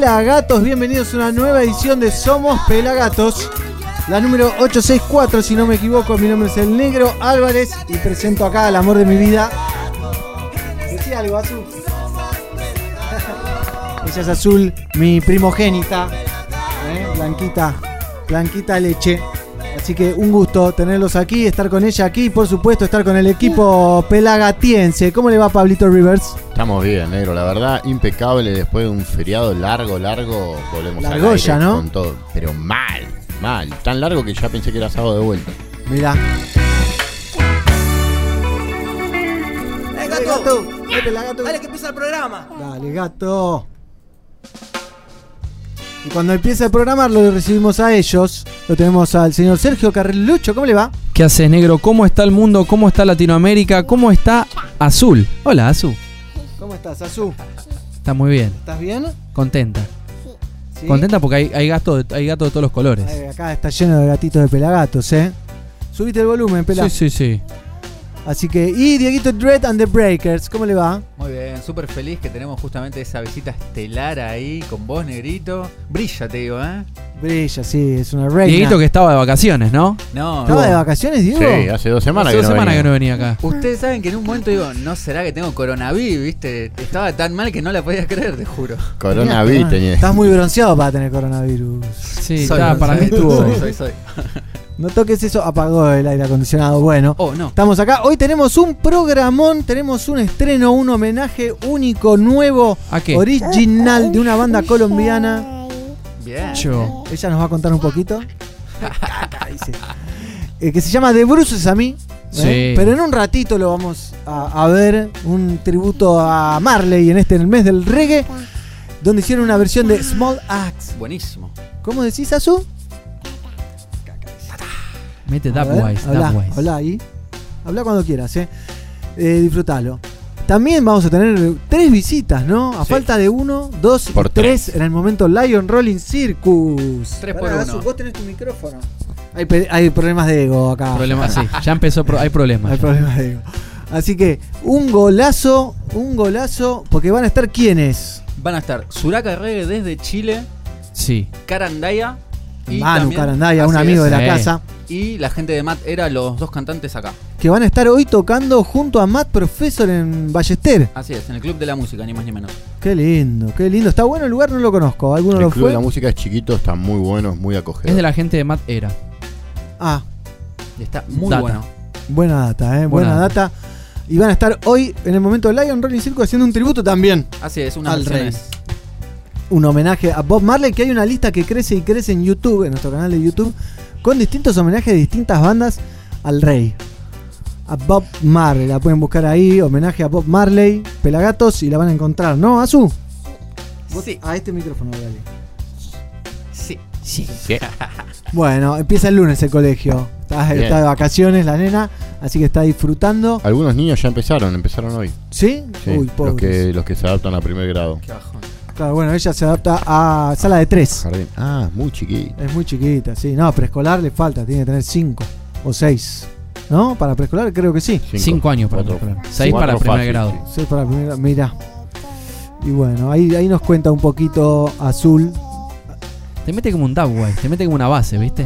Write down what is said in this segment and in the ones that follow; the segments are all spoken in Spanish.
Pelagatos. Bienvenidos a una nueva edición de Somos Pelagatos. La número 864, si no me equivoco. Mi nombre es el Negro Álvarez y presento acá al amor de mi vida. Decía algo, Azul. Ella es Azul, mi primogénita. ¿eh? Blanquita, Blanquita Leche. Así que un gusto tenerlos aquí, estar con ella aquí y por supuesto estar con el equipo pelagatiense. ¿Cómo le va Pablito Rivers? Estamos bien, negro, la verdad, impecable. Después de un feriado largo, largo, volvemos a Largoya, ¿no? con todo. Pero mal, mal. Tan largo que ya pensé que era sábado de vuelta. Mirá. ¡Eh, gato! ¡Eh, pelagato! Dale que empieza el programa. Dale, gato. Y cuando empieza el programa lo recibimos a ellos. Lo tenemos al señor Sergio Carrelucho. ¿Cómo le va? ¿Qué haces, negro? ¿Cómo está el mundo? ¿Cómo está Latinoamérica? ¿Cómo está Azul? Hola, Azul. ¿Cómo estás, Azú? Está muy bien. ¿Estás bien? Contenta. Sí. Contenta porque hay, hay, gato de, hay gato de todos los colores. Ay, acá está lleno de gatitos de pelagatos, ¿eh? Subiste el volumen, pela. Sí, sí, sí. Así que, y Dieguito Dread and the Breakers, ¿cómo le va? Muy bien, súper feliz que tenemos justamente esa visita estelar ahí con vos, negrito. Brilla, te digo, ¿eh? Brilla, sí, es una reina. Dieguito que estaba de vacaciones, ¿no? No, ¿Estaba de vacaciones, Diego? Sí, hace dos semanas Hace que dos no semanas venía. que no venía acá. Ustedes saben que en un momento digo, ¿no será que tengo coronavirus, viste? Estaba tan mal que no la podía creer, te juro. Coronavirus tenía. Estás muy bronceado para tener coronavirus. Sí, Soy, está, para mí estuvo. Soy, soy, soy. No toques eso, apagó el aire acondicionado. Bueno, Oh, no. estamos acá. Hoy tenemos un programón, tenemos un estreno, un homenaje único, nuevo, ¿A qué? original de una banda colombiana. Bien. Yo. Ella nos va a contar un poquito. Eh, que se llama The Bruces a mí. ¿eh? Sí. Pero en un ratito lo vamos a, a ver. Un tributo a Marley en este en el mes del reggae. Donde hicieron una versión de Small Axe. Buenísimo. ¿Cómo decís, Azu? Mete Dubwise, habla, ahí. Habla cuando quieras, eh. Eh, disfrutalo. También vamos a tener tres visitas, ¿no? A Sí. falta de uno, dos y Por tres. tres. En el momento Lion Rolling Circus. Tres Pará, por Azu, uno. vos tenés tu micrófono. Hay, hay problemas de ego acá. Problemas, sí. Ya empezó, pro- hay problemas. Hay ya. problemas de ego. Así que, un golazo, un golazo, porque van a estar quiénes. Van a estar Suraka Reggae desde Chile, Sí. Carandaya y Manu también- Carandaya, un amigo es, de la Sí. casa. Y la gente de Matt era los dos cantantes acá. Que van a estar hoy tocando junto a Matt Professor en Ballester. Así es, en el Club de la Música, ni más ni menos. Qué lindo, qué lindo. Está bueno el lugar, no lo conozco. ¿Alguno El lo club fue? de la música es chiquito, está muy bueno, es muy acogedor. Es de la gente de Matt Era. Ah, Y está muy Data. bueno. buena data, eh. Buena, Buena data. Y van a estar hoy en el momento de Lion Rolling Circus haciendo un tributo también. Así es, unas Al rey. Un homenaje a Bob Marley, que hay una lista que crece y crece en YouTube, en nuestro canal de YouTube, con distintos homenajes de distintas bandas al rey. A Bob Marley, la pueden buscar ahí, homenaje a Bob Marley, Pelagatos, y la van a encontrar, ¿no, Azu? Sí. A este micrófono, dale. Sí. Sí. Sí. Bueno, empieza el lunes el colegio. Está, está de vacaciones la nena, así que está disfrutando. Algunos niños ya empezaron, empezaron hoy. ¿Sí? Sí, Uy, los, que, los que se adaptan a primer grado. Qué bajón. Claro, bueno, ella se adapta a sala de tres. Jardín. Ah, muy chiquito. Es muy chiquita, sí. No, preescolar le falta, tiene que tener cinco o seis. ¿No? Para preescolar creo que sí. Cinco años para preescolar. Seis para primer fácil, grado. sí. Sí, para primera, mira. Y bueno, ahí, ahí nos cuenta un poquito Azul. Te mete como un Dubwise, te mete como una base, ¿viste?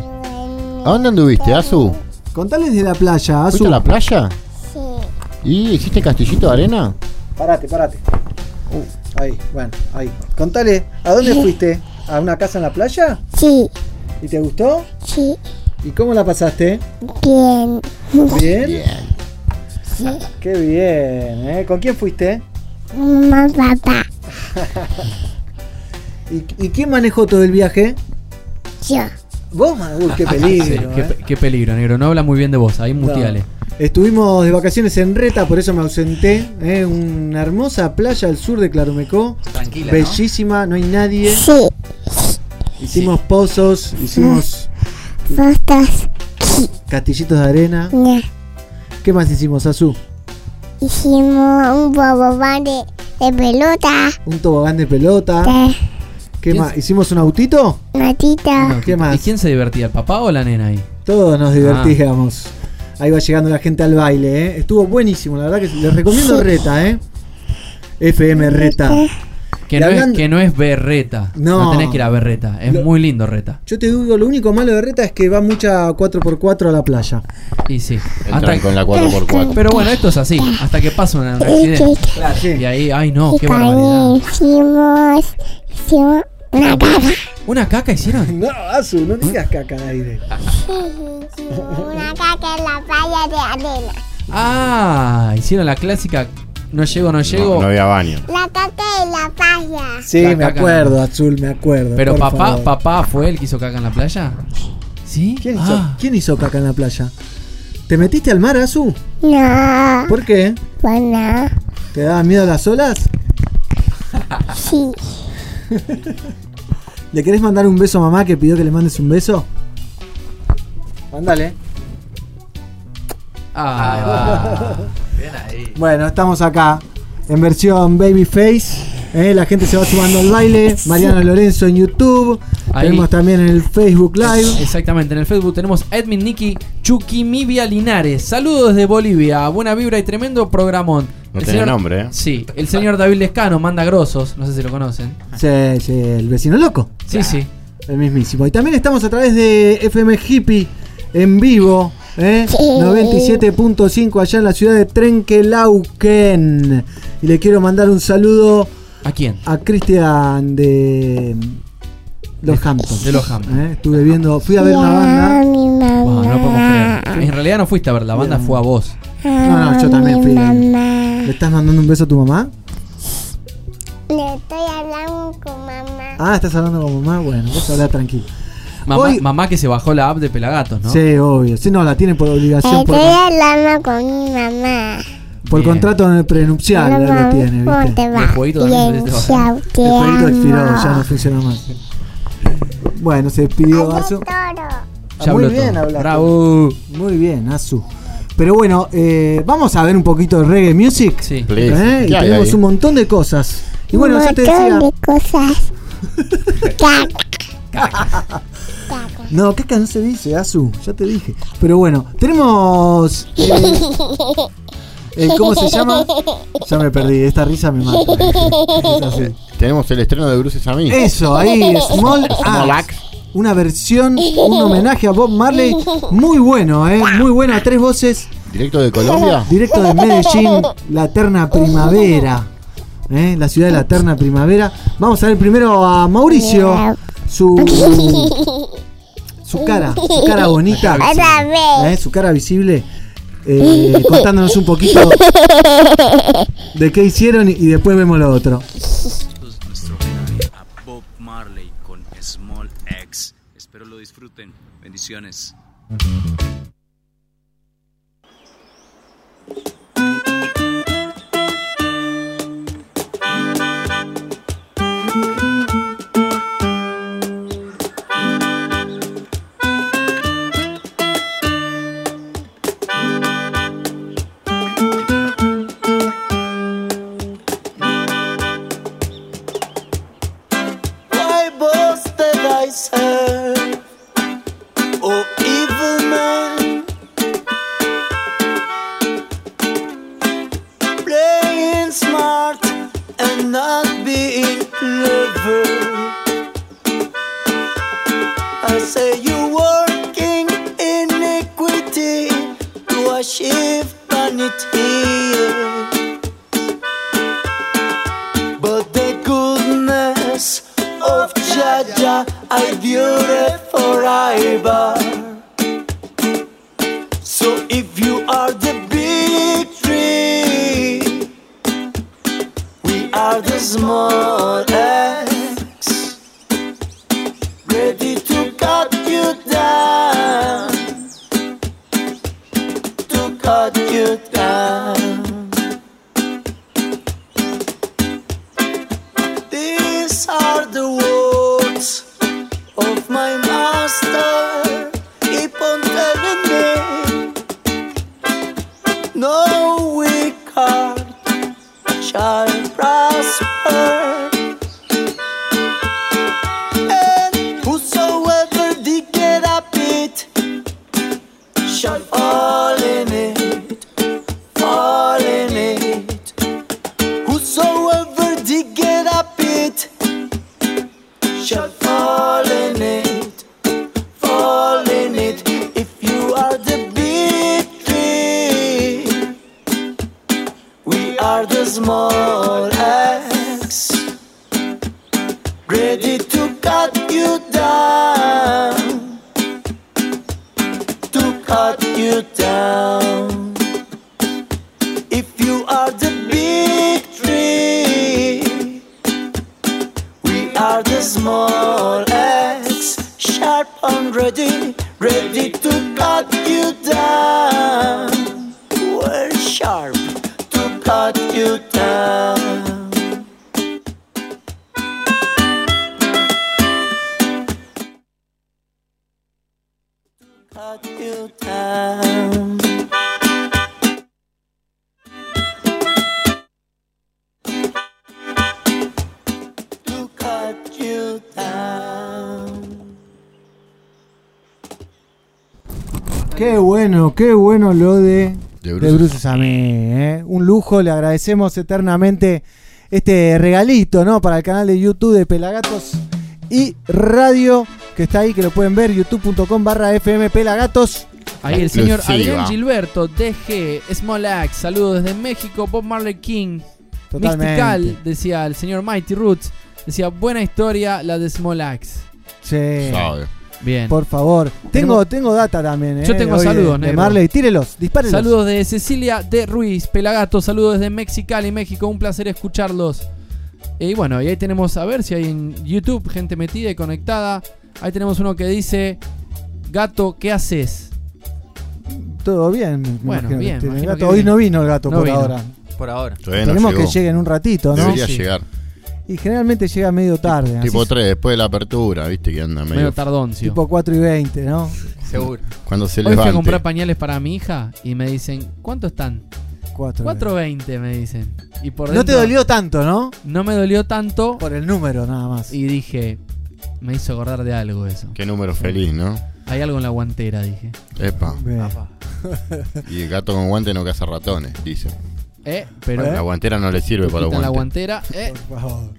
¿A dónde anduviste, Azu? Contales de la playa, ¿Fuiste Azul. a la playa? Sí. ¿Y hiciste castillito de arena? Parate, parate. Uh, ahí, bueno, ahí. Contale, ¿a dónde fuiste? ¿A una casa en la playa? Sí, ¿Y te gustó? sí, ¿Y cómo la pasaste? bien. ¿Bien? Bien. Qué bien, ¿eh? ¿Con quién fuiste? Mamá, papá, ¿Y, y quién manejó todo el viaje? yo. ¿Vos? Uy, qué Sí, peligro. qué, ¿eh? qué peligro, negro. No habla muy bien de vos, ahí muteale. Estuvimos de vacaciones en Reta, por eso me ausenté. ¿eh? Una hermosa playa al sur de Claromecó. Tranquila. Bellísima, no hay nadie. Sí, Hicimos pozos, hicimos fotos, castillitos de arena. ya. ¿Qué más hicimos, Azú? Hicimos un bobobán de, de pelota, Un tobogán de pelota. ¿Qué ¿Quién más? ¿Hicimos un autito? matita. No, ¿qué más? ¿Y quién se divertía, el papá o la nena ahí? Todos Ah. nos divertíamos. Ahí va llegando la gente al baile, ¿eh? Estuvo buenísimo, la verdad que les recomiendo Reta, ¿eh? FM Reta. Que no, hablando- es, que no es berreta. No. No. tenés que ir a berreta. Es Lo- muy lindo reta. Yo te digo, lo único malo de Reta es que va mucha 4x4 a la playa. Y sí. Hasta- con la 4x4. Pero bueno, esto es así. Hasta que pasa un accidente. Y ahí, ay no, qué barbaridad. hicimos, hicimos una caca. ¿Una caca hicieron? No, Azu, no digas caca al aire. Una caca en la playa de arena. Ah, hicieron la clásica. No llego, no llego. No, no había baño. La caca en la playa. Sí, La me caca acuerdo, Azul, me acuerdo. Pero por papá, favor. papá fue el que hizo caca en la playa. ¿Sí? ¿Quién hizo, Ah, quién hizo caca en la playa? ¿Te metiste al mar, Azu? No, ¿Por qué? bueno, ¿Te daban miedo las olas? sí. ¿Le querés mandar un beso a mamá que pidió que le mandes un beso? Mándale. ah, Bien ahí. Bueno, estamos acá en versión Babyface. ¿Eh? La gente se va sumando al baile. Mariana Lorenzo en YouTube. Ahí. Tenemos también en el Facebook Live. Exactamente, en el Facebook tenemos a Edmin Niki Chuquimibia Linares. Saludos desde Bolivia, buena vibra y tremendo programón. No El tiene señor- nombre, ¿eh? Sí, el señor David Lescano manda grosos, no sé si lo conocen. Sí, sí, el vecino loco. Sí, sí. El mismísimo. Y también estamos a través de FM Hippie en vivo. ¿eh? 97.5 allá en la ciudad de Trenquelauquen. Y le quiero mandar un saludo ¿A quién? a Cristian de Los Hamptons. de Los Hamptons. ¿eh? Estuve viendo, fui a ver una banda. mi mamá. Wow, no podemos creer. En realidad no fuiste a ver, la banda fue a vos. No, no, yo también fui. mamá. ¿Le estás mandando un beso a tu mamá? Le estoy hablando con mamá. Ah, estás hablando con mamá. Bueno, vos habla tranquilo. Mamá, Hoy- mamá que se bajó la app de Pelagatos, ¿no? Sí, obvio. Sí, no, la tiene por obligación. Por, Estoy hablando con mi mamá. Por Bien. contrato prenupcial lo mamá, tiene, ¿Cómo ¿viste? te va? el jueguito también Bien, te va. chao, te El jueguito expiró, amo. ya no funciona más. Bueno, se despidió toro. Ah, Ya muy bien hablaste. Bravo. Muy bien, Azu. Pero bueno, eh, vamos a ver un poquito de reggae music. Sí. Please. ¿eh? Y ¿Qué hay tenemos ahí? un montón de cosas. Y bueno, un ya te montón decía. de cosas. Caca. No, caca no se dice, Azu, ya te dije. Pero bueno, tenemos. eh, eh, ¿Cómo se llama? Ya me perdí, esta risa me mata. Es así. Tenemos el estreno de Bruces a mí. Eso, ahí, Small Small Axe. Una versión, un homenaje a Bob Marley. Muy bueno, ¿eh? Muy bueno, a tres voces. Directo de Colombia. Directo de Medellín, la eterna primavera. ¿eh? La ciudad de la eterna primavera. Vamos a ver primero a Mauricio. Su. Su cara, su cara bonita. ¿eh? Su cara visible. Eh, contándonos un poquito de qué hicieron y, después vemos lo otro. nuestro homenaje a Bob Marley con Small X. Espero lo disfruten. Bendiciones. ¿Eh? Un lujo, le agradecemos eternamente este regalito ¿no? para el canal de YouTube de Pelagatos y Radio, que está ahí, que lo pueden ver, youtube.com barra FM Pelagatos. Ahí el señor. Adrián Gilberto, DG, Small Axe, saludos desde México, Bob Marley King, Totalmente. Mystical, decía el señor Mighty Roots, decía buena historia la de Small Axe. Sí. Sabe. Bien. Por favor. Tengo, tengo data también. ¿eh? Yo tengo Hoy de- saludos, de, negro. Marley. Tírelos, dispárelos. Saludos de Cecilia de Ruiz, Pelagato, saludos desde Mexicali, México, un placer escucharlos. Y bueno, y ahí tenemos a ver si hay en YouTube gente metida y conectada. Ahí tenemos uno que dice, gato, ¿qué haces? Todo bien. me Bueno, imagino que bien, tiene el imagino gato. que Hoy bien. no vino el gato No por vino. ahora. Por ahora. Todavía no Tenemos que llegó. llegue en un ratito, ¿no? Debería Sí. llegar. Y generalmente llega medio tarde. así Tipo 3, después de la apertura, viste que anda medio. Medio tardoncio. Tipo 4 y 20, ¿no? Seguro. Cuando se Hoy fui a comprar pañales para mi hija y me dicen, ¿cuánto están? 4 4.20 me dicen. Y por No te dentro dolió tanto, ¿no? No me dolió tanto Por el número nada más. y dije, me hizo acordar de algo eso. Qué número feliz, ¿no? Hay algo en la guantera, dije. Epa. Bien. Y el gato con guante no caza ratones, dice. Eh, pero La guantera no le sirve para quitan la guantera. Eh, Por favor.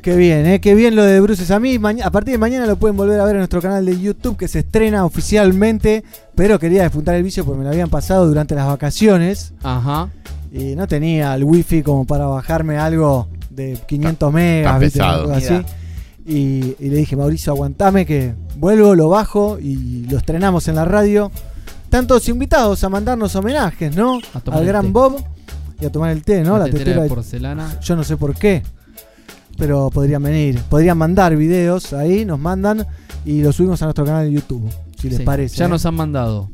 Qué bien, ¿eh? Qué bien lo de Bruces a mí. A partir de mañana lo pueden volver a ver en nuestro canal de YouTube que se estrena oficialmente. Pero quería despuntar el vicio porque me lo habían pasado durante las vacaciones. ajá. Y no tenía el wifi como para bajarme algo de 500 megas, está ¿viste? pesado. Algo así. Y, y le dije, Mauricio, aguantame que vuelvo, lo bajo y lo estrenamos en la radio. Tantos invitados a mandarnos homenajes, ¿no? A tomar Al gran. Bob y a tomar el té, ¿no? La La tetera tetera de de porcelana. yo no sé por qué, pero podrían venir. Podrían mandar videos ahí, nos mandan y los subimos a nuestro canal de YouTube, si les Sí, parece. Ya ¿eh? nos han mandado.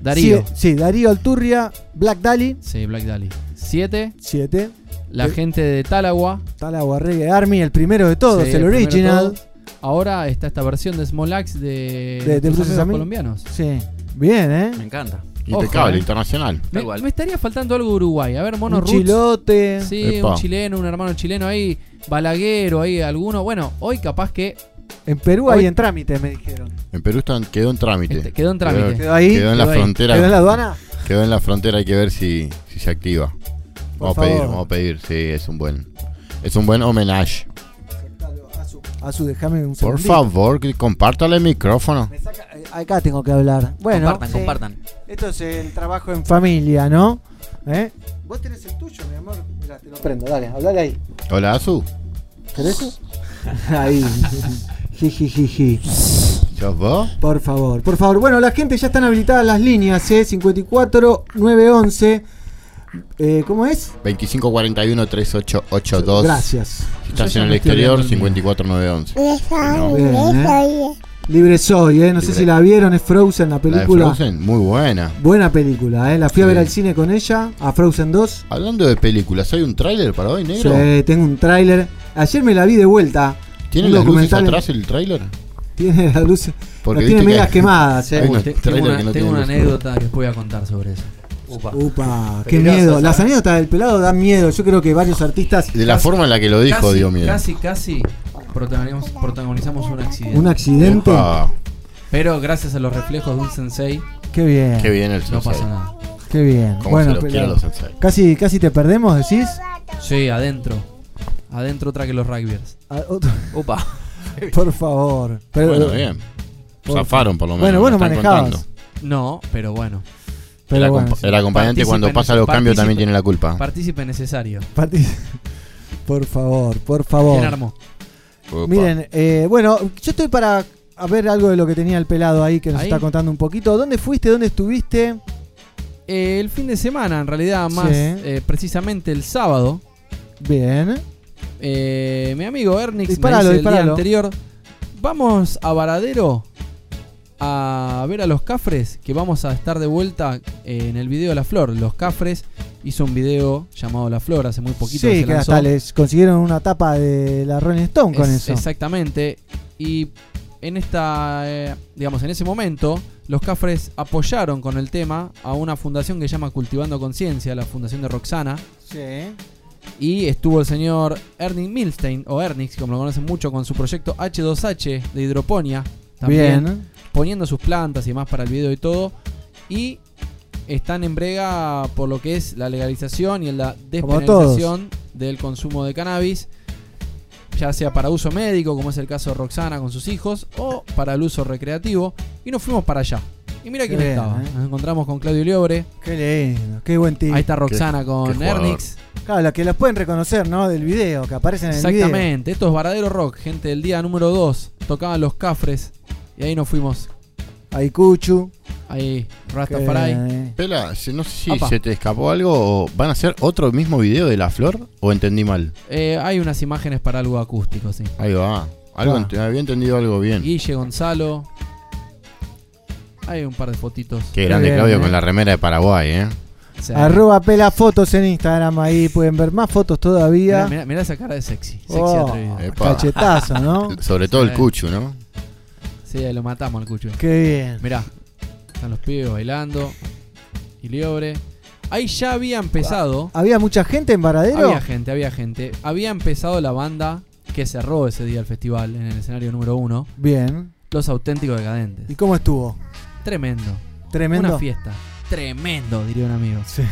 Darío. Sí, sí, Darío Alturria, Black Dali, Sí, Black Dali. 7. 7. La gente de Talagua. Talagua Reggae Army, el primero de todos, Sí, el original. Ahora está esta versión de Small Axe de, De- de Sammy. colombianos. Sí, bien, ¿eh? Me encanta. Impecable, Ojo, eh. internacional. Me, me estaría faltando algo de Uruguay. A ver, Mono Un Roots. chilote. Sí, Epa. un chileno, un hermano chileno ahí, balaguero ahí, alguno. Bueno, hoy capaz que En Perú Hoy- hay en trámite, me dijeron. En Perú quedó en trámite. Este, quedó en trámite. Quedó ahí. Quedó en la ahí. frontera. ¿Quedó en la aduana? Quedó en la frontera, hay que ver si, si se activa. Por Vamos a pedir, vamos a pedir, sí, es un buen. Es un buen homenaje. A su, déjame un Por segundito. favor, que compártale el micrófono. Me saca- eh, acá tengo que hablar. Bueno, compartan, sí. compartan. Esto es el trabajo en familia, ¿no? ¿Eh? Vos tenés el tuyo, mi amor. Mirá, te lo prendo, dale, hablale ahí. Hola, Azu. ¿Querés ahí. Jijijiji. ¿Sos vos? Por favor, por favor. Bueno, la gente ya están habilitadas las líneas, ¿eh? 54 911. Eh, ¿Cómo es? 2541-3882. Gracias. Si estás en el exterior, olvidando el mío. 54911. Eso, Bien, eso, Libre soy, ¿eh? No sé si la vieron, es Frozen, la La de película. Frozen, muy buena. Buena película, ¿eh? La fui a ver al cine con ella, a Frozen 2. Hablando de películas, ¿hay un tráiler para hoy, negro? Sí, tengo un tráiler. Ayer me la vi de vuelta. ¿Tiene las luces atrás el tráiler? Tiene las luces. Porque las tiene que medias quemadas, ¿eh? tengo una, que no tengo una anécdota que les voy a contar sobre eso. Upa. Upa, qué miedo. ¿sabes? Las anécdotas del pelado dan miedo. Yo creo que varios artistas. De la casi- forma en la que lo dijo, casi, dio miedo. Casi, casi protagonizamos, protagonizamos un accidente. Un accidente. Pero gracias a los reflejos de un sensei, Qué bien. qué bien el no sensei. pasa nada. Qué bien. Cómo Bueno, se los quiero a pelado. los sensei. Casi, casi te perdemos, decís. Sí, adentro. Adentro otra que los rugbyers. Ah, Upa. Por favor. Pero- Bueno, bien. Por- Zafaron por lo menos. Bueno, bueno, manejabas. contando. No, pero bueno. Pero el, bueno, acompa- sí. el acompañante cuando pasa los cambios también tiene la culpa. Partícipe necesario. Por favor, por favor. ¿Quién armó? Opa. Miren, eh, bueno, yo estoy para a ver algo de lo que tenía el pelado ahí que nos Ahí. está contando un poquito. ¿Dónde fuiste? ¿Dónde estuviste? Eh, el fin de semana, en realidad, más Sí. eh, precisamente el sábado. Bien. Eh, mi amigo Ernix Disparalo, me dice el día disparalo. anterior, vamos a Varadero a ver a los Cafres, que vamos a estar de vuelta en el video de La Flor. Los Cafres hizo un video llamado La Flor hace muy poquito que Sí, se que lanzó. hasta les consiguieron una tapa de la Rolling Stone con Es- eso. Exactamente. Y en esta, eh, digamos, en ese momento, los Cafres apoyaron con el tema a una fundación que se llama Cultivando Conciencia, la fundación de Roxana. Sí. Y estuvo el señor Ernie Milstein, o Ernix, como lo conocen mucho, con su proyecto H2H de hidroponía. También Bien. Poniendo sus plantas y demás para el video y todo. Y están en brega por lo que es la legalización y la despenalización del consumo de cannabis. Ya sea para uso médico, como es el caso de Roxana con sus hijos, o para el uso recreativo. Y nos fuimos para allá. Y mira Qué quién bien, estaba. eh. Nos encontramos con Claudio Liobre. Qué lindo, qué buen tip. Ahí está Roxana con qué. Ernix. Claro, la que las pueden reconocer, ¿no? Del video, que aparecen en el video. Exactamente, esto es Varadero Rock, gente, el día número 2 tocaban los Cafres y ahí nos fuimos, Ahí Cuchu. ahí que- Rastafari. Pela, no sé si Apa. se te escapó algo o van a hacer otro mismo video de la flor o entendí mal. Eh, hay unas imágenes para algo acústico, sí. Ahí va. Algo Ah. ent- había entendido algo bien. Guille Gonzalo. Hay un par de fotitos. Qué grande bien, Claudio eh. con la remera de Paraguay, ¿eh? O sea, Arroba pela fotos en Instagram, ahí pueden ver más fotos todavía. mirá, mirá- mirá esa cara de sexy, sexy Oh, atrevido. Epa. cachetazo, ¿no? Sobre todo el Sí. cuchu, ¿no? Sí, lo matamos al cucho. Qué bien. Mirá, están los pibes bailando. Y Liobre. Ahí ya había empezado. ¿Había mucha gente en Varadero? Había gente, había gente. Había empezado la banda que cerró ese día el festival en el escenario número uno. Bien. Los auténticos decadentes. ¿Y cómo estuvo? Tremendo. Tremendo. Una fiesta. Tremendo, diría un amigo. Sí.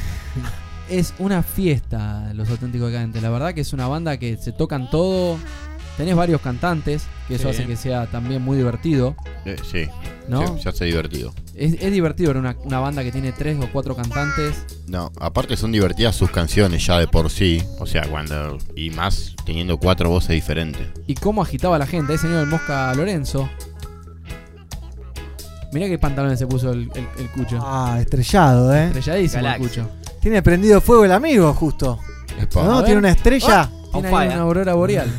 Es una fiesta los auténticos decadentes. La verdad que es una banda que se tocan todo. Tenés varios cantantes, que eso Sí. hace que sea también muy divertido. Eh, sí, ¿No? sí, ya se divertido. Es, es divertido ver una, una banda que tiene tres o cuatro cantantes. No, aparte son divertidas sus canciones ya de por sí. O sea, cuando. Y más teniendo cuatro voces diferentes. Y cómo agitaba la gente. Ahí señor el Mosca Lorenzo. Mirá qué pantalones se puso el, el, el cucho. Ah, estrellado, ¿eh? Estrelladísimo el cucho. Tiene prendido fuego el amigo, justo. ¿No? Tiene una estrella. Tiene ahí una aurora boreal.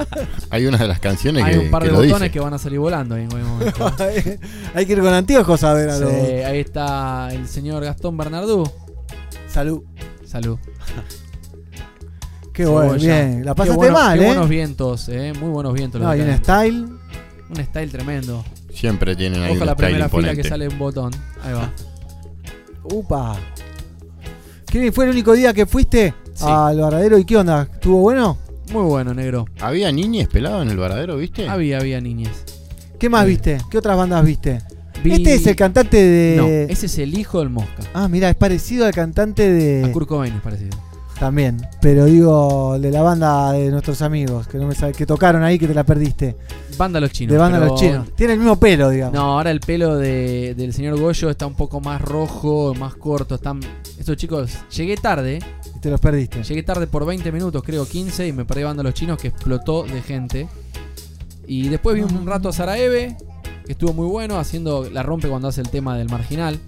Hay una de las canciones Hay que, un par de botones dice. que van a salir volando ahí en momento. Hay que ir con anteojos a ver a Sí, ahí está el señor Gastón Bernardú. Salud. Salud. Qué bueno, bien. La Qué pasaste bueno- mal, qué ¿eh? buenos vientos, eh. Muy buenos vientos. No, hay un style. Un style tremendo. Siempre tienen ahí Ojo un la style primera fila que sale un botón. Ahí va. Upa. ¿Qué fue el único día que fuiste Sí. al Varadero y qué onda? ¿Estuvo bueno? Muy bueno, negro. Había niñes pelados en el varadero, ¿viste? Había, había niñes. ¿Qué más Sí. viste? ¿Qué otras bandas viste? Vi- Este es el cantante de. No, ese es el hijo del Mosca. Ah, mira, es parecido al cantante de. A Kurt Cobain es parecido. También. Pero digo, de la banda de nuestros amigos, que no me sabe, que tocaron ahí que te la perdiste. Banda Los Chinos. de banda pero- Los Chinos. Tiene el mismo pelo, digamos. No, ahora el pelo de- del señor Goyo está un poco más rojo, más corto. Están. Estos chicos, llegué tarde. Y te los perdiste. Llegué tarde por 20 minutos, creo 15, y me perdí banda Los Chinos que explotó de gente. Y después vi un rato a Saraeve, que estuvo muy bueno, haciendo la rompe cuando hace el tema del marginal.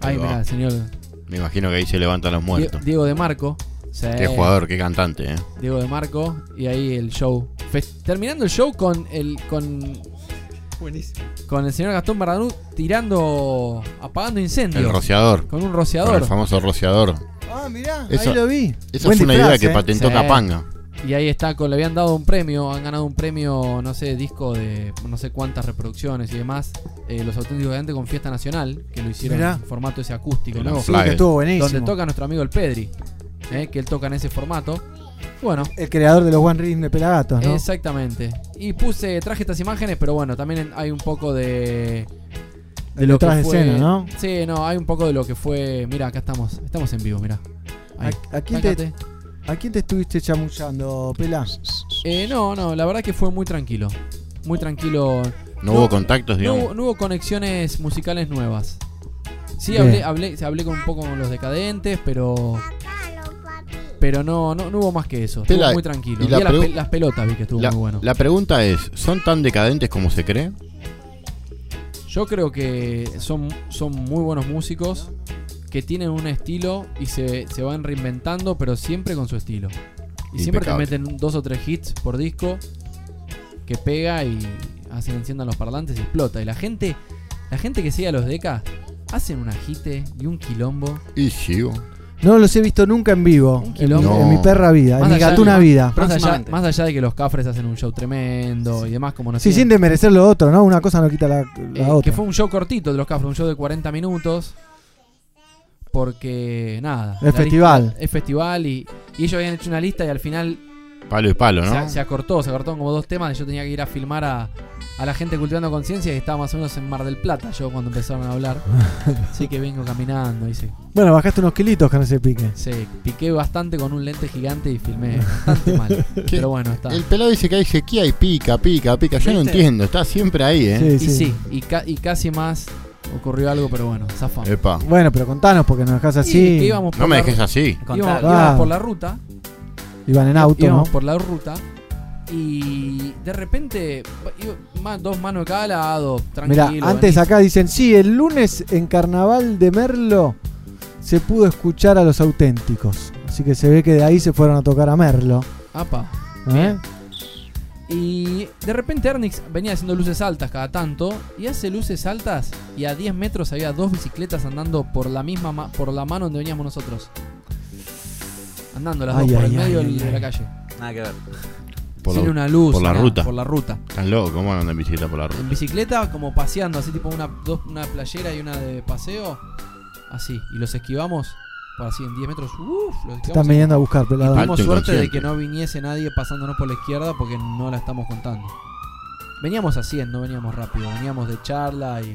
Ahí, mira, el señor Me imagino que ahí se levantan los muertos. Diego de Marco. Sí, Qué jugador, qué cantante, ¿eh? Diego de Marco. Y ahí el show. Terminando el show con el. con. Con el señor Gastón Bardanú tirando. apagando incendios. El rociador. con un Con rociador. el famoso rociador. Ah, mirá, Eso- ahí lo vi. Esa Buen fue una disfraz, idea que ¿eh? patentó Sí. Capanga. Y ahí está, con, le habían dado un premio, han ganado un premio, no sé, disco de no sé cuántas reproducciones y demás. eh, los auténticos de antes con Fiesta Nacional, que lo hicieron Mirá. en formato ese acústico, El nuevo, Sí, que estuvo buenísimo. donde toca nuestro amigo el Pedri, eh, que él toca en ese formato. Bueno, El creador de los One Rhythm de Pelagatos, ¿no? exactamente. Y puse, traje estas imágenes, pero bueno, también hay un poco de. El detrás de escena, ¿no? Sí, no, hay un poco de lo que fue. Mira, acá estamos, estamos en vivo, mira. Ahí. ¿A, a quién te. ¿A quién te estuviste chamullando, Pela? Eh, no, no, la verdad que fue muy tranquilo. Muy tranquilo. No, No, hubo contactos, No, digamos. hubo- no hubo conexiones musicales nuevas. Sí, hablé, hablé, hablé con un poco con los decadentes, pero pero no, no, no hubo más que eso. Estuvo Pela- muy tranquilo. y Vi la las, pregu- pe- las pelotas vi que estuvo La, muy bueno. la pregunta es, ¿son tan decadentes como se cree? Yo creo que son, son muy buenos músicos que tienen un estilo y se, se van reinventando, pero siempre con su estilo. Y siempre te meten dos o tres hits por disco que pega y hacen enciendan los parlantes y explota. Y la gente, la gente que sigue a los decas hacen un agite y un quilombo. Y sigo. No los he visto nunca en vivo. Un En, mi- quilombo. en mi perra vida, en mi de- gatuna vida. Más allá, Próximamente. más allá de que los cafres hacen un show tremendo y demás, como no Sí, sin desmerecer lo otro, ¿no? Una cosa no quita la, la Eh, otra. que fue un show cortito de los Cafres, un show de 40 minutos. Porque, nada. Es festival. lista- es festival y, y ellos habían hecho una lista y al final Palo y palo, ¿no? se, se acortó, se acortaron como dos temas y yo tenía que ir a filmar a, a la gente cultivando conciencia y estaba más o menos en Mar del Plata yo cuando empezaron a hablar. Así que vengo caminando y se, Bueno, bajaste unos kilitos con ese pique. se piqué bastante con un lente gigante y filmé bastante mal. Pero bueno, está. El pelado dice que hay sequía y pica, pica, pica. Yo no entiendo, está siempre ahí, ¿eh? Sí, Y sí. sí, y, ca- y casi más ocurrió algo, pero bueno, zafamos. Epa. Bueno, pero contanos porque nos dejás Y así. que íbamos por No me la dejes ru- así. íbamos. Ah. por la ruta Iban en auto, ¿no? íbamos por la ruta y de repente iba- ma- dos manos de cada lado, tranquilo. Mira, antes venís. acá dicen, sí, el lunes en Carnaval de Merlo se pudo escuchar a los auténticos. Así que se ve que de ahí se fueron a tocar a Merlo. Apa. ¿eh? Y de repente Ernix venía haciendo luces altas cada tanto y hace luces altas y a 10 metros había dos bicicletas andando por la misma ma- por la mano donde veníamos nosotros. Andando las Ay, dos por ay, el medio ay, del- ay, de la calle. Nada que ver. Por Sin la, una luz. por la nada, ruta. Por la ruta. Están locos, ¿cómo andan en bicicleta por la ruta? En bicicleta, como paseando, así tipo una, dos, una playera y una de paseo. Así. Y los esquivamos por así en 10 metros. Uf, Te esquivamos están viniendo a buscar, pelado. Tuvimos suerte de que no viniese nadie pasándonos por la izquierda porque no la estamos contando. Veníamos haciendo, veníamos rápido, veníamos de charla y,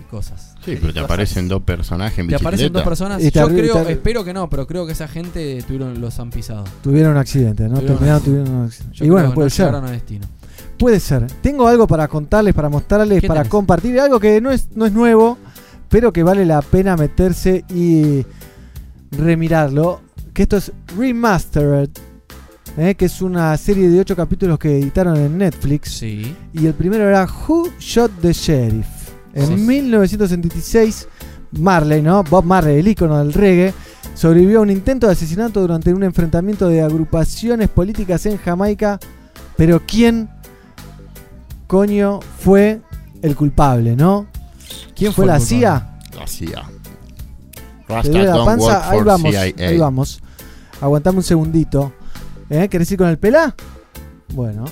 y cosas. Sí, pero te aparecen dos personajes en Te bicicleta. aparecen dos personas. Y te Yo creo, espero que no, pero creo que esa gente tuvieron, los han pisado. Tuvieron un accidente, ¿no? Tuvieron Terminaron, un tuvieron un accidente. Yo Y bueno, puede no ser. llegaron a destino. Puede ser. Tengo algo para contarles, para mostrarles, ¿Qué para tenés? compartir. Algo que no es, no es nuevo, pero que vale la pena meterse y remirarlo. Que esto es Remastered, ¿eh? que es una serie de 8 capítulos que editaron en Netflix. Sí. Y el primero era Who Shot the Sheriff. En Sí. 1976, Marley, ¿no? Bob Marley, el ícono del reggae, sobrevivió a un intento de asesinato durante un enfrentamiento de agrupaciones políticas en Jamaica. Pero ¿quién coño fue el culpable, no? ¿Quién fue Fue la culpable. CIA? La CIA. ¿Te Rasta duele la don't work panza? Ahí vamos, CIA. ahí vamos. Aguantame un segundito. ¿Eh? ¿Querés ir con el pelá? Bueno.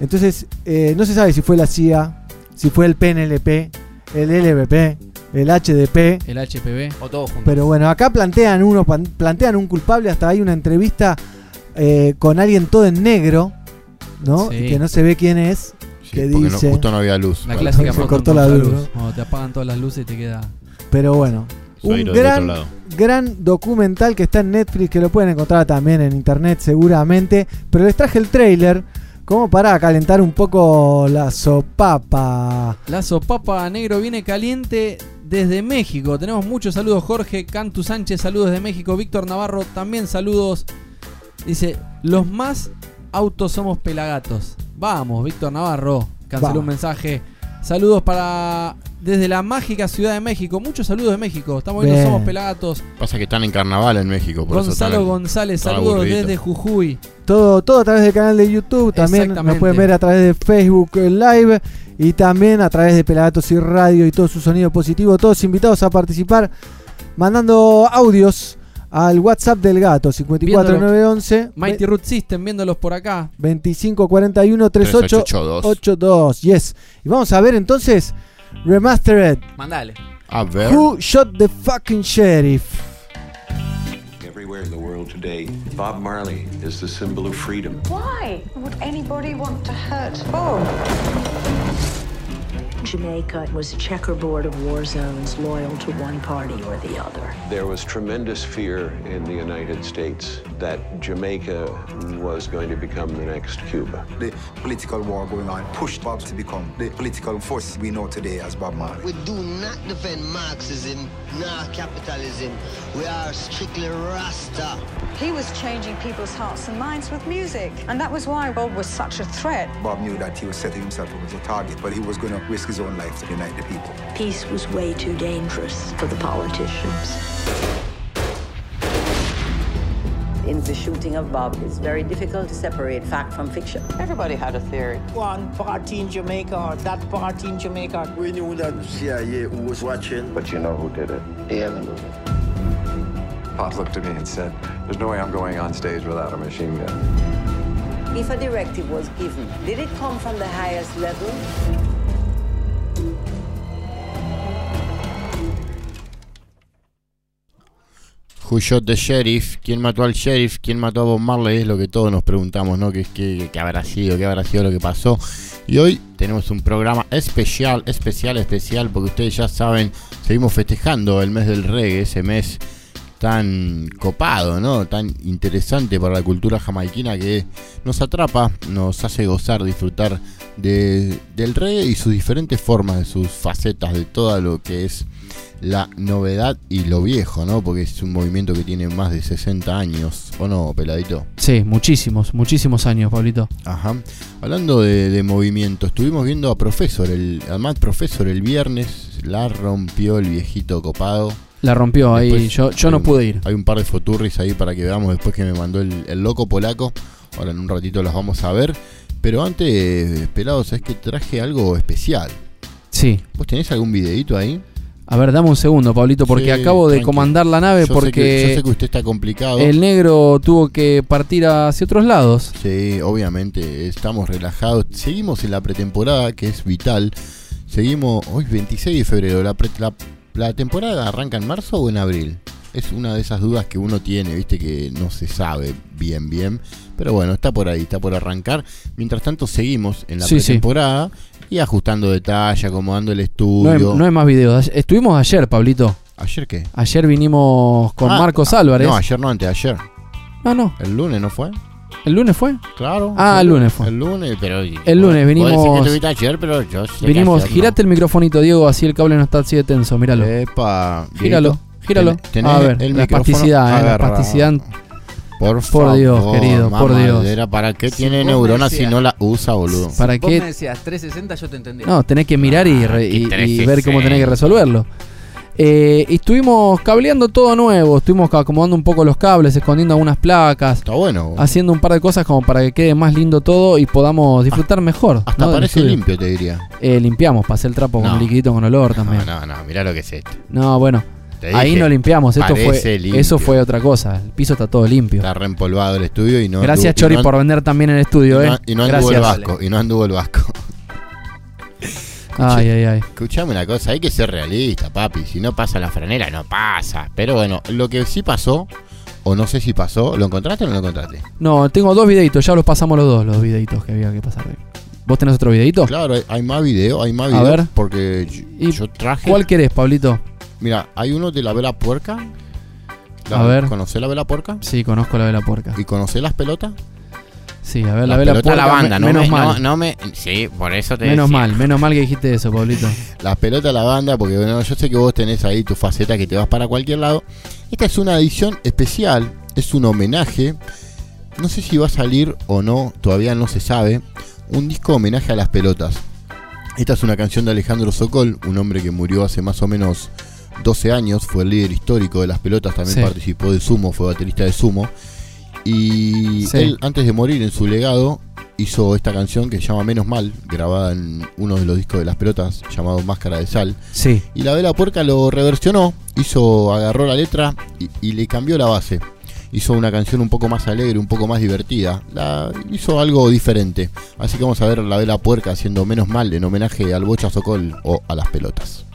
Entonces, eh, no se sabe si fue la CIA, si fue el PNLP, el LVP, el HDP. El HPV. O todos juntos. Pero bueno, acá plantean uno, plantean un culpable, hasta hay una entrevista eh, con alguien todo en negro, ¿no? Sí. Que no se ve quién es. Sí, que porque no- dice- justo no había luz. La clásica se cortó la luz, ¿no? Cuando te apagan todas las luces y te queda. Pero bueno, un gran, gran documental que está en Netflix, que lo pueden encontrar también en internet seguramente. Pero les traje el trailer como para calentar un poco la sopapa. La sopapa negro viene caliente desde México. Tenemos muchos saludos. Jorge Cantu Sánchez, saludos de México. Víctor Navarro, también saludos. Dice, los más autos somos pelagatos. Vamos, Víctor Navarro. Canceló Va. un mensaje. Saludos para desde la mágica Ciudad de México. Muchos saludos de México. Estamos viendo. Somos Pelagatos. Pasa que están en carnaval en México. Por Gonzalo González, saludos desde Jujuy. Todo, todo a través del canal de YouTube. También nos pueden ver a través de Facebook Live. Y también a través de Pelagatos y Radio y todo su sonido positivo. Todos invitados a participar mandando audios al WhatsApp del gato 54911 Mighty Root System, viéndolos por acá. 2541 3882. 3882. Yes. Y vamos a ver entonces Remastered. Mandale. A ver. Who shot the fucking sheriff? Everywhere in the world today, Bob Marley is the symbol of freedom. Why would anybody want to hurt Bob? Jamaica was a checkerboard of war zones loyal to one party or the other. There was tremendous fear in the United States that Jamaica was going to become the next Cuba. The political war going on pushed Bob to become the political force we know today as Bob Marley. We do not defend Marxism nor capitalism. We are strictly Rasta. He was changing people's hearts and minds with music. And that was why Bob was such a threat. Bob knew that he was setting himself up as a target, but he was going to risk his own life to unite the people. Peace was way too dangerous for the politicians. In the shooting of Bob, it's very difficult to separate fact from fiction. Everybody had a theory. One party in Jamaica or that party in Jamaica. We knew that CIA was watching. But you know who did it? The Yeah. Pop looked at me and said, There's no way I'm going on stage without a machine gun. If a directive was given, did it come from the highest level? Who shot the sheriff? ¿Quién mató al sheriff? ¿Quién mató a Bob Marley? Es lo que todos nos preguntamos, ¿no? ¿Qué, qué, qué habrá sido? ¿Qué habrá sido lo que pasó? Y hoy tenemos un programa especial, especial, especial, porque ustedes ya saben, seguimos festejando el mes del reggae, ese mes tan copado, ¿no? Tan interesante para la cultura jamaiquina que nos atrapa, nos hace gozar, disfrutar de, del reggae y sus diferentes formas, de sus facetas, de todo lo que es la novedad y lo viejo, ¿no? Porque es un movimiento que tiene más de 60 años, ¿o no, peladito? Sí, muchísimos, muchísimos años, Pablito. Ajá. Hablando de, de movimiento, estuvimos viendo a Profesor, el, a Matt Profesor el viernes, la rompió el viejito copado. La rompió ahí, yo, yo no un- pude ir. Hay un par de foturris ahí para que veamos después que me mandó el, el loco polaco. Ahora en un ratito las vamos a ver. Pero antes, pelados, es que traje algo especial. Sí. ¿Vos tenés algún videito ahí? A ver, dame un segundo, Pablito, porque Sí, acabo de comandar la nave Yo sé porque que- yo sé que usted está complicado. el negro tuvo que partir hacia otros lados. Sí, obviamente, estamos relajados. Seguimos en la pretemporada, que es vital. Seguimos, hoy 26 de febrero. La, pre- la, la temporada arranca en marzo o en abril? Es una de esas dudas que uno tiene, viste, que no se sabe bien, bien. Pero bueno, está por ahí, está por arrancar. Mientras tanto, seguimos en la Sí, sí. pretemporada y ajustando detalle, acomodando el No hay, estudio. no hay más videos. Estuvimos ayer, Pablito. ¿Ayer qué? Ayer vinimos con Ah, Marcos Álvarez. No, ayer no, antes de ayer. Ah, no. El lunes, ¿no fue? ¿El lunes fue? Claro. Ah, el lunes fue. El lunes, pero. El lunes Vos decís que ayer, pero yo sé ayer no. girate el microfonito, Diego, así el cable no está así de tenso, míralo. Epa, Gíralo, gíralo. ten- tenés A ver, el la espasticidad, eh, la espasticidad. Por, Por Dios, favor, querido, por Dios. mamadera, ¿Para qué Si tiene vos neuronas si decías- no la usa, boludo? ¿Para Vos qué? me decías 360, yo te entendía. No, tenés que mirar y, re- y- y ver cómo 360. tenés que resolverlo. Eh, y estuvimos cableando todo nuevo, estuvimos acomodando un poco los cables, escondiendo algunas placas, Está bueno. haciendo un par de cosas como para que quede más lindo todo y podamos disfrutar mejor. Hasta parece limpio, te diría. Eh, limpiamos, pasé el trapo con un liquidito con olor también. No, no, no, mirá lo que es esto. No, bueno, ahí no limpiamos, esto fue, limpio. eso fue otra cosa. El piso está todo limpio. Está reempolvado el estudio y no. Gracias anduvo- y Chori no por vender también el estudio, y eh. no, y no anduvo el vasco. Y no anduvo el vasco. Ay, ay, ay. Escuchame una cosa, hay que ser realista, papi. Si no pasa la franela, no pasa. Pero bueno, lo que sí pasó, o no sé si pasó, ¿lo encontraste o no lo encontraste? No, tengo dos videitos, ya los pasamos los dos, los videitos que había que pasar. ¿Vos tenés otro videito? Claro, hay- hay más video, hay más A video. ver. Porque yo, ¿Y yo traje. ¿Cuál querés, Pablito? Mira, hay uno de la vela puerca. La- A ver. ¿Conocés la vela puerca? Sí, conozco la vela puerca. ¿Y conocés las pelotas? Sí, a ver, la Las vela puerca. la banda, me- no menos me, mal. No, no me, sí, por eso te menos decía. mal, menos mal que dijiste eso, Pablito. Las pelotas de la banda, porque bueno, yo sé que vos tenés ahí tu faceta que te vas para cualquier lado. Esta es una edición especial, es un homenaje. No sé si va a salir o no, todavía no se sabe. Un disco homenaje a las pelotas. Esta es una canción de Alejandro Sokol, un hombre que murió hace más o menos 12 años, fue el líder histórico de las pelotas, también Sí. participó de Sumo, fue baterista de Sumo. Y Sí. él, antes de morir en su legado, hizo esta canción que se llama Menos Mal, grabada en uno de los discos de las pelotas, llamado Máscara de Sal. Sí. Y la Vela Puerca lo reversionó, hizo, agarró la letra y, y le cambió la base. Hizo una canción un poco más alegre, un poco más divertida. La, hizo algo diferente. Así que vamos a ver la Vela Puerca haciendo Menos Mal en homenaje al Bocha Socol o a las pelotas.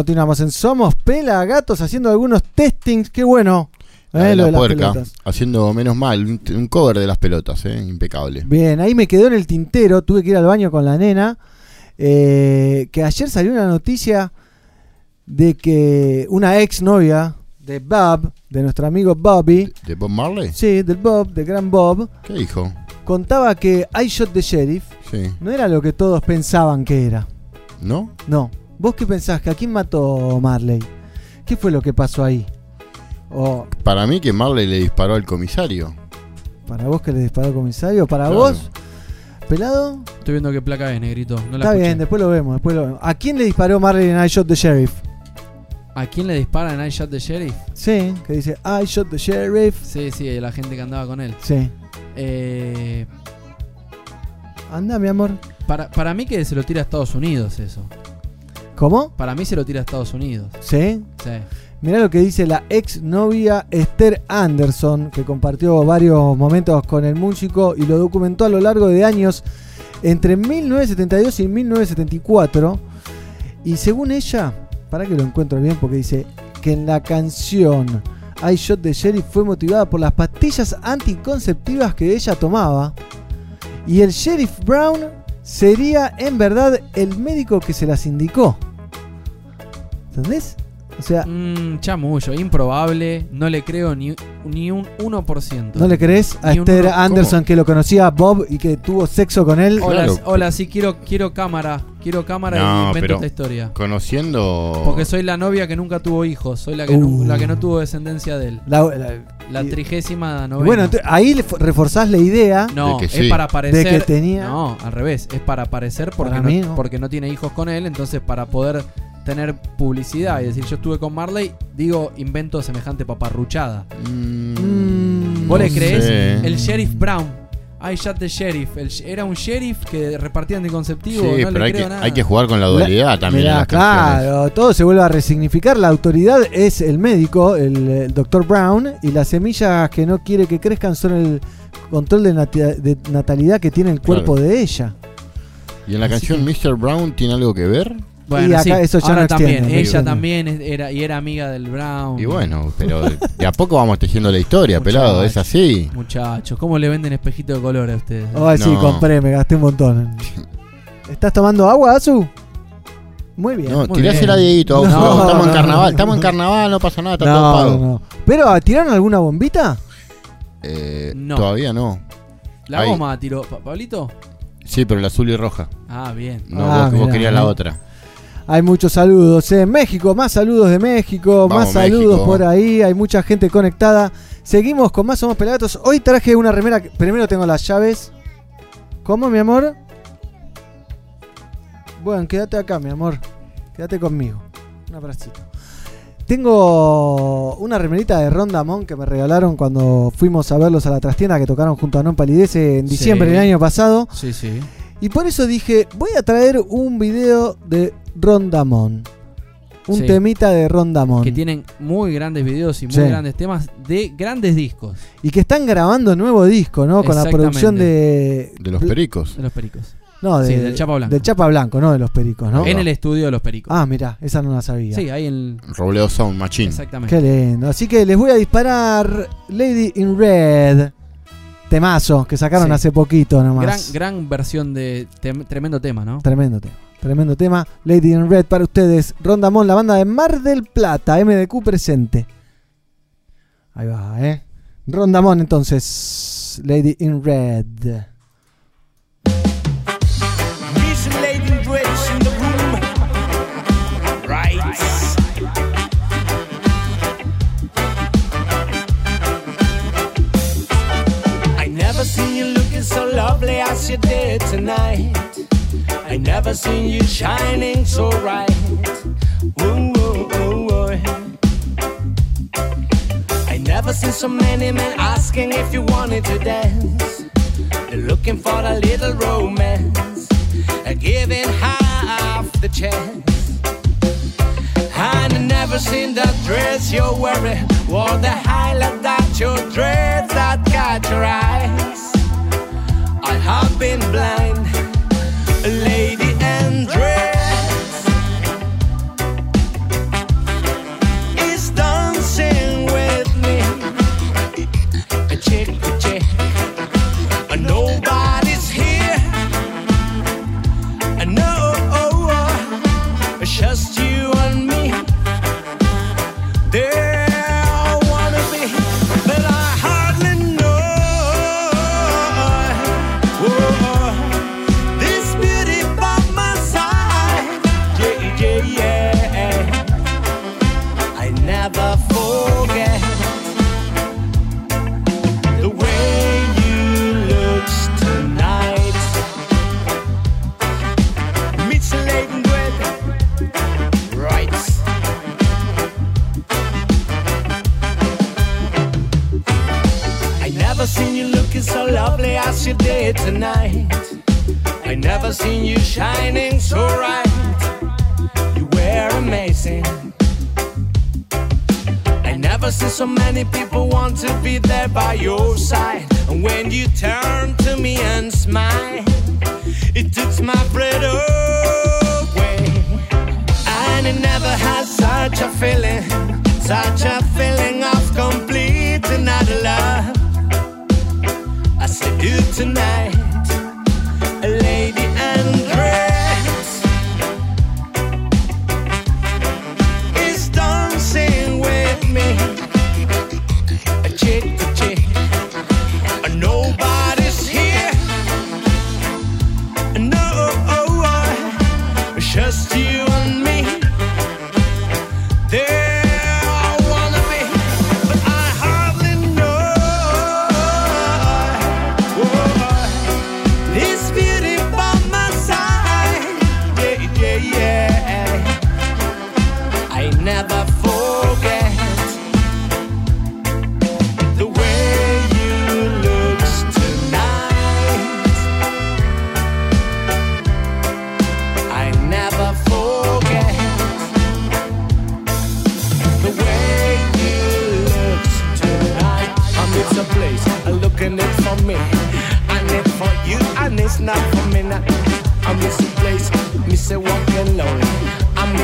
Continuamos en Somos Pelagatos haciendo algunos testings. Qué bueno. La eh, de la de puerca, haciendo menos mal, un, un cover de las pelotas, eh, impecable. Bien, ahí me quedó en el tintero. Tuve que ir al baño con la nena. eh, que ayer salió una noticia de que una ex novia de Bob, de nuestro amigo Bobby, ¿De Bob Marley? sí, del Bob, del gran Bob, ¿Qué dijo? contaba que I Shot the Sheriff Sí. no era lo que todos pensaban que era. ¿No? No. ¿Vos qué pensás? ¿Que a quién mató Marley? ¿Qué fue lo que pasó ahí? O Para mí que Marley le disparó al comisario. para vos que le disparó el comisario, para Claro. vos, pelado, Estoy viendo qué placa es, negrito. No la está escuché. bien, después lo vemos, después lo vemos. ¿A quién le disparó Marley en I Shot the Sheriff? ¿A quién le dispara en I Shot the Sheriff? Sí, que dice I Shot the Sheriff. Sí, sí, la gente que andaba con él. Sí. Eh, Anda, mi amor. para, para mí que se lo tira a Estados Unidos eso. ¿Cómo? Para mí se lo tira a Estados Unidos. ¿Sí? Sí. Mirá lo que dice la ex novia Esther Anderson, que compartió varios momentos con el músico y lo documentó a lo largo de años entre 1972 y 1974. Y según ella, para que lo encuentro bien, porque dice que en la canción I Shot the Sheriff fue motivada por las pastillas anticonceptivas que ella tomaba. Y el Sheriff Brown sería en verdad el médico que se las indicó. ¿Entendés? O sea, Mm, chamullo, improbable. No le creo ni, ni un 1%. ¿No le crees a Esther uno- Anderson que lo conocía a Bob y que tuvo sexo con él? Hola, Claro. hola, sí, quiero, quiero cámara. Quiero cámara y invento pero esta historia. conociendo. Porque soy la novia que nunca tuvo hijos. Soy la que, nu- Uh. la que no tuvo descendencia de él. La- la- La y- trigésima novena. bueno, ahí reforzás la idea. No, De que es sí. para aparecer. De que tenía- No, al revés. Es para aparecer porque, Para no, mí, no. porque no tiene hijos con él. Entonces, para poder tener publicidad y decir yo estuve con Marley, digo, invento semejante paparruchada. Mm, ¿Vos le crees? sé. El sheriff Brown. I shot the sheriff. El era un sheriff que repartía anticonceptivo. Sí, no pero le hay creo que, nada. hay que jugar con la dualidad también. en canciones. claro, todo se vuelve a resignificar. La autoridad es el médico, el, Dr. Brown, y las semillas que no quiere que crezcan son el control de, natalidad que tiene el cuerpo Claro. de ella. ¿Y en la Así canción Mr. Brown tiene algo que ver? Bueno, Y acá sí, eso ya ahora no también. Ella también es- era, y era amiga del Brown. Y bueno, pero de a poco vamos tejiendo la historia, Muchacho. pelado, es así. Muchachos, ¿cómo le venden espejito de color a ustedes? Ay, sí, No. compré, me gasté un montón. ¿Estás tomando agua, Azu? Muy bien. No, Muy tirásela bien. Dieguito, No, no, estamos en no, carnaval, no. estamos en carnaval, no pasa nada, está todo pago. no, no. Pero, ¿tiraron alguna bombita? Eh, No. Todavía no. La Ahí. goma tiró. Pa- ¿Pablito? Sí, pero la azul y roja. Ah, bien. No, Ah, vos, vos mirá, querías la otra. Hay muchos saludos en México, más saludos de México, Vamos, más saludos México. por ahí, hay mucha gente conectada. Seguimos con más Somos Pelagatos. Hoy traje una remera, primero tengo las llaves. ¿Cómo, mi amor? Bueno, quédate acá, mi amor. Quédate conmigo. Un abracito. Tengo una remerita de Rondamón que me regalaron cuando fuimos a verlos a la trastienda que tocaron junto a Non Palidece en diciembre Sí. del año pasado. Sí, sí. Y por eso dije, voy a traer un video de Rondamón. Un Sí. temita de Rondamón. Que tienen muy grandes videos y muy Sí. grandes temas de grandes discos. Y que están grabando nuevo disco, ¿no? Con la producción de... De los pericos. De los pericos. No, de- Sí, del Chapa Blanco. Del Chapa Blanco, no de los pericos, ¿no? En el estudio de los pericos. Ah, mirá, esa no la sabía. Sí, ahí en. Robledo Sound Machine. Exactamente. Qué lindo. Así que les voy a disparar Lady in Red. Temazo que sacaron Sí. hace poquito nomás. Gran, gran versión de. tem- tremendo tema, ¿no? Tremendo tema. Tremendo tema. Lady in Red para ustedes. Rondamón, la banda de Mar del Plata. MDQ presente. Ahí va, ¿eh? Rondamón entonces. Lady in Red. I never seen you looking so lovely as you did tonight. I never seen you shining so bright. Ooh, ooh, ooh, ooh. I never seen so many men asking if you wanted to dance. They're looking for a little romance, uh, giving half the chance. And I never seen that dress you're wearing, or the highlight that your dress that got your eyes. I have been blind, as you did tonight. I never seen you shining so bright. You were amazing. I never seen so many people want to be there by your side. And when you turn to me and smile, it took my breath away. And it never had such a feeling, such a feeling of complete and utter love. Do tonight, a lady is dancing with me. A chick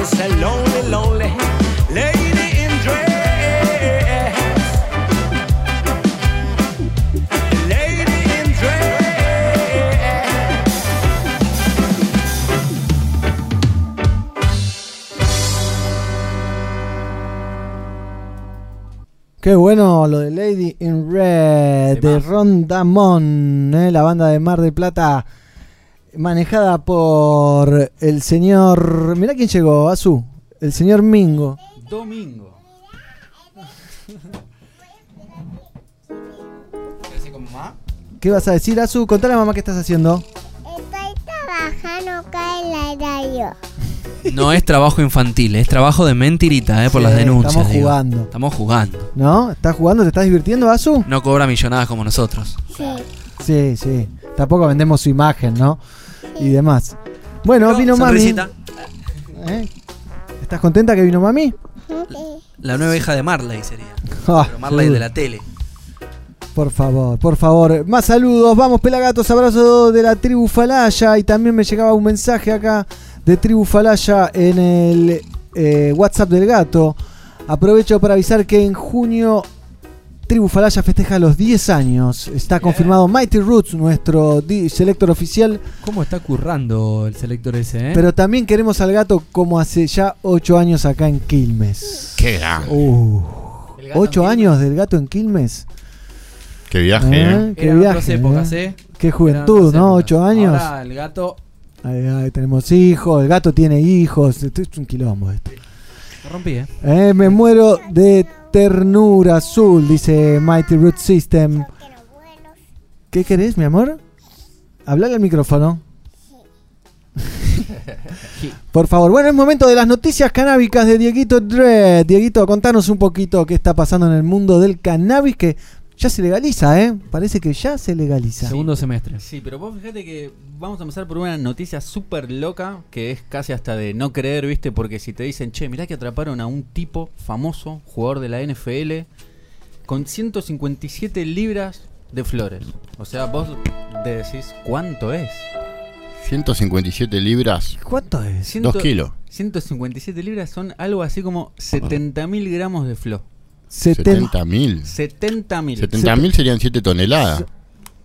I miss a lonely, lonely lady in dress. Lady in dress. Qué bueno lo de Lady in Red de Rondamón, ¿eh? la banda de Mar del Plata manejada por el señor. Mirá quién llegó, Azú. El señor Mingo. Domingo. ¿Qué vas a decir, Azú? Contale a mamá qué estás haciendo. Estoy trabajando acá en la radio. No es trabajo infantil, es trabajo de mentirita, eh, por Sí, las denuncias. estamos digo. jugando. Estamos jugando. ¿No? ¿Estás jugando? ¿Te estás divirtiendo, Azú? No cobra millonadas como nosotros. Sí. Sí, sí. Tampoco vendemos su imagen, ¿no? Y demás. Bueno, vino sonrisita. mami. ¿Eh? ¿Estás contenta que vino mami? La nueva hija de Marley sería. Ah, Pero Marley de la tele. Por favor, por favor. Más saludos. Vamos, pelagatos. Abrazo de la tribu Falaya. Y también me llegaba un mensaje acá de tribu Falaya en el eh, WhatsApp del gato. Aprovecho para avisar que en junio Tribu Falaya festeja los 10 años. Está confirmado Mighty Roots, nuestro selector oficial. ¿Cómo está currando el selector ese, eh? Pero también queremos al gato como hace ya 8 años acá en Quilmes. Qué grande. Uh, 8 años del gato en Quilmes. Qué viaje, ¿Eh? ¿eh? Qué Eran viaje. otras épocas, ¿eh? ¿eh? Qué juventud, ¿no? épocas. 8 años. Ahora el gato Ahí, ahí tenemos hijos, el gato tiene hijos. Esto es un quilombo esto. lo rompí, ¿eh? Eh, me muero de ternura azul, dice Mighty Root System. ¿Qué querés, mi amor? Hablale al micrófono. Por favor, bueno, es momento de las noticias canábicas de Dieguito Dread. Dieguito, contanos un poquito qué está pasando en el mundo del cannabis que ya se legaliza, ¿eh? Parece que ya se legaliza. Segundo semestre. Sí, pero vos fíjate que vamos a empezar por una noticia súper loca que es casi hasta de no creer, ¿viste? Porque si te dicen, che, mirá que atraparon a un tipo famoso, jugador de la NFL, con 157 libras de flores. O sea, vos te decís, ¿cuánto es? 157 libras. ¿Cuánto es? Ciento- Dos kilos. 157 libras son algo así como 70 mil gramos de flor. 70 mil. 70 mil. 70 mil serían 7 toneladas.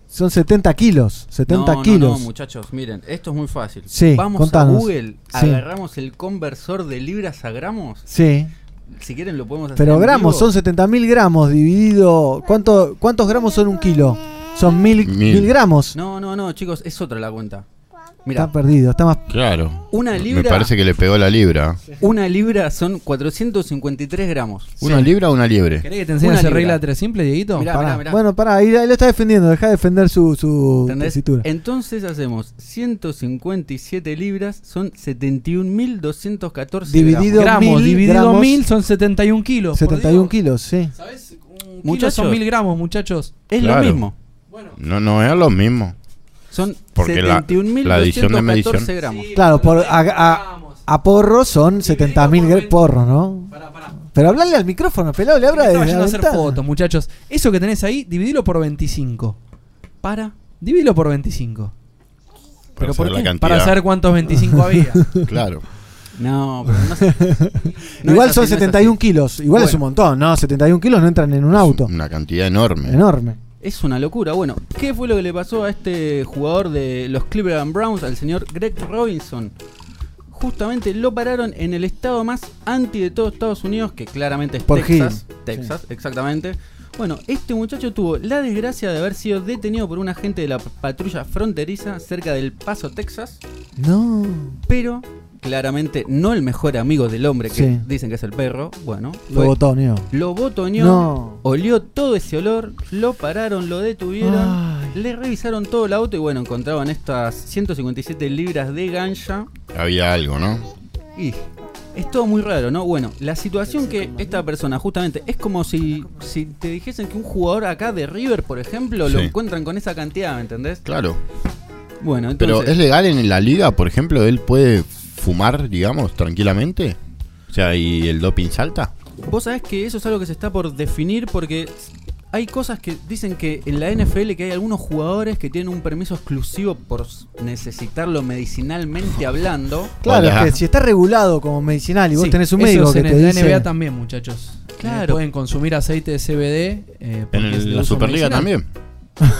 Son 70 kilos. 70 no, no, kilos. No, muchachos, miren, esto es muy fácil. Sí, Vamos contanos. a Google, Sí. agarramos el conversor de libras a gramos. Sí. Si quieren lo podemos hacer. Pero gramos, son 70.000 gramos dividido. ¿cuánto, ¿Cuántos gramos son un kilo? Son mil, Mil. mil gramos. No, no, no, chicos, es otra la cuenta. Mira, Está perdido, está más. Claro. Una Me libra- parece que le pegó la libra. una libra son 453 gramos. ¿Una libra o una liebre? ¿Querés que te enseñe a Una hacer libra. regla de tres simple, Dieguito? Mirá, Pará. mirá, mirá. Bueno, pará, ahí, ahí lo está defendiendo, deja de defender su, su tesitura. Entonces hacemos 157 libras, son 71.214 Dividido gramos. mil dividido gramos. mil son 71 kilos. por 71 Dios. kilos, sí. ¿Sabes? Un kilo Muchachos. son mil gramos, muchachos. Es Claro. lo mismo. No, no es lo mismo. Son Porque la- la adición de 71.214 medición. gramos. Claro, por, a, a, a porro son 70.000 gr- porros, ¿no? Pero hablarle al micrófono, pelado, le habla de la a hacer fotos, muchachos. Eso que tenés ahí, dividilo por 25. Para. Dividilo por 25. Para por qué? cantidad. Para saber cuántos 25 había. Claro. No, pero no sé. No Igual es son así, no es 71 así. kilos. Igual es Bueno. un montón, ¿no? 71 kilos no entran en un auto. Una cantidad enorme. Enorme. Es una locura. Bueno, ¿qué fue lo que le pasó a este jugador de los Cleveland Browns, al señor Greg Robinson? Justamente lo pararon en el estado más anti de todo Estados Unidos, que claramente es Por Texas. Texas, exactamente. Bueno, este muchacho tuvo la desgracia de haber sido detenido por un agente de la patrulla fronteriza cerca del Paso, Texas, No. pero claramente no el mejor amigo del hombre que Sí. dicen que es el perro. Bueno, Lo botoneó. lo botoneó, No. olió todo ese olor, lo pararon, lo detuvieron, Ay. le revisaron todo el auto y bueno, encontraban estas 157 libras de ganja Había algo, ¿no? y es todo muy raro, ¿no? Bueno, la situación que esta persona justamente es como si, si te dijesen que un jugador acá de River, por ejemplo, lo encuentran con esa cantidad, ¿me entendés? Claro. Bueno, entonces... Pero ¿es legal en la liga, por ejemplo? ¿Él puede fumar, digamos, tranquilamente? O sea, ¿y el doping salta? Vos sabés que eso es algo que se está por definir porque hay cosas que dicen que en la NFL que hay algunos jugadores que tienen un permiso exclusivo por necesitarlo medicinalmente hablando. Claro, Hola. es que si está regulado como medicinal y vos Sí, tenés un eso médico es que en te la dice. NBA también, muchachos. Claro. Eh, pueden consumir aceite de CBD. eh, En el- la Superliga medicinal. también.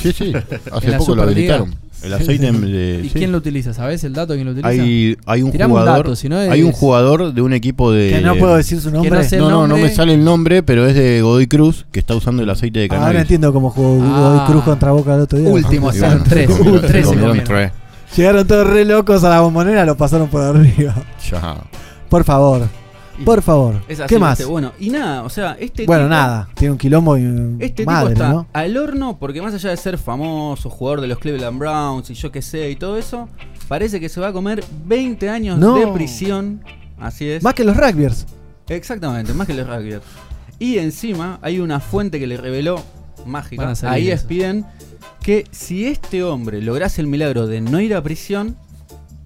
Sí, sí. Hace poco lo habilitaron. El aceite de. ¿Y sí. quién lo utiliza? ¿Sabes el dato? ¿Quién lo utiliza? Hay, hay un Tirame un jugador. dato, si no Hay un es- jugador de un equipo de. Que no puedo decir su nombre. no sé el No, no, no nombre. me sale el nombre, pero es de Godoy Cruz, que está usando el aceite de cannabis. Ahora entiendo cómo jugó Ah. Godoy Cruz contra Boca el otro día. Último, Y bueno, tres, se comieron- tres se se comieron comieron. tres. Llegaron todos re locos a la bombonera, lo pasaron por arriba. Ya. Por favor, por favor. es así, ¿Qué más? Bueno, y nada, o sea, este Bueno, tipo- nada, tiene un quilombo y Este madre, tipo está ¿no? al horno porque más allá de ser famoso, jugador de los Cleveland Browns y yo qué sé y todo eso, parece que se va a comer 20 años No. de prisión. Así es. Más que los rugbyers. Exactamente, más que los rugby. Y encima hay una fuente que le reveló mágica a ESPN que si este hombre lograse el milagro de no ir a prisión,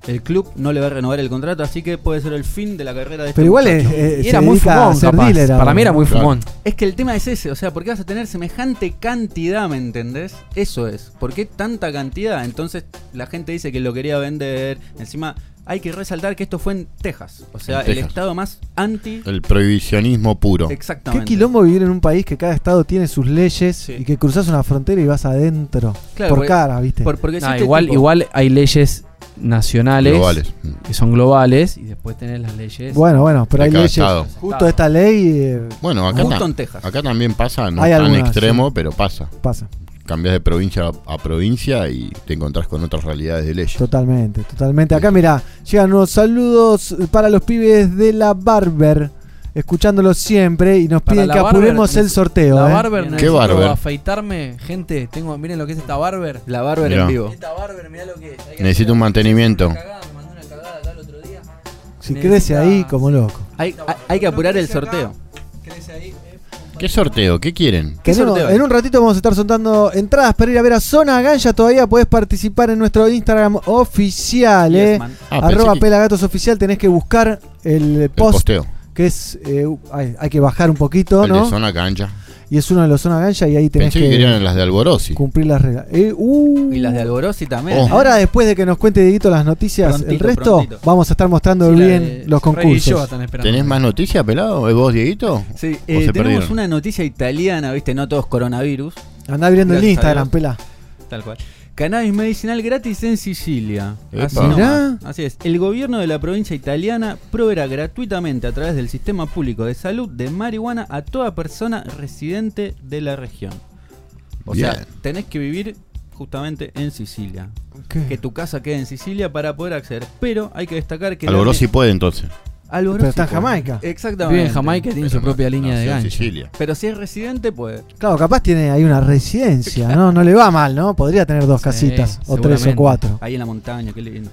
el club no le va a renovar el contrato, así que puede ser el fin de la carrera de este Pero igual es, eh, Y era muy fumón, capaz. dealer Para mí era muy Claro. fumón. Es que el tema es ese, o sea, ¿por qué vas a tener semejante cantidad, me entendés? Eso es. ¿Por qué tanta cantidad? Entonces la gente dice que lo quería vender. Encima hay que resaltar que esto fue en Texas. O sea, el estado más anti. El prohibicionismo puro. Qué Exactamente. quilombo vivir en un país que cada estado tiene sus leyes y que cruzas una frontera y vas adentro. Claro, por porque- cara, ¿viste? por- porque existe igual, tipo- igual hay leyes nacionales Globales. que son globales y después tenés las leyes. Bueno, bueno, pero hay leyes. estado. Justo esta ley eh, Bueno, acá, Justo en Texas. acá también pasa, no Hay tan algunas, extremo, sí. pero pasa. pasa. Cambias de provincia a, a provincia y te encontrás con otras realidades de leyes. Totalmente, totalmente. Acá, mira, llegan unos saludos para los pibes de la Barber, escuchándolos siempre y nos Para piden que Barber, apuremos el sorteo. La ¿eh? barber, ¿Qué barber? afeitarme. Gente, tengo, miren lo que es esta barber. La Barber Mirá. en vivo. Esta mirá lo que es. Hay que Necesito hacer un mantenimiento. una cagada, me mandó una cagada acá el otro día. Si crece ahí, como loco. Hay, hay- hay que apurar el sorteo. Crece ahí. eh. ¿Qué sorteo? ¿Qué quieren? ¿Qué Tenemos- sorteo hay? en un ratito vamos a estar soltando entradas para ir a ver a Zona Ganja. Todavía podés participar en nuestro Instagram oficial, Yes, eh. man. Ah, pensé Arroba que- Pelagatos Oficial. Tenés que buscar el El post, posteo. que es. eh, hay, hay que bajar un poquito, el ¿no? de zona cancha. Y es uno de los Zona Ganja y ahí tenés Pensé que, querían las de Alborosi. cumplir las reglas. Eh, uh. Y las de Alborosi también. Oh. ¿eh? Ahora, después de que nos cuente Dieguito las noticias, el resto, prontito. vamos a estar mostrando Sí, bien de los Rey y yo concursos. están esperando. ¿Tenés más noticias, pelado? ¿Es vos, Dieguito? Sí, ¿O eh, tenemos perdieron? una noticia italiana, viste, no todos coronavirus. Andá viendo el Instagram, pela. Tal cual. Cannabis medicinal gratis en Sicilia. Así, nomás. Así es. El gobierno de la provincia italiana proveerá gratuitamente a través del sistema público de salud de marihuana a toda persona residente de la región. O Bien. sea, tenés que vivir justamente en Sicilia. Que tu casa quede en Sicilia para poder acceder. Pero hay que destacar que... la- Alborosi puede entonces. Pero está en. Jamaica. Exactamente. Vive en Jamaica y tiene su propia no- línea de nació en gancho. Sicilia. Pero si es residente, puede. Claro, capaz tiene ahí una residencia, ¿no? No le va mal, ¿no? Podría tener dos Sí, casitas, o tres o seguramente. cuatro. Ahí en la montaña, qué lindo.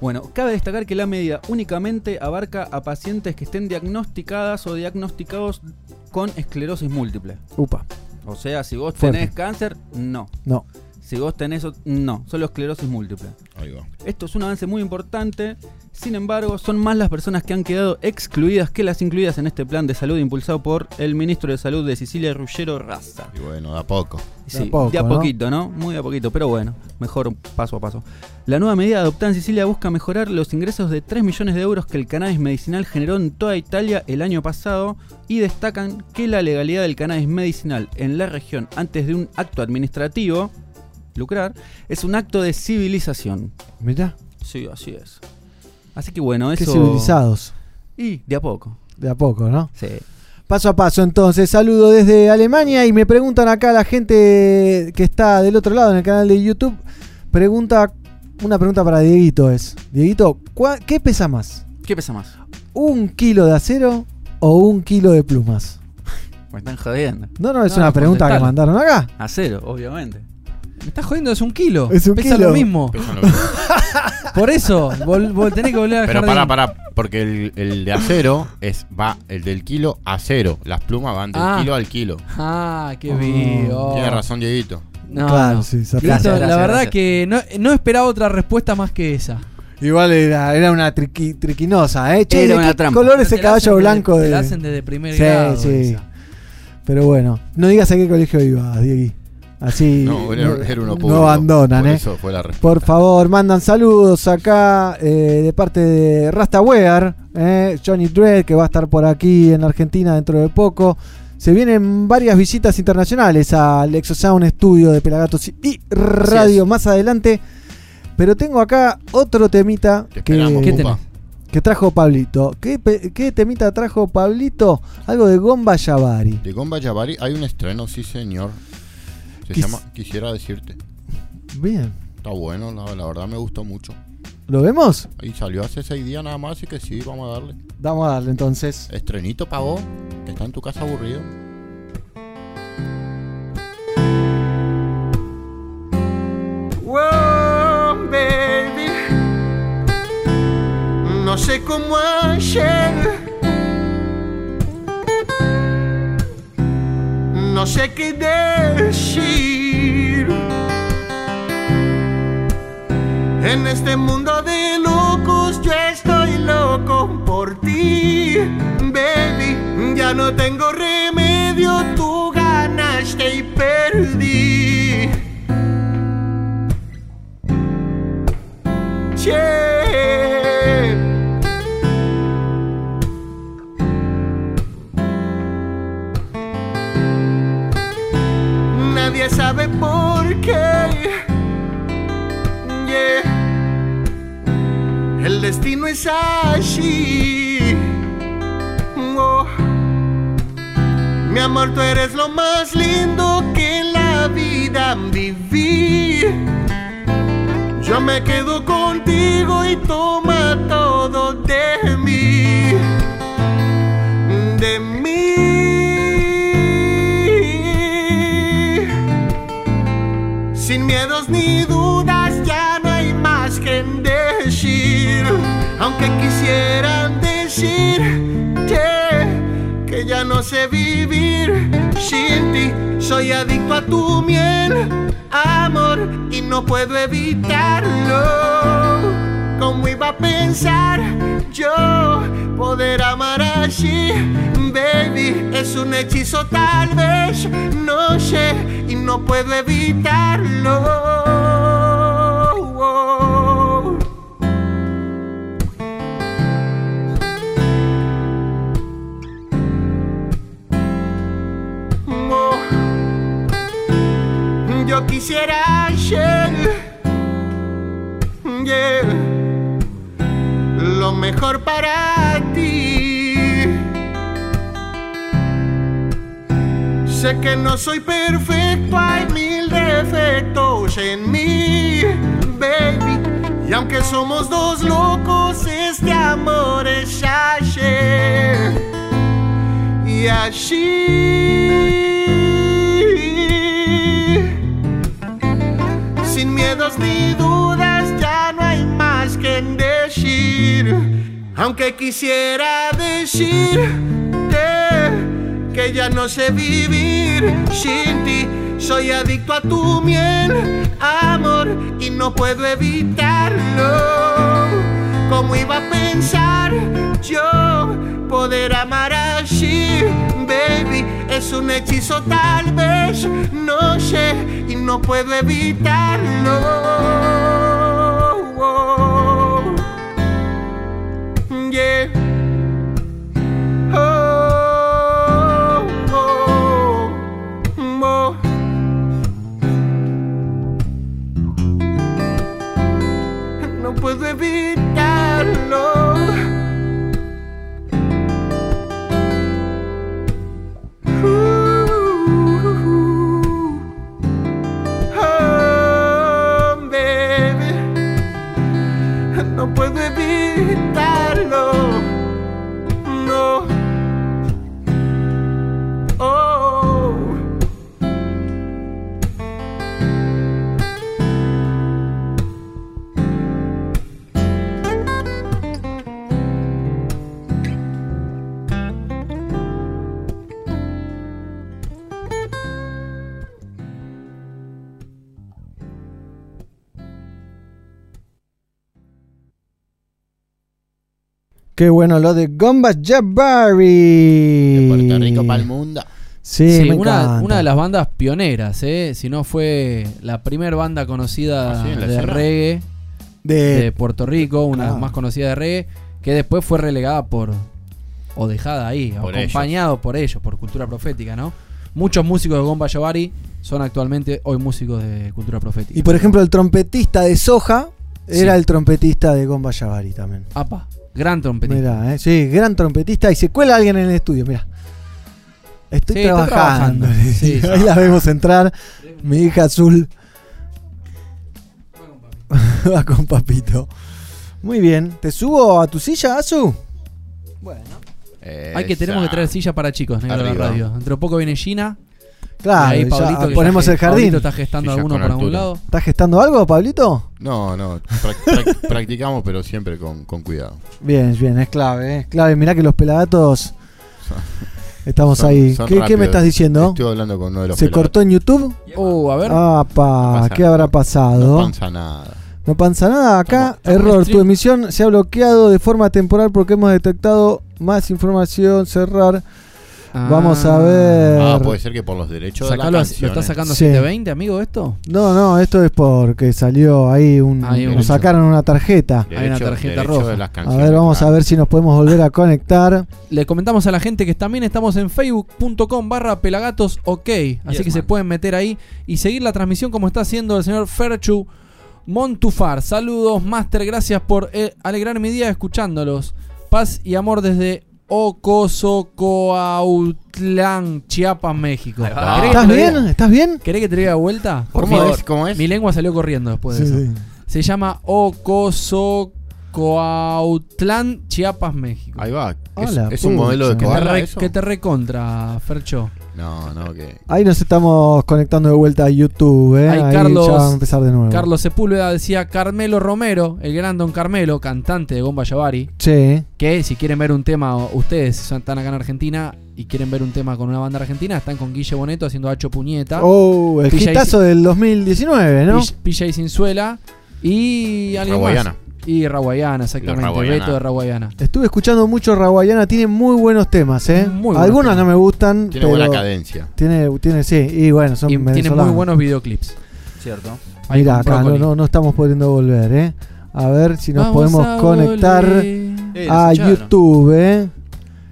Bueno, cabe destacar que la medida únicamente abarca a pacientes que estén diagnosticadas o diagnosticados con esclerosis múltiple. Upa, O sea, si vos Fuerte. tenés cáncer, no. no. Si vos tenés, no, solo esclerosis múltiple. Ahí va. Esto es un avance muy importante, sin embargo, son más las personas que han quedado excluidas que las incluidas en este plan de salud impulsado por el ministro de Salud de Sicilia, Ruggero Raza. Y bueno, da poco. Sí, De a poco, de a ¿no? poquito, ¿no? Muy de a poquito, pero bueno, mejor paso a paso. La nueva medida adoptada en Sicilia busca mejorar los ingresos de 3 millones de euros que el cannabis medicinal generó en toda Italia el año pasado y destacan que la legalidad del cannabis medicinal en la región antes de un acto administrativo, lucrar, es un acto de civilización. Mirá, Sí, así es. Así que bueno, qué eso... civilizados. Y de a poco. De a poco, ¿no? Sí. Paso a paso, entonces, saludo desde Alemania y me preguntan acá la gente que está del otro lado en el canal de YouTube. Pregunta, una pregunta para Dieguito es, Dieguito, ¿cuá- ¿qué pesa más? ¿Qué pesa más? ¿Un kilo de acero o un kilo de plumas? Me están jodiendo. No, no, es No, una pregunta que mandaron acá. A cero, obviamente. Me estás jodiendo, es un kilo. Es un Pesa kilo. lo mismo. Pesan lo mismo. Por eso, vol- vol- tenés que volver al Pero jardín. pará, pará, porque el, el de acero es va el del kilo a cero. Las plumas van del Ah. kilo al kilo. Ah, qué Oh. vivo. Tiene razón, Dieguito. No, Claro, no. sí, se Listo, Gracias, la verdad gracias. que no, no esperaba otra respuesta más que esa. Igual era, era una triqui- triquinosa, ¿eh? Che, Era ¿de una qué trampa. color Pero ese te la caballo hacen blanco de.? te la hacen desde primer Sí, grado. sí. esa. Pero bueno, no digas a qué colegio ibas, Diegui. Así No, era, era uno no abandonan, Por ¿eh? Eso fue la respuesta. Por favor, mandan saludos acá eh, de parte de Rasta Wear, eh, Johnny Dredd, que va a estar por aquí en Argentina dentro de poco. Se vienen varias visitas internacionales al Exosound Studio de Pelagatos y Radio más adelante. Pero tengo acá otro temita Te que, que trajo Pablito. ¿Qué, qué temita trajo Pablito? Algo de Gomba Yavari. De Gomba Yavari hay un estreno, sí señor. Se Quis- llama Quisiera decirte. Bien. Está bueno, la, la verdad me gustó mucho. ¿Lo vemos? Y salió hace seis días nada más, así que sí, vamos a darle. Vamos a darle entonces. Estrenito para vos, que está en tu casa aburrido. Wow, baby. No sé cómo ayer. No sé qué decir. En este mundo de locos yo estoy loco por ti, baby. Ya no tengo remedio, tú ganaste y perdí. Che. Nadie sabe por qué. El destino es así. Oh. Mi amor, tú eres lo más lindo que en la vida viví. Yo me quedo contigo y toma todo de mí. De mí. Sin miedos ni dudas ya no hay más que decir. Aunque quisieran decirte que ya no sé vivir sin ti. Soy adicto a tu miel, amor, y no puedo evitarlo. ¿Cómo iba a pensar yo poder amar así? Baby, es un hechizo tal vez, no sé, y no puedo evitarlo. Yo quisiera ser yeah, lo mejor para ti. Sé que no soy perfecto, hay mil defectos en mí, baby. Y aunque somos dos locos, este amor es ayer y así. Sin miedos ni dudas, ya no hay más que Aunque quisiera decirte que ya no sé vivir sin ti. Soy adicto a tu miel, amor, y no puedo evitarlo. ¿Cómo iba a pensar yo poder amar así? Baby, es un hechizo tal vez, no sé, y no puedo evitarlo. Yeah. Oh, oh, oh. No puedo evitarlo. Qué bueno lo de Gomba Jabari. De Puerto Rico para el mundo. Sí, Sí, me una, de las bandas pioneras, ¿eh? si no fue la primera banda conocida Ah, sí, de escena. reggae De- de, Puerto Rico, una Claro. más conocida de reggae, que después fue relegada por, o dejada ahí, Por acompañado por ellos, por Cultura Profética, ¿no? Muchos músicos de Gomba Yavari son actualmente hoy músicos de Cultura Profética. Y por ejemplo, el trompetista de Soja era Sí. el trompetista de Gomba Yavari también. Apa, gran trompetista. Mirá, eh, sí, gran trompetista. Y se cuela alguien en el estudio, mira. Estoy Sí, trabajando. trabajando. Sí, sí. Ahí la vemos entrar. Mi hija azul. Va con papito. Muy bien. ¿Te subo a tu silla, Azu? Hay que tenemos que traer silla para chicos, negro de radio. Dentro de poco viene Gina. Claro, ahí ya Pablito que ponemos está- el jardín. Pablito está gestando Sillas alguno por algún lado. ¿Estás gestando algo, Pablito? No, no, prac- practicamos, pero siempre con, con cuidado. Bien, bien, es clave, eh, es clave. Mirá que los pelagatos estamos Son- ahí. son ¿Qué, qué me estás diciendo? Estuve hablando con uno de los ¿Se cortó en YouTube? Oh, a ver. ¡Apa! pasa ¿Qué nada. habrá No pasado? pasa nada. No pasa nada acá. Error. Tu emisión se ha bloqueado de forma temporal porque hemos detectado más información. Cerrar. Vamos a ver. Ah, puede ser que por los derechos de la Sacalo a- ¿Lo canción, está sacando a Sí. 720, amigo, esto? No, no, esto es porque salió ahí un. Ahí un- nos sacaron una tarjeta. Hay una tarjeta derecho roja. de las A ver, vamos a ver si nos podemos volver a conectar. Le comentamos a la gente que también estamos en facebook.com barra pelagatos ok. Así Yes, que se pueden meter ahí y seguir la transmisión como está haciendo el señor Ferchu Montufar. Saludos, Master. Gracias por eh, alegrar mi día escuchándolos. Paz y amor desde Ocosocoautlán, Chiapas, México. va. ¿Querés que ¿Estás bien? ¿Estás bien? ¿Querés que te diga de vuelta? ¿Cómo es? ¿Cómo es? Mi lengua salió corriendo después de Sí, eso. sí. Se llama Ocosocoautlán, Chiapas, México. Ahí va. Es, Hola, es un modelo de. Que te, koala re- eso? que te recontra, Fercho. No, no, que. Ahí nos estamos conectando de vuelta a YouTube. ¿eh? Ahí Ahí Carlos- ya vamos a empezar de nuevo. Carlos Sepúlveda decía Carmelo Romero, el gran Don Carmelo, cantante de Gomba Yavari. Sí. Que si quieren ver un tema, ustedes están acá en Argentina y quieren ver un tema con una banda argentina, están con Guille Boneto haciendo Hacho Puñeta. Oh, el hitazo del 2019, ¿no? PJ Sinzuela y alguien Raguayana. más. Y Raguayana, exactamente. Raguayana. Beto de Raguayana. Estuve escuchando mucho Raguayana, tiene muy buenos temas, ¿eh? Muy buenos Algunos temas. no me gustan, Tiene pero buena cadencia. Tiene, tiene, sí, y bueno, son Y tiene muy buenos videoclips. Cierto. Ahí Mira, con acá no, Brócoli. no, no estamos pudiendo volver, ¿eh? A ver si nos Vamos podemos a conectar volver. Eh, a. YouTube, ¿eh?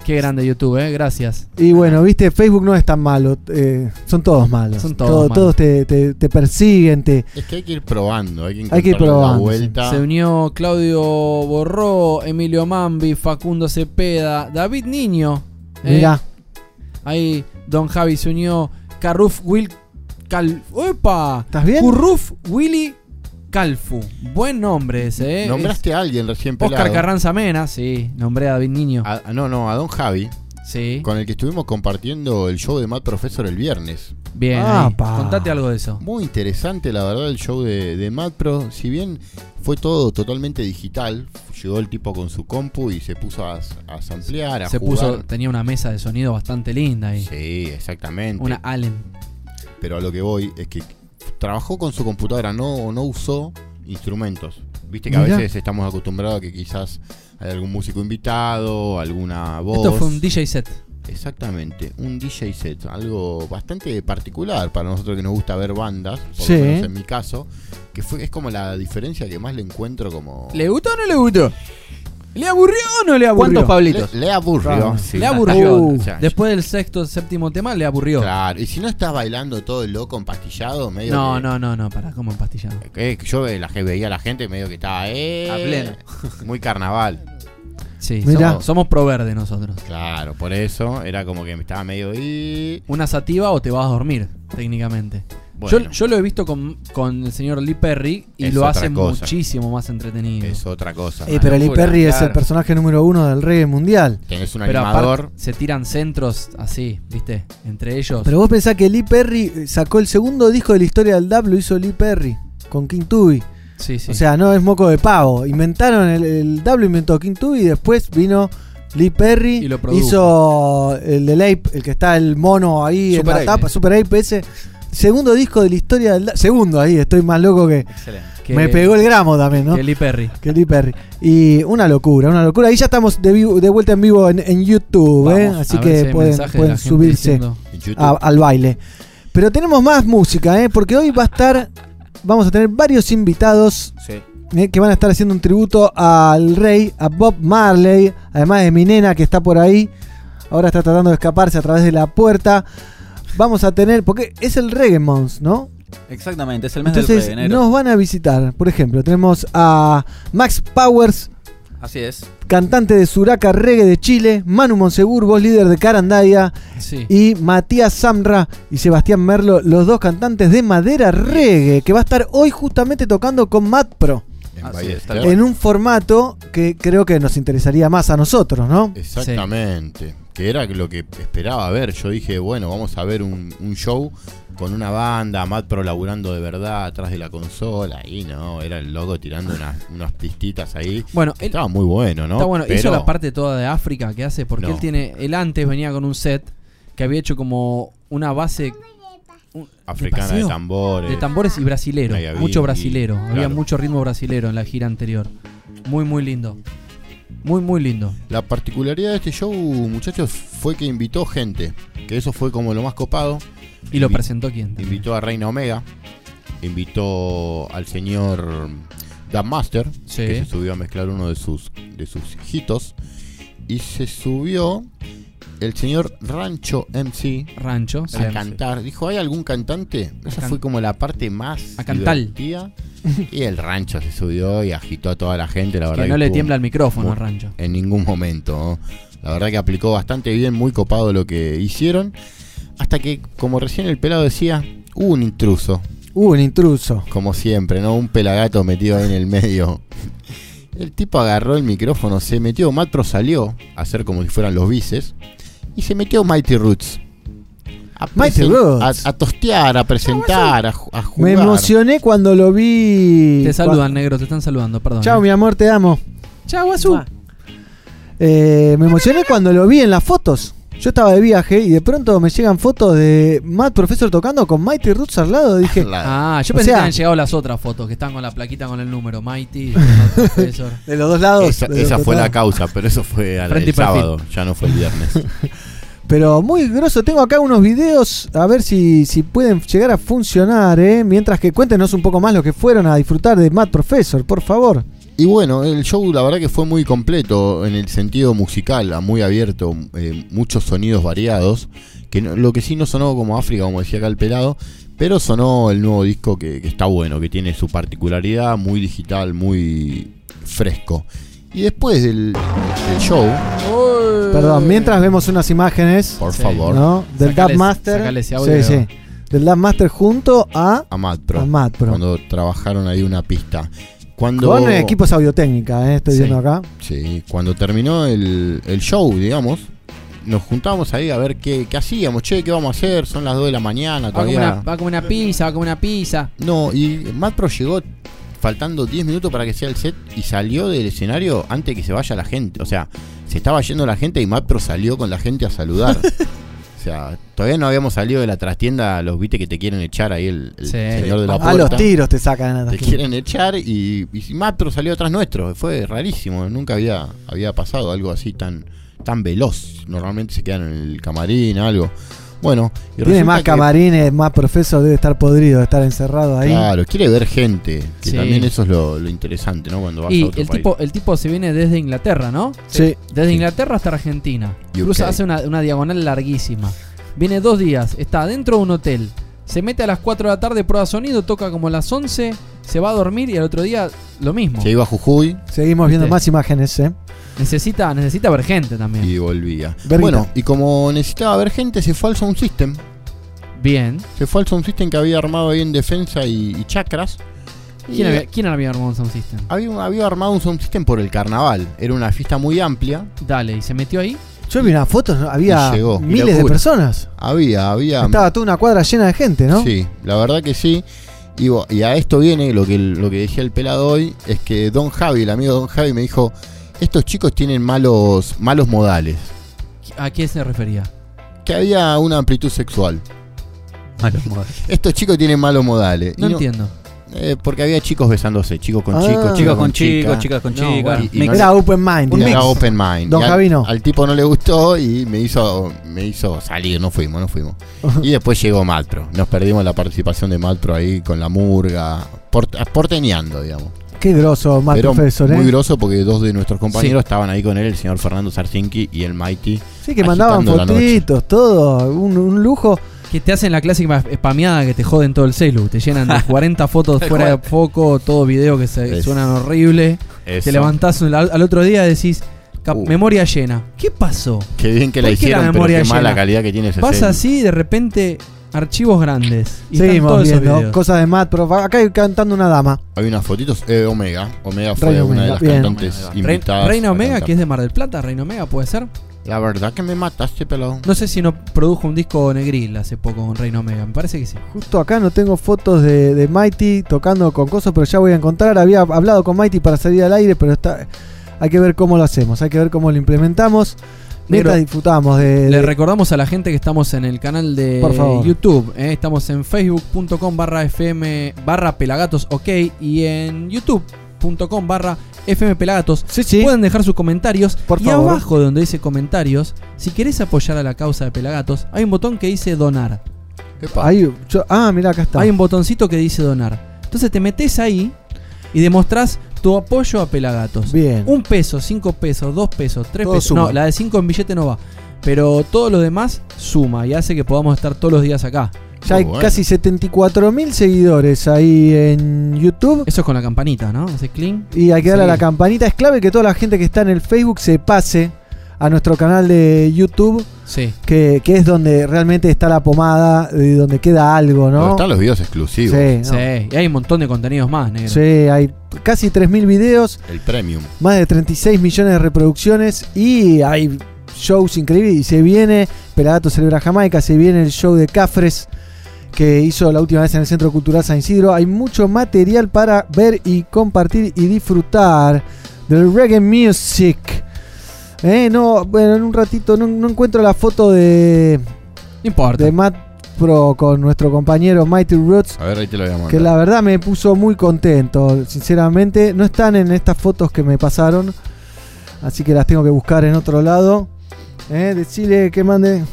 Qué grande YouTube, eh. Gracias. Y bueno, viste, Facebook no es tan malo, eh, son todos malos. Son todos Todo- malos. Todos te, te- te persiguen, te... Es que hay que ir probando, hay que Hay que ir probando, vuelta. Se unió Claudio Borró, Emilio Mambi, Facundo Cepeda, David Niño. eh. Mirá, Ahí Don Javi se unió. Carruf Will Cal. ¡Opa! ¿estás bien? Curruf Willy Calfu. Buen nombre ese, ¿eh? Nombraste a alguien recién Es Oscar pelado. Carranza Mena, sí. Nombré a David Niño. A- no, no, a Don Javi, Sí. con el que estuvimos compartiendo el show de Mad Professor el viernes. Bien. Ah. Contate algo de eso. Muy interesante, la verdad, el show de, de Mad Pro. Si bien fue todo totalmente digital, llegó el tipo con su compu y se puso a, a samplear, a Se jugar. puso, tenía una mesa de sonido bastante linda ahí. Sí, exactamente. Una Allen. Pero a lo que voy es que trabajó con su computadora, no, no usó instrumentos. Viste que a veces estamos acostumbrados a que quizás hay algún músico invitado, alguna voz. Esto fue un DJ set. Exactamente, un DJ set, algo bastante particular para nosotros que nos gusta ver bandas, por Sí. lo menos en mi caso, que fue es como la diferencia que más le encuentro como ¿Le gustó o no le gustó? ¿Le aburrió o no le aburrió? ¿Cuántos Pablitos? le, le aburrió. Claro. sí. Le aburrió. Uh. O sea, Después del sexto, séptimo tema, le aburrió. Claro, y si no estás bailando todo el loco empastillado, medio No, que- no, no, no, para, como empastillado. que yo ve- la, que veía a la gente medio que estaba eh, A pleno. muy carnaval. Sí, somos, somos pro verde nosotros. Claro, por eso era como que me estaba medio y Una sativa o te vas a dormir, técnicamente. Bueno. Yo, yo lo he visto con, con el señor Lee Perry y Es lo hace cosa. muchísimo más entretenido. es otra cosa. Eh, pero Lee Perry es el personaje número uno del reggae mundial. Tenés un Pero animador. aparte se tiran centros así, ¿viste? Entre ellos. Pero vos pensás que Lee Perry sacó el segundo disco de la historia del dub, lo hizo Lee Perry, con King Tubby. sí, sí. O sea, no es moco de pavo. Inventaron el, el dub, lo inventó King Tubby y después vino Lee Perry. Y lo hizo el del Ape, el que está el mono ahí Super en la Ape. tapa, Super Ape ese. Segundo disco de la historia del. Segundo ahí, estoy más loco que. Excelente. que- me pegó el gramo también, ¿no? que Lee Perry. Que Lee Perry. Y una locura, una locura. Ahí ya estamos de, vivo- de vuelta en vivo en, en YouTube, ¿eh? Así si que pueden, subirse a- al baile. Pero tenemos más música, ¿eh? Porque hoy va a estar. Vamos a tener varios invitados Sí. eh, que van a estar haciendo un tributo al rey, a Bob Marley, además de mi nena que está por ahí. Ahora está tratando de escaparse a través de la puerta. Vamos a tener, porque es el Reggae Month, ¿no? Exactamente, es el mes del Entonces reggae, enero. nos van a visitar. Por ejemplo, tenemos a Max Powers, Así es. cantante de Suraca Reggae de Chile, Manu Monsegur, voz líder de Carandaya, Sí. y Matías Samra y Sebastián Merlo, los dos cantantes de Madera Reggae, que va a estar hoy justamente tocando con Matt Pro. en. En un formato que creo que nos interesaría más a nosotros, ¿no? Exactamente. Que era lo que esperaba ver. Yo dije, bueno, vamos a ver un, un show con una banda, Matt Pro laburando de verdad atrás de la consola. Y no, era el loco tirando unas, unas pistitas ahí. Bueno, él Estaba muy bueno, ¿no? está bueno. Hizo Pero- la parte toda de África que hace porque No. él tiene. Él antes venía con un set que había hecho como una base africana de, tambores. De tambores y brasilero. Había- Mucho brasilero. Había mucho ritmo brasilero en la gira anterior. Muy, muy lindo. Muy, muy lindo. La particularidad de este show, muchachos, fue que invitó gente. Que eso fue como lo más copado. ¿Y lo Invi- presentó quién? Invitó a Reina Omega. Invitó al señor Dan Master. Sí. Que se subió a mezclar uno de sus, de sus hitos. Y se subió el señor Rancho MC. Rancho, sí. A cantar. Dijo, ¿hay algún cantante? Esa can- fue como la parte más A cantar. divertida. Y el rancho se subió y agitó a toda la gente, la verdad. Que no le tiembla el micrófono al rancho. En ningún momento. ¿no? La verdad que aplicó bastante bien, muy copado lo que hicieron. Hasta que, como recién el pelado decía, hubo un intruso. Hubo un intruso. Como siempre, ¿no? Un pelagato metido ahí en el medio. El tipo agarró el micrófono, se metió, Matro salió a hacer como si fueran los bices. Y se metió Mighty Roots. A Mighty Roots. A, a tostear, a presentar, a, ju- a Me jugar. emocioné cuando lo vi. Te saludan, negro, te están saludando, perdón. Chao, mi amor, te amo. Chao, Azú. Eh, me emocioné cuando lo vi en las fotos. Yo estaba de viaje y de pronto me llegan fotos de Matt Professor tocando con Mighty Roots al lado. Dije, Ah, yo O pensé sea- que habían llegado las otras fotos que están con la plaquita con el número. Mighty, Matt Professor. de los dos lados. Esa, fue la causa, pero eso fue al el sábado, ya no fue el viernes. Pero muy grosso. Tengo acá unos videos. A ver si, si pueden llegar a funcionar. ¿eh? Mientras que cuéntenos un poco más lo que fueron a disfrutar de Matt Professor, por favor. Y bueno, el show la verdad que fue muy completo en el sentido musical, muy abierto, eh, muchos sonidos variados. Que no- lo que sí no sonó como África, como decía acá el pelado, pero sonó el nuevo disco que, que está bueno, que tiene su particularidad, muy digital, muy fresco. Y después del, del show, Perdón, mientras vemos unas imágenes. por favor, ¿no? Del Sacale- Dub Master. ese audio Sí, sí. Del Dub Master junto a. a Mad Pro, A Mad Pro. cuando trabajaron ahí una pista. Cuando, Con equipos audiotécnica, ¿eh? estoy Sí. viendo acá. Sí, cuando terminó el, el show, digamos, nos juntábamos ahí a ver qué, qué hacíamos. Che, ¿qué vamos a hacer? Son las 2 de la mañana Va como, todavía. una, va como una pizza, va como una pizza. No, y Mad Pro llegó faltando 10 minutos para que sea el set y salió del escenario antes que se vaya la gente. O sea, se estaba yendo la gente y Mad Pro salió con la gente a saludar. o sea, todavía no habíamos salido de la trastienda, los viste que te quieren echar ahí el, el Sí. señor de la A puerta. los tiros te sacan. a la Te quieren echar y, y Mad Pro salió atrás nuestro. Fue rarísimo. Nunca había, había pasado algo así tan, tan veloz. Normalmente se quedan en el camarín, algo. Bueno, y Tiene más que- camarines, más profesor, debe estar podrido, de estar encerrado ahí. Claro, quiere ver gente. Que Sí. también eso es lo, lo interesante, ¿no? Cuando vas a Y otro el país. tipo, el tipo se viene desde Inglaterra, ¿no? Sí. Desde Inglaterra hasta Argentina. Cruza, hace una, una diagonal larguísima. Viene dos días, está dentro de un hotel. Se mete a las 4 de la tarde, prueba sonido, toca como a las 11, se va a dormir y al otro día lo mismo. Se iba a Jujuy Seguimos viendo más imágenes, ¿eh? Necesita, necesita ver gente también. y volvía. Verguita. Bueno, y como necesitaba ver gente, se fue al Sound System. Bien. Se fue al Sound System que había armado ahí en defensa y, y chakras. Y ¿Quién había, quién había armado un sound system? había, había armado un Sound System por el carnaval. Era una fiesta muy amplia. Dale, ¿y se metió ahí? Yo vi unas fotos, ¿no? había llegó. miles de personas. Había, había. Estaba toda una cuadra llena de gente, ¿no? Sí, la verdad que sí. Y, y a esto viene lo que, lo que decía el pelado hoy, es que Don Javi, el amigo Don Javi, me dijo, estos chicos tienen malos, malos modales. ¿A qué se refería? Que había una amplitud sexual. Estos chicos tienen malos modales. No Y entiendo. Eh, porque había chicos besándose, chicos con Ah. chicos, Chicos con chicas. chicos, chicas con No, chicas. no- Era open mind. Era digamos. open mind. Don Y al- tipo no le gustó y me hizo, me hizo salir, no fuimos, no fuimos. Y después llegó Malpro. Nos perdimos la participación de Malpro ahí con la murga, port- porteñeando, digamos. Qué grosso, más Pero profesor, ¿eh? muy groso porque dos de nuestros compañeros estaban ahí con él, el señor Fernando Sarcinki y el Mighty. Sí, que mandaban fotitos, todo. Un, un lujo. Que te hacen la clásica spameada que te joden todo el celu. Te llenan de 40 fotos fuera de foco, todo video que se Es- suenan horrible. Eso. Te levantás al, al otro día y decís, cap- Uh. memoria llena. ¿Qué pasó? Qué bien que ¿Por la qué la hicieron, pero memoria qué mala llena? calidad que tiene ese Pasa celu. así de repente archivos grandes. Y están Seguimos todos esos viendo videos. cosas de Matt, pero acá hay cantando una dama. Hay unas fotitos, eh, Omega. Omega fue Reina una Omega, de las bien. cantantes Re- invitadas. Reina Omega, que es de Mar del Plata, Reina Omega puede ser. La verdad que me mataste, pelado. No sé si no produjo un disco negril hace poco con Reina Omega. Me parece que sí. Justo acá no tengo fotos de, de Mighty tocando con cosas, pero ya voy a encontrar. Había hablado con Mighty para salir al aire, pero está, hay que ver cómo lo hacemos, hay que ver cómo lo implementamos. Mientras disfrutamos de, Le de- recordamos a la gente que estamos en el canal de Por favor. YouTube. ¿eh? Estamos en facebook.com barra fm barra pelagatos ok y en youtube.com barra fm pelagatos. Pueden dejar sus comentarios. y favor. abajo de donde dice comentarios, si querés apoyar a la causa de pelagatos, hay un botón que dice donar. Ahí, yo- ah, mira, acá está. Hay un botoncito que dice donar. Entonces te metes ahí y demostrás tu apoyo a Pelagatos. Bien. Un peso, cinco pesos, dos pesos, tres Todo pesos. suma. No, la de cinco en billete no va. Pero todo lo demás suma y hace que podamos estar todos los días acá. Ya hay casi 74 mil seguidores ahí en YouTube. Eso es con la campanita, ¿no? Ese clean. Y hay que darle a la campanita. Es clave que toda la gente que está en el Facebook se pase a nuestro canal de YouTube. Sí. Que, que es donde realmente está la pomada, y donde queda algo, Pero ¿no? están los videos exclusivos. Sí, no. Sí, y hay un montón de contenidos más, negro. Sí, hay casi 3.000 videos, El premium. más de 36 millones de reproducciones y hay shows increíbles. Y se viene Pelagato Celebra Jamaica, se viene el show de Cafres que hizo la última vez en el Centro Cultural San Isidro. Hay mucho material para ver y compartir y disfrutar del reggae music. Eh, no, bueno, en un ratito no, no encuentro la foto de, No importa. de Matt Pro con nuestro compañero Mighty Roots. A ver, ahí te lo voy a mandar. Que la verdad me puso muy contento, sinceramente. No están en estas fotos que me pasaron, así que las tengo que buscar en otro lado. Eh, decirle que mande.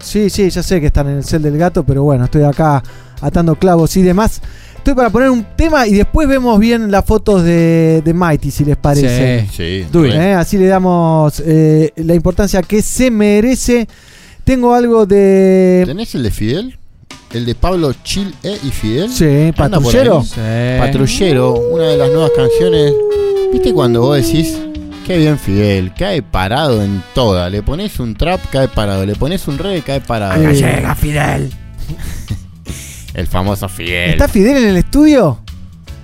Sí, sí, ya sé que están en el cel del gato, pero bueno, estoy acá atando clavos y demás. Estoy para poner un tema y después vemos bien las fotos de, de Mighty, si les parece. Sí, Do it. Eh, así le damos eh, la importancia que se merece. Tengo algo de. ¿Tenés el de Fidel? El de Pablo Chil E y Fidel. Sí, patrullero. Sí. Patrullero, una de las nuevas canciones. ¿Viste cuando vos decís, qué bien Fidel, cae parado en toda? Le pones un trap, cae parado. Le pones un reggae, cae parado. Acá llega Fidel. El famoso Fidel. ¿Está Fidel en el estudio?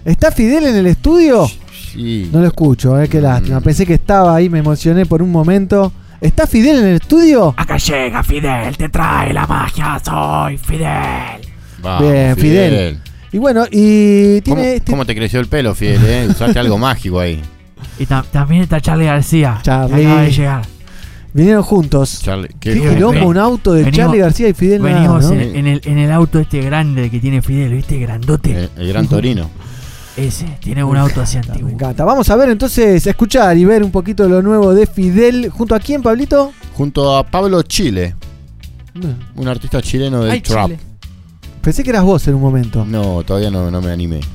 ¿Está Fidel en el estudio? Sí. No lo escucho, eh, qué lástima. Pensé que estaba ahí, me emocioné por un momento. ¿Está Fidel en el estudio? Acá llega Fidel, te trae la magia, soy Fidel. Vamos, Bien, Fidel. Y bueno, y ¿Cómo, tiene. cómo te creció el pelo, Fidel? Eh? Usaste algo mágico ahí. Y ta- también está Charlie García. que Charlie. Acaba de llegar. Vinieron juntos. Charlie, Qué qué- quilombo, un auto de Venimos- Charlie García y Fidel nada, Venimos ¿no? en, en el, en el auto este grande que tiene Fidel, ¿viste? Grandote. El, el Gran Torino. Ese, tiene un auto así antiguo. Me encanta. Vamos a ver entonces, a escuchar y ver un poquito de lo nuevo de Fidel. ¿Junto a quién, Pablito? Junto a Pablo Chile, un artista chileno del Ay, trap. Chile. Pensé que eras vos en un momento. No, todavía no, no me animé.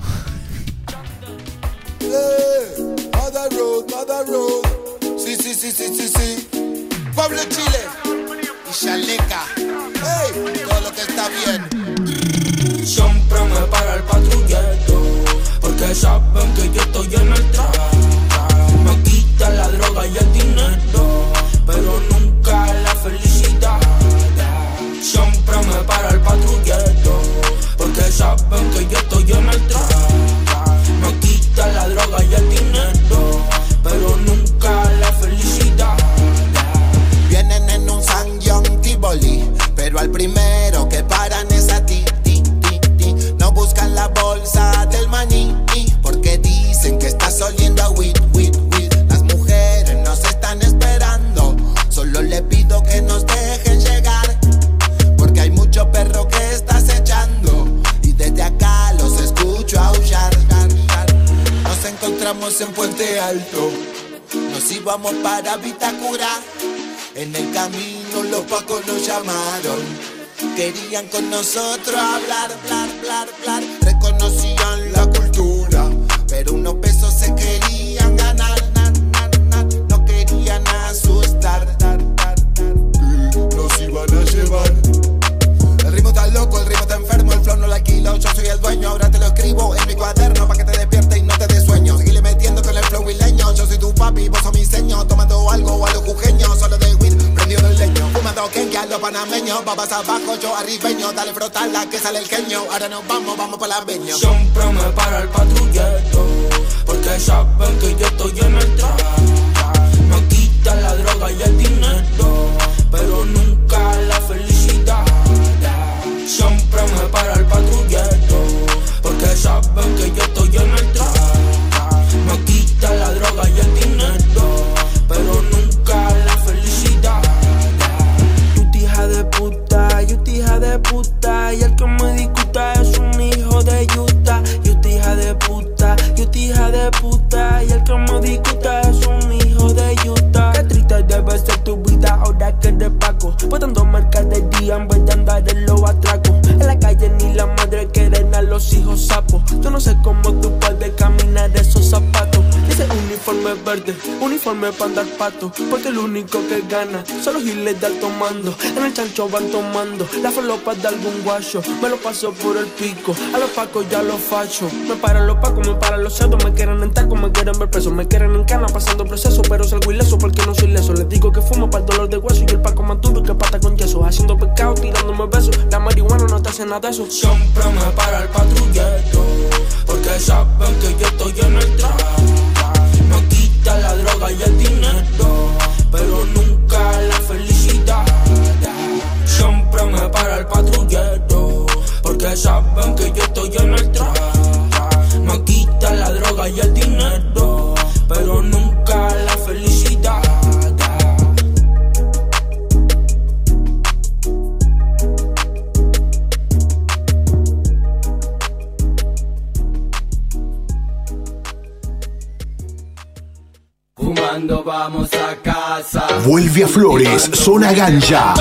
Sí, sí, sí, sí. Pablo Chile y Chaleca. Hey, todo lo que está bien. Siempre me para el patrullero Porque saben que yo estoy en el trap Me quitan la droga y el dinero Pero nunca la felicidad Siempre me para el patrullero Porque saben que yo estoy en el trap Me quitan la droga y el dinero primero que paran es a ti, ti, ti, ti. No buscan la bolsa del maní, porque dicen que estás oliendo a weed, weed, weed. Las mujeres nos están esperando, solo le pido que nos dejen llegar, porque hay mucho perro que estás echando, y desde acá los escucho aullar. Nos encontramos en Puente Alto, nos íbamos para Vitacura. En el camino los pacos nos llamaron. Querían con nosotros hablar, hablar, hablar, hablar. Reconocían la cultura, pero unos pesos se querían ganar. na, na, na. No querían asustar. Nos iban a llevar. El ritmo está loco, el ritmo está enfermo, el flow no lo alquilo. Yo soy el dueño, ahora te lo escribo en mi cuaderno para que te despiertes Yo soy tu papi, vos sos mi seño. Tomando algo a los jujeños, solo de weed, prendido el leño. Fumando kenke a los panameños, babas abajo, yo arribeño. Dale frotarla que sale el queño. Ahora nos vamos, vamos para la beño. Siempre me para el patrullero Porque saben que yo estoy en el trap Me quitan la droga y el dinero Pero nunca la felicidad Siempre me para el patrullero Porque saben que yo estoy en el la droga y para andar pato. Porque el único que gana son los giles de alto mando. En el chancho van tomando las falopas de algún guacho. Me lo paso por el pico, a los pacos ya los facho. Me paran los pacos, me paran los cerdos, me quieren en taco, me quieren ver preso. Me quieren en cana pasando proceso, pero salgo ileso porque no soy leso. Les digo que fumo para el dolor de hueso y el paco más duro que pata con yeso. Haciendo pecado, tirándome besos. La marihuana no te hace nada de eso. Siempre me para el patrullero, porque saben que yo estoy en el traje. Y el dinero, pero nunca la felicidad. Siempre me para el patrullero, porque saben que yo estoy en el traje. Vuelve a Flores, Zona Ganja.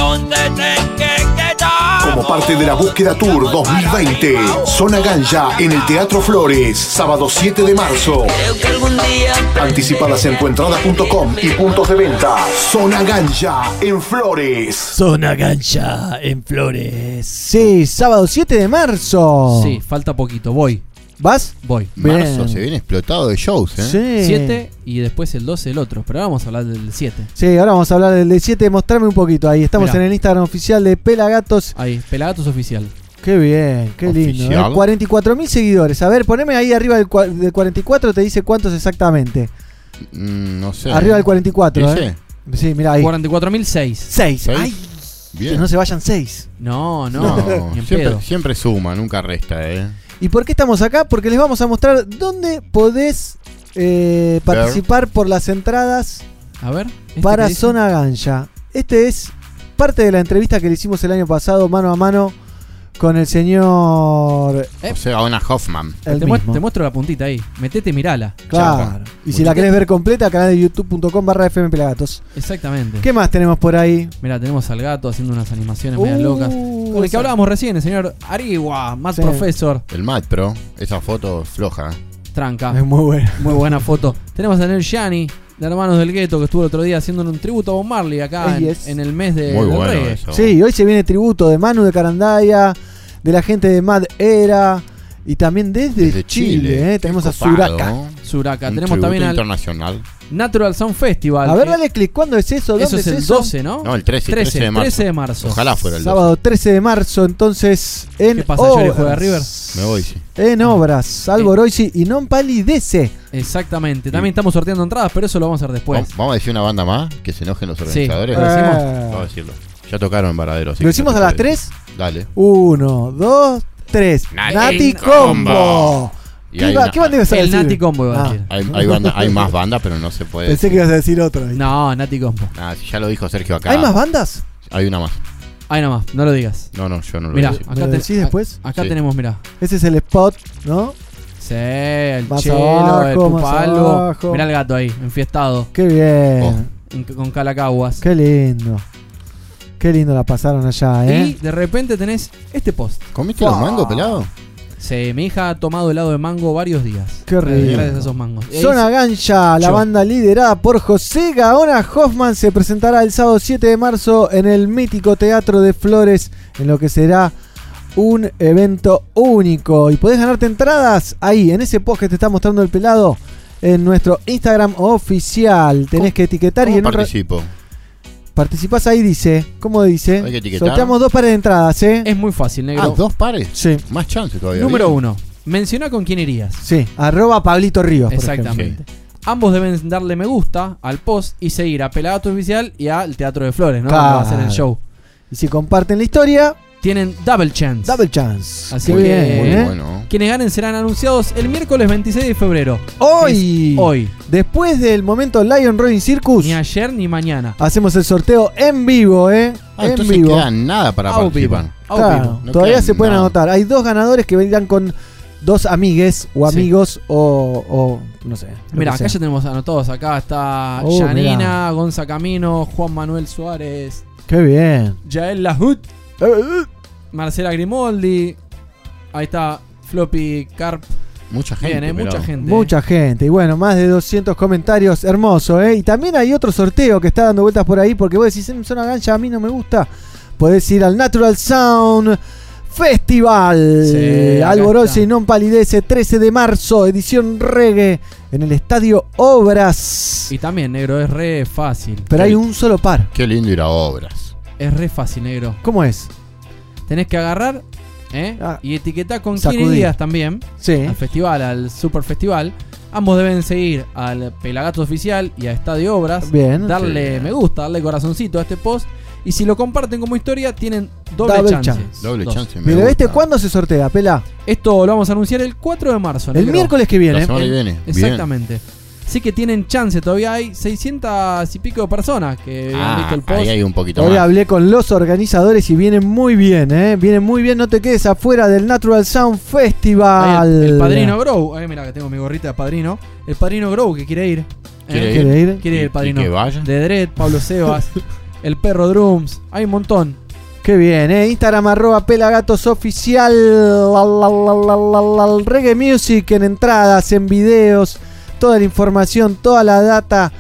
Como parte de la Búsqueda Tour 2020. Zona Ganja en el Teatro Flores, sábado 7 de marzo. que algún día Anticipadas en tuentrada.com y puntos de venta. Zona Ganja en Flores. Zona Gancha en Flores. Sí, sábado 7 de marzo. Sí, falta poquito. Voy. ¿Vas? Voy. Marzo se viene explotado de shows, ¿eh? Sí. 7 y después el 12 el otro. Pero ahora vamos a hablar del 7. Sí, ahora vamos a hablar del de 7. Mostrame un poquito ahí. Estamos Mirá. en el Instagram oficial de Pelagatos. Ahí, Pelagatos oficial. Qué bien, qué lindo. ¿eh? 44 mil seguidores. A ver, poneme ahí arriba del, cua- del 44, te dice cuántos exactamente. Mm, no sé. Arriba del 44, ¿Dice? ¿eh? Sí, mira ahí. 44.006. 6. ¿Seis? Ay, Bien. que no se vayan 6. No, no, No, ni en siempre, pedo. siempre suma, nunca resta, ¿eh? ¿Y por qué estamos acá? Porque les vamos a mostrar dónde podés eh, participar por las entradas A ver. ¿este para? Zona Ganja. Este es parte de la entrevista que le hicimos el año pasado, mano a mano, con el señor. Eh, O sea, una Hoffman. El te, mu- mismo. te muestro la puntita ahí. Metete y mirala. Claro. Y si la querés ver completa, canal de youtube.com barra FM Pelagatos. Exactamente. ¿Qué más tenemos por ahí? Mira, tenemos al gato haciendo unas animaciones Uh, medias locas. Con el que hablábamos recién, el señor Ariwa, Matt Sí. Professor. El Mat Pro, esa foto floja. Tranca. Es muy bueno. Muy buena foto. Tenemos a Nel Gianni, de Hermanos del Gueto, que estuvo el otro día haciendo un tributo a Bob Marley acá en, el mes de Muy del bueno eso. Sí, hoy se viene tributo de Manu de Carandaya, de la gente de Mad Era y también desde, Desde Chile. Chile. ¿eh? Tenemos a. Suraca. Un Tenemos también al internacional. Natural Sound Festival. A ver, dale clic. ¿Cuándo es eso? ¿Dónde Eso es el eso? 12, ¿no? No, el 13, 13 de marzo. 13 de marzo. Ojalá fuera el 12. Sábado 13 de marzo, entonces en ¿Qué pasa, obras. Juega River? Me voy, sí. En obras, Alboroisi y non palidece. Exactamente. También estamos sorteando entradas, pero eso lo vamos a hacer después. Vamos, a decir una banda más que se enojen los Sí, organizadores. ¿lo decimos? Vamos a decirlo. Ya tocaron en Varadero. así ¿Lo que no a las puede 3? decir. Dale. Uno, dos, tres. Nati Nati Combo. Combo. Y ¿Qué, hay iba- una- qué banda ibas a El decir? Nati Combo iba a Ah, decir. Hay, hay, banda- hay más bandas, pero no se puede. Pensé que ibas a decir otro. ahí. No, Nati Combo. Ah, si ya lo dijo Sergio acá. ¿Hay más bandas? Hay una más. Ahí nomás, no lo digas. No, no, yo no lo Mirá, voy a decir. acá, ¿Me lo te- decís después? acá Sí. tenemos, mirá. Ese es el spot, ¿no? Sí, el Más chelo, abajo, el más abajo. Mirá el gato ahí, enfiestado. Qué bien. Oh. en- con calacaguas. Qué lindo. Qué lindo la pasaron allá, ¿eh? Y de repente tenés este post. ¿Comiste los mangos, pelado? Sí, mi hija ha tomado helado de mango varios días. Qué rico. Gracias a esos mangos. Zona Gancha, la Yo. banda liderada por José Gaona Hoffman, se presentará el sábado 7 de marzo en el mítico Teatro de Flores, en lo que será un evento único. Y podés ganarte entradas ahí, en ese post que te está mostrando el pelado, en nuestro Instagram oficial. Tenés que etiquetar y ¿Cómo en participo? Participás ahí, dice. ¿Cómo dice? Hay que etiquetar. Sorteamos dos pares de entradas, ¿eh? Es muy fácil, negro. Ah, dos pares. Sí. Más chance todavía. Número uno. Menciona con quién irías. Sí, arroba Pablito Ríos. por Exactamente. Ambos deben darle me gusta al post y seguir a Pelagato Oficial y al Teatro de Flores, ¿no? Claro. Va a ser el show. Y si comparten la historia, Tienen double chance. double chance. Así Muy que bien, Muy ¿eh? bueno. quienes ganen serán anunciados el miércoles 26 de febrero. Hoy, Es hoy. después del momento Lion Rolling Circus, Ni ayer ni mañana. hacemos el sorteo en vivo, ¿eh? Ah, en entonces vivo. queda nada para Au vivo. participar. Au Claro, vivo. No todavía queda se pueden nada. anotar. Hay dos ganadores que vendrán con dos amigues o Sí. amigos o, o no sé. lo Mira, que acá sea. ya tenemos anotados. Acá está Oh, Janina, mirá. Gonza Camino, Juan Manuel Suárez, Qué bien. Yael Lahut. Marcela Grimoldi. Ahí está Floppy Carp. Mucha gente. Bien, eh, mucha gente. Mucha gente. Y bueno, más de 200 comentarios. Hermoso, ¿eh? Y también hay otro sorteo que está dando vueltas por ahí. Porque vos decís, en zona gancha a mí no me gusta. Podés ir al Natural Sound Festival. Sí, Alborosi está. non palidece, 13 de marzo, edición reggae en el estadio Obras. Y también, negro, es re fácil. Pero hay un solo par. Qué lindo ir a obras. Es re fácil, negro. ¿Cómo es? Tenés que agarrar ¿eh? y etiquetar con quién Sacudir. irías también Sí. al festival, al super festival. Ambos deben seguir al Pelagato Oficial y a Estadio Obras. Bien. Darle Sí. me gusta, darle corazoncito a este post. Y si lo comparten como historia, tienen doble, chance. chance. Doble Dos. chance. me Pero este, ¿cuándo se sortea, Pela? Esto lo vamos a anunciar el 4 de marzo. El negro. miércoles que viene. La semana que viene. Bien. Así que tienen chance, todavía hay 600 y pico de personas que han Ah, visto el post. ahí hay un poquito Hoy más. hablé con los organizadores y vienen muy bien, ¿eh? Vienen muy bien, no te quedes afuera del Natural Sound Ahí Festival. el, el padrino Grow, eh, mira que tengo mi gorrita de padrino. El padrino Grow que quiere ir. eh. ¿Quiere ¿Quiere ir? Quiere ir ¿Y- el padrino. que vaya? De Dredd, Pablo Sebas, el perro Drums. Hay un montón. Qué bien, ¿eh? Instagram arroba pelagatos oficial. La, la, la, la, la, la, reggae music en entradas, en videos. Toda la información, toda la data.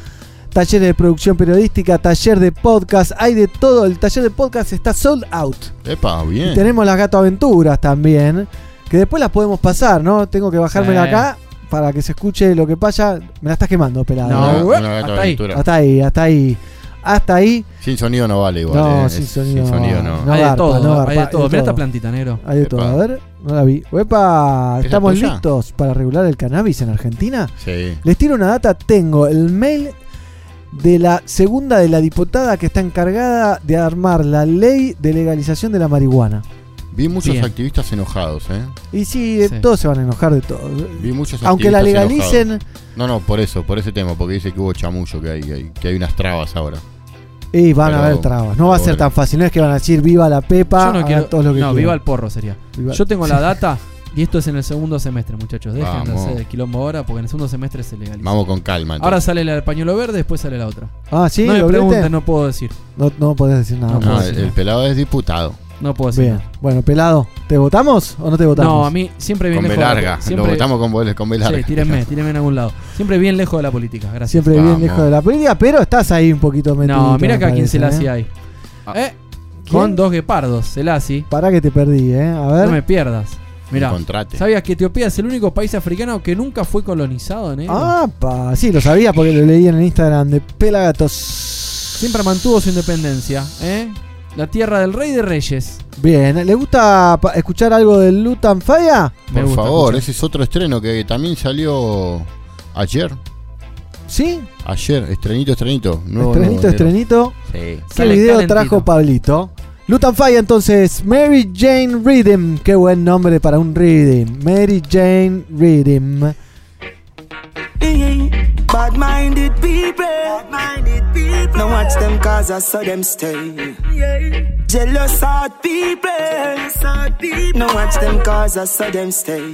Taller de producción periodística, taller de podcast. Hay de todo. El taller de podcast está sold out. Epa, Y bien. tenemos las gato aventuras también. Que después las podemos pasar, ¿no? Tengo que bajármela Sí. acá para que se escuche lo que pasa. Me la estás quemando, pelado. No, hasta ahí. aventura. Hasta ahí, hasta ahí. Hasta ahí. Sin sonido no vale igual. No, eh. sin sonido Sin sonido no. no. No hay garpa, de todo, no hay garpa, de hay todo. de Mira esta todo. plantita, negro. Hay de todo. Epa. A ver, no la vi. Uepa, ¿Esa ¿estamos listos para regular el cannabis en Argentina? Sí. Les tiro una data. Tengo el mail de la segunda de la diputada que está encargada de armar la ley de legalización de la marihuana. Vi muchos Bien. activistas enojados, ¿eh? Y sí, de Sí. todos se van a enojar de todo. Vi muchos Aunque la activistas legalicen, enojados. No, no, por eso, por ese tema, porque dice que hubo chamullo, que hay, que hay, que hay unas trabas ahora. y van a Pero- haber trabas. No va a pero ser bueno. tan fácil. No es que van a decir viva la Pepa. Yo no hagan quiero. todos lo que no, quieran. viva el porro sería. Viva- Yo tengo la data y esto es en el segundo semestre, muchachos. Dejen de Vamos. hacer quilombo ahora porque en el segundo semestre se legaliza. Vamos con calma. Ahora sale la del pañuelo verde, después sale la otra. Ah, sí, no me ¿lo viste? pregunten, no puedo decir. No, no podés decir nada. No no No, podés el, decir el pelado es diputado. No puedo decir Bien. nada. Bueno, pelado, ¿te votamos o no te votamos? No, a mí siempre bien Con B lejos. de la- larga. siempre- Lo votamos con, con B larga. Sí, tírenme, tírenme en algún lado. Siempre bien lejos de la política, gracias. Siempre bien lejos de la política, pero estás ahí un poquito metido. No, mira que a quién se la ¿eh? hacía ahí. Ah. ¿Eh? Con dos guepardos, Selasi. Para que te perdí, ¿eh? A ver. No me pierdas. Mira, Encontrate. ¿sabías que Etiopía es el único país africano que nunca fue colonizado, negro? Ah, pa, sí, lo sabía porque lo leí en el Instagram de Pelagatos. Siempre mantuvo su independencia, ¿eh? La tierra del rey de reyes. Bien, ¿le gusta pa- escuchar algo del Lutan Falla? Me Por gusta favor, escuchar. ese es otro estreno que también salió ayer. ¿Sí? Ayer, estrenito, estrenito. Nuevo, estrenito, nuevo, estrenito. Sí. ¿Qué Sale video calentito. trajo Pablito? Lutan Falla entonces, Mary Jane Rhythm. Qué buen nombre para un Rhythm. Mary Jane Rhythm. Bad minded people, no watch them cause I saw them stay. Jealous heart people, no watch them cause I saw them stay.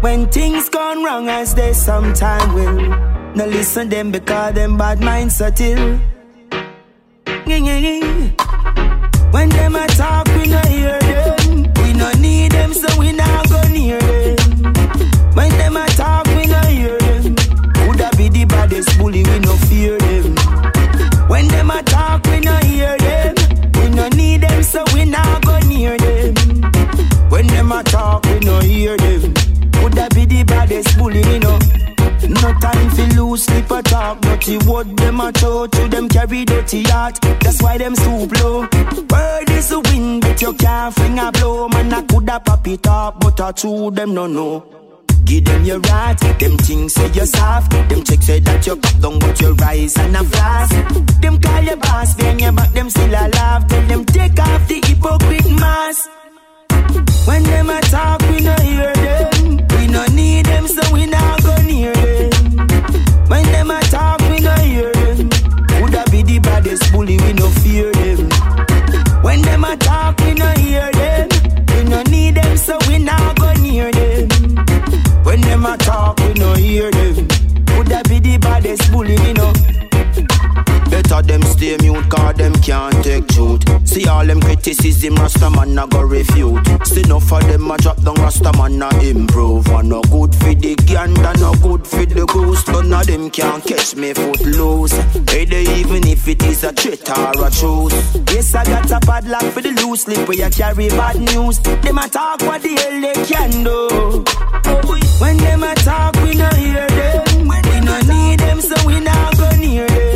When things gone wrong as they sometime will, no listen them because them bad minds subtle. When them a talk, we no hear them. We no need them, so we not go near them. When them a talk, we no hear them. Coulda be the baddest bully, we no. No time for loose slip a talk, dirty word them a throw to them carry dirty heart. That's why them stoop low. Word is the wind, but you can't fling a blow. Man, I coulda pop it up, but I two them no know. Give them your right, them things say you're soft. Them chicks say that you pop down, but you rise and a flash. Them call you boss, behind your back, them still alive. Tell them take off the hypocrite mask. When them a talk, we no hear them. We no need them, so we not go near them. When them a talk, we no hear them. Coulda be the baddest bully, we no fear them. When them a talk, we no hear them. We no need them, so we not go near them. When them a talk, we no hear them. Coulda be the baddest bully, we no. Better them stay mute cause them can't take truth. See all them criticism, Rasta man a go refute. Still enough for them a drop down, Rasta man a improve. And no good for the gander, no good for the goose. None of them can catch me foot loose. Hey, even if it is a threat or a truth. Yes, I got a bad luck for the loose lip where you carry bad news. Them a talk what the hell they can do. When them a talk, we no hear them. We no need them, so we not go near them.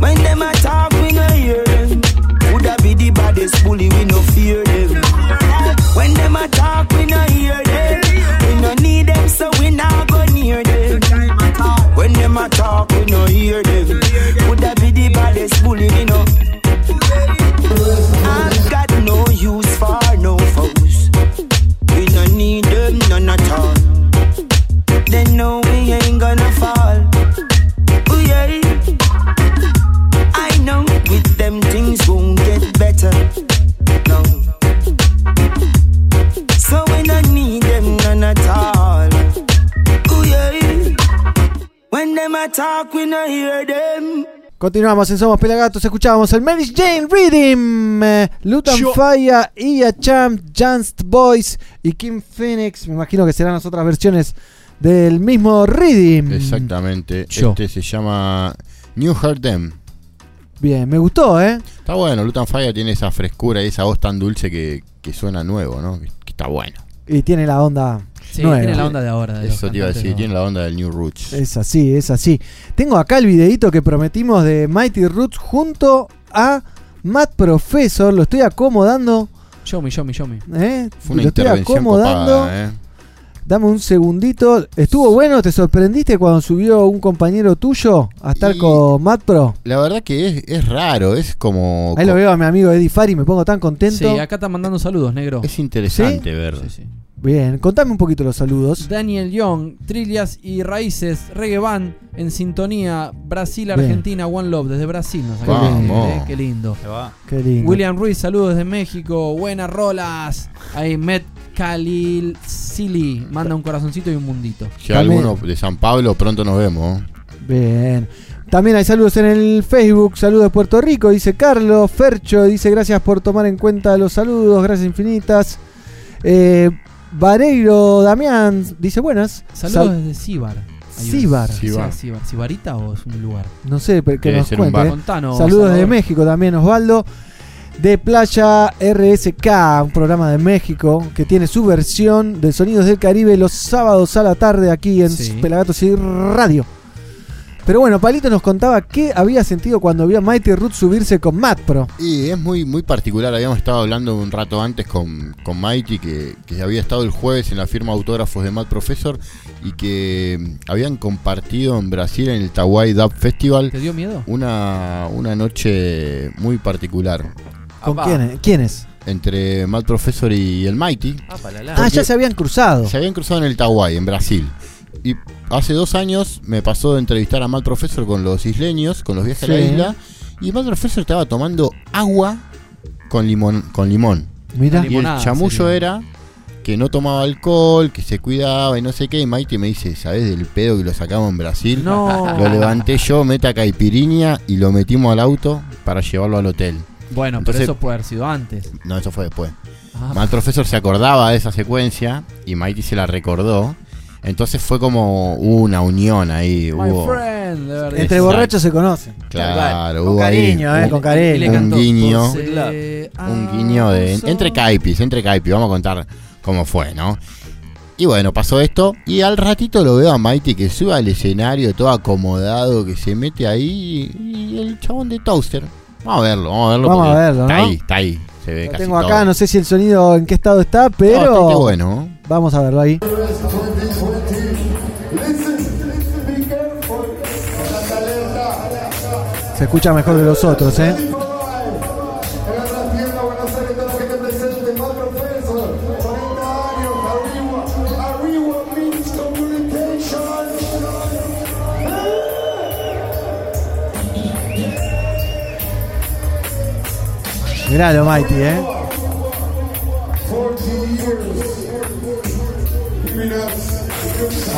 When them a talk, we no hear them. Woulda be the baddest bully, we no fear them. When them a talk, we no hear them. We no need them, so we not go near them. When them a talk, we no hear them. Woulda be the baddest bully, we no. I've got no use for no foes. We no need them none at all. They know we ain't gonna fall. Ooh, yeah. Things won't get better. No. So we need them none at all. Ooh, yeah. When them a talk, we no hear them. Continuamos en Somos Pelagatos, escuchábamos el Mary Jane Reading, eh, Luton Yo- Fire, Ia Champ, Janst Boys y Kim Phoenix. Me imagino que serán las otras versiones del mismo Reading. Exactamente. Yo. Este se llama New Heart Them. Bien, me gustó, ¿eh? Está bueno, Lutan Fire tiene esa frescura y esa voz tan dulce que, que suena nuevo, ¿no? Que, que está bueno. Y tiene la onda Sí, nueva. tiene la onda de ahora. de Eso te iba a decir, tiene la onda del New Roots. Es así, es así. Tengo acá el videito que prometimos de Mighty Roots junto a Matt Professor. Lo estoy acomodando. Show me, show me, show me. ¿eh? Fue una Lo estoy intervención acomodando. copada, ¿eh? Dame un segundito. ¿Estuvo bueno? ¿Te sorprendiste cuando subió un compañero tuyo a estar Y- con Matt Pro? La verdad que es, es raro, es como... Ahí lo veo a mi amigo Eddie Fari, me pongo tan contento. Sí, acá está mandando saludos, negro. Es interesante ver. Bien, contame un poquito los saludos. Daniel Young, Trillas y Raíces, Reggae Band, en sintonía, Brasil, Bien. Argentina, One Love, desde Brasil. nos lindo. decir, eh, Qué lindo. Qué lindo. William Ruiz, saludos desde México, buenas rolas. Ahí Met Khalil Sili, manda un corazoncito y un mundito. Si hay alguno de San Pablo, pronto nos vemos. Bien. También hay saludos en el Facebook. Saludos de Puerto Rico, dice Carlos. Fercho dice gracias por tomar en cuenta los saludos. Gracias infinitas. Eh, Vareiro Damián dice buenas. Saludos Sal- desde Cibar. Sí, Cibar. ¿Cibarita o es un lugar? No sé, pero que Debe nos ser un cuente. bar. eh. Contanos, Saludos de Salvador. México también, Osvaldo. De Playa RSK, un programa de México que tiene su versión de Sonidos del Caribe los sábados a la tarde aquí en Sí. Pelagatos y Radio. Pero bueno, Palito nos contaba qué había sentido cuando vio a Mighty Root subirse con Matt Pro. Y es muy, muy particular. Habíamos estado hablando un rato antes con, con Mighty, que, que había estado el jueves en la firma de autógrafos de Matt Professor y que mm, habían compartido en Brasil en el Tawai Dub Festival ¿Te dio miedo? una, una noche muy particular ¿Con Apá. quién? ¿Quiénes? entre Matt Professor y el Mighty. Ah, ya se habían cruzado. Se habían cruzado en el Tawai, en Brasil. Y hace dos años me pasó de entrevistar a Matt Professor con los isleños, con los viajes a la isla. Y Matt Professor estaba tomando agua con limón. Con limón. Mira. Y el chamullo sería. era que no tomaba alcohol, que se cuidaba y no sé qué. Y Mighty me dice, ¿sabes del pedo que lo sacamos en Brasil? No. Lo levanté yo, meta caipiriña y lo metimos al auto para llevarlo al hotel. Bueno, Entonces- pero eso puede haber sido antes. No, eso fue después. Ah. Matt Professor se acordaba de esa secuencia y Mighty se la recordó. Entonces fue como una unión ahí. My hubo friend, de verdad. Entre borrachos se conocen. Claro, Con hubo cariño, ahí eh, un- con cariño. Un guiño. "José un guiño de Alonso". entre caipis, entre caipis, vamos a contar cómo fue, ¿no? Y bueno, pasó esto y al ratito lo veo a Mighty que sube al escenario todo acomodado, que se mete ahí y el chabón de Toaster. Vamos a verlo, vamos a verlo. Vamos a verlo, Está ¿no? ahí, está ahí. Se ve Lo casi tengo acá, todo. no sé si el sonido en qué estado está, pero. bastante bueno. Vamos a verlo ahí. Se escucha mejor que los otros, ¿eh? Mirá lo Mighty, ¿eh?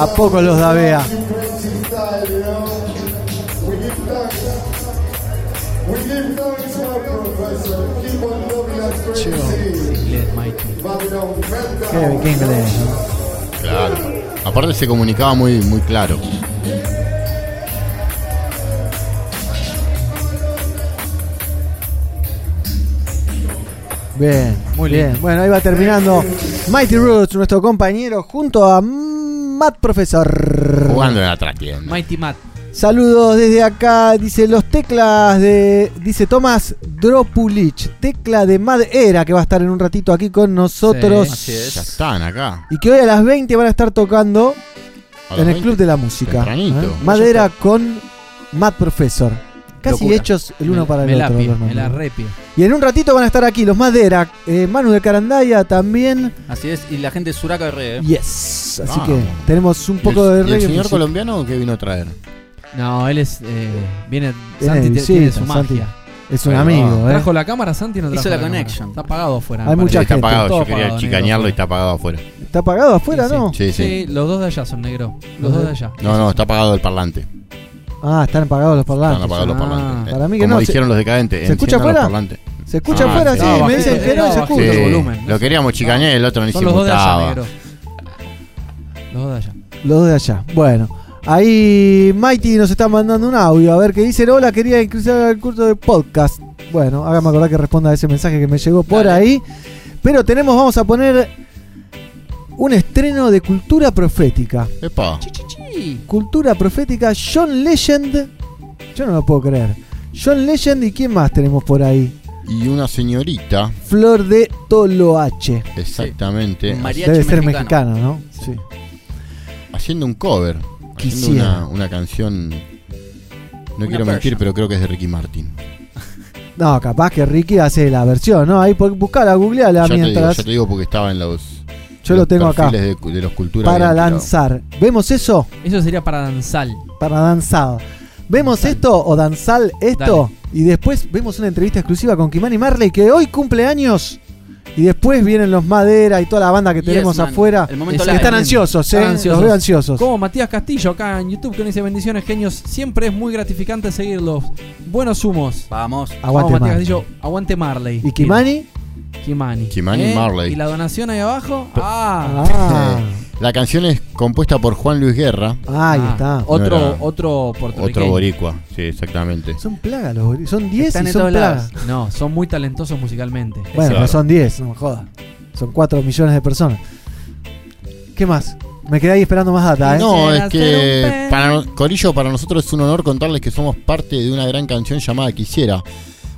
A poco los da Bea. Qué, qué inglés, ¿no? Claro. Aparte se comunicaba muy, muy claro. Bien, muy bien. Bueno, ahí va terminando Mighty Roots, nuestro compañero, junto a Matt Profesor. Jugando en la trastienda. Mighty Matt. Saludos desde acá, dice los teclas de, dice Tomás Dropulich, tecla de madera que va a estar en un ratito aquí con nosotros. Sí, Ya están acá. Y que hoy a las 20 van a estar tocando A en el 20, Club de la Música. ¿eh? Madera con Matt Professor. Casi Locura. hechos el uno Me- para el me la otro. pie, me la repie. Y en un ratito van a estar aquí los Madera, eh, Manu de Carandaya también. Así es, y la gente de Suraca RE. ¿eh? Yes. Así que tenemos un ¿Y poco el, de y el reggae señor music. colombiano que vino a traer? No, él es. eh, viene. Viene Santi de tiene visita, su Santi. magia. Es un Ahí va. amigo, ¿eh? ¿Trajo la cámara Santi no Hizo trajo la cámara? connection. Está apagado afuera. Hay me mucha parece. está gente. apagado. Todo Yo quería apagado, chicañarlo negro. y está apagado afuera. ¿Está apagado afuera, Sí, no? Sí, sí. Sí, los dos de allá son negros. Los dos de allá. No, no, está apagado el parlante. Ah, están apagados los parlantes. Están apagados los Ah, parlantes. Para mí que Como no, se- dijeron los decadentes. ¿se escucha afuera? parlantes. ¿Se escucha Ah, afuera? sí. Sí, No, me dicen que no, se escucha. el Sí, volumen. Lo queríamos chicañar y el otro ni se los dos de allá, gustaba. Los dos de allá. Los dos de allá. Bueno, ahí Mighty nos está mandando un audio. A ver qué dicen. Hola, quería ingresar al curso de podcast. Bueno, hágame acordar que responda a ese mensaje que me llegó por ahí. Pero tenemos, vamos a poner un estreno de cultura profética. Epa. Cultura profética, John Legend. Yo no lo puedo creer. John Legend y quién más tenemos por ahí. Y una señorita, Flor de Toloache. exactamente, Mariachi Debe ser mexicano. mexicano, ¿no? Sí. haciendo un cover. Haciendo Quisiera. una, una canción. No Una quiero mentir, pero creo que es de Ricky Martin. No, capaz que Ricky hace la versión, ¿no? Ahí por- buscala, googleala Ya te, digo, mientras. ya te digo porque estaba en los. Yo lo tengo acá. perfiles De, de los culturas. Para danzar. ¿Vemos eso? Eso sería para danzar. Para danzar. ¿Vemos esto o danzar esto? Y después vemos una entrevista exclusiva con Kimani Marley que hoy cumple años. Y después vienen los Madera y toda la banda que Yes, tenemos man. afuera. El momento Que están ansiosos, ¿eh? Están ansiosos. Los veo ansiosos. Como Matías Castillo acá en YouTube que nos dice bendiciones genios. Siempre es muy gratificante seguirlos. Buenos humos. Vamos. Aguante Vamos, Matías Marley. Castillo. Aguante Marley. ¿Y Kimani? Kimani. Kimani Marley. ¿Y la donación ahí abajo? Ah. Ah, La canción es compuesta por Juan Luis Guerra, ahí Ah, está. Otro, No otro puertorriqueño. otro boricua. Sí, exactamente. Son plagas los bori- Son 10 Están y son plagas. No, son muy talentosos musicalmente. Bueno, Claro. no son 10, no me jodas. Son 4 millones de personas. ¿Qué más? Me quedé ahí esperando más data, ¿eh? No, es que para Corillo, para nosotros es un honor contarles que somos parte de una gran canción llamada Quisiera,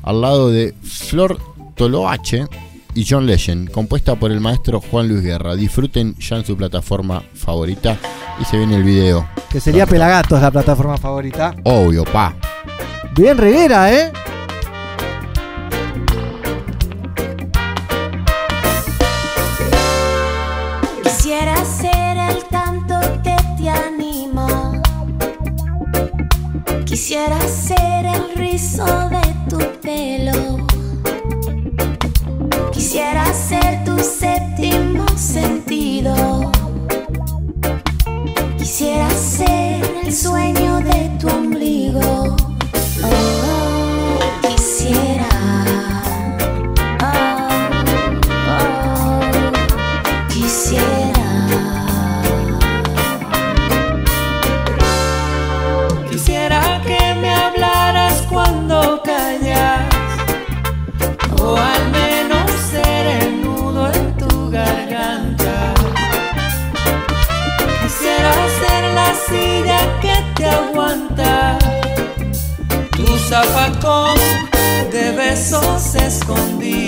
al lado de Flor Toloache y John Legend, compuesta por el maestro Juan Luis Guerra. Disfruten ya en su plataforma favorita y se viene el video. Que sería Pelagatos la plataforma favorita. Obvio, pa. Bien reguera, ¿eh? Quisiera ser tu séptimo sentido. Quisiera ser el sueño de besos escondidos.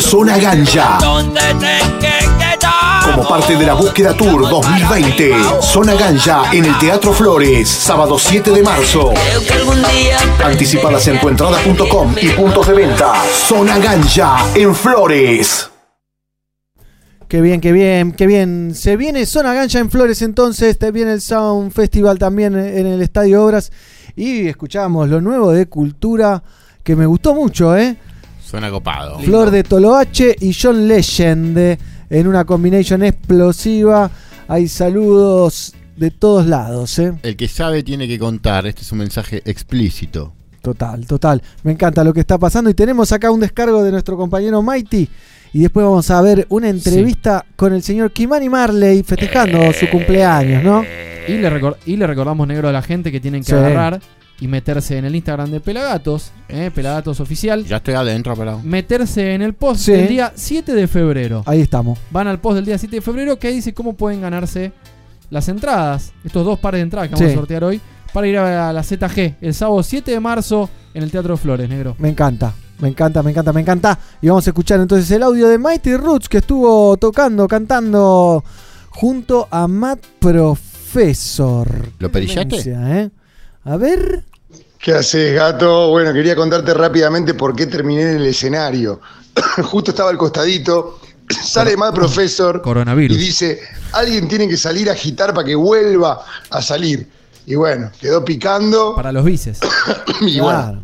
Zona quedas. Como parte de la búsqueda Tour 2020, Zona Ganja en el Teatro Flores, sábado 7 de marzo. Anticipadas en tuentrada.com y puntos de venta. Zona Ganja en Flores. Qué bien, qué bien, qué bien. Se viene Zona Gancha en Flores entonces, te viene el Sound Festival también en el Estadio Obras y escuchamos lo nuevo de Cultura que me gustó mucho, ¿eh? Suena copado. Flor de Toloache y John Legend en una combination explosiva. Hay saludos de todos lados, ¿eh? El que sabe tiene que contar. Este es un mensaje explícito. Total, total. Me encanta lo que está pasando y tenemos acá un descargo de nuestro compañero Mighty. Y después vamos a ver una entrevista con el señor Kimani Marley festejando su cumpleaños, ¿no? Y le, recor- y le recordamos, negro, a la gente que tienen que Sí. agarrar y meterse en el Instagram de Pelagatos, eh, Pelagatos Oficial. Ya estoy adentro, pero. Meterse en el post Sí. del día 7 de febrero. Ahí estamos. Van al post del día 7 de febrero que ahí dice cómo pueden ganarse las entradas, estos dos pares de entradas que vamos a sortear hoy, para ir a la ZG el sábado 7 de marzo en el Teatro Flores, negro. Me encanta, me encanta, me encanta, me encanta. Y vamos a escuchar entonces el audio de Mighty Roots que estuvo tocando, cantando junto a Matt Professor. ¿Lo perillaste? Demencia, ¿eh? A ver. ¿Qué haces, gato? Bueno, quería contarte rápidamente por qué terminé en el escenario. Justo estaba al costadito, sale mal profesor Coronavirus. y dice, alguien tiene que salir a agitar para que vuelva a salir. Y bueno, quedó picando. Para los bices. y Claro. bueno,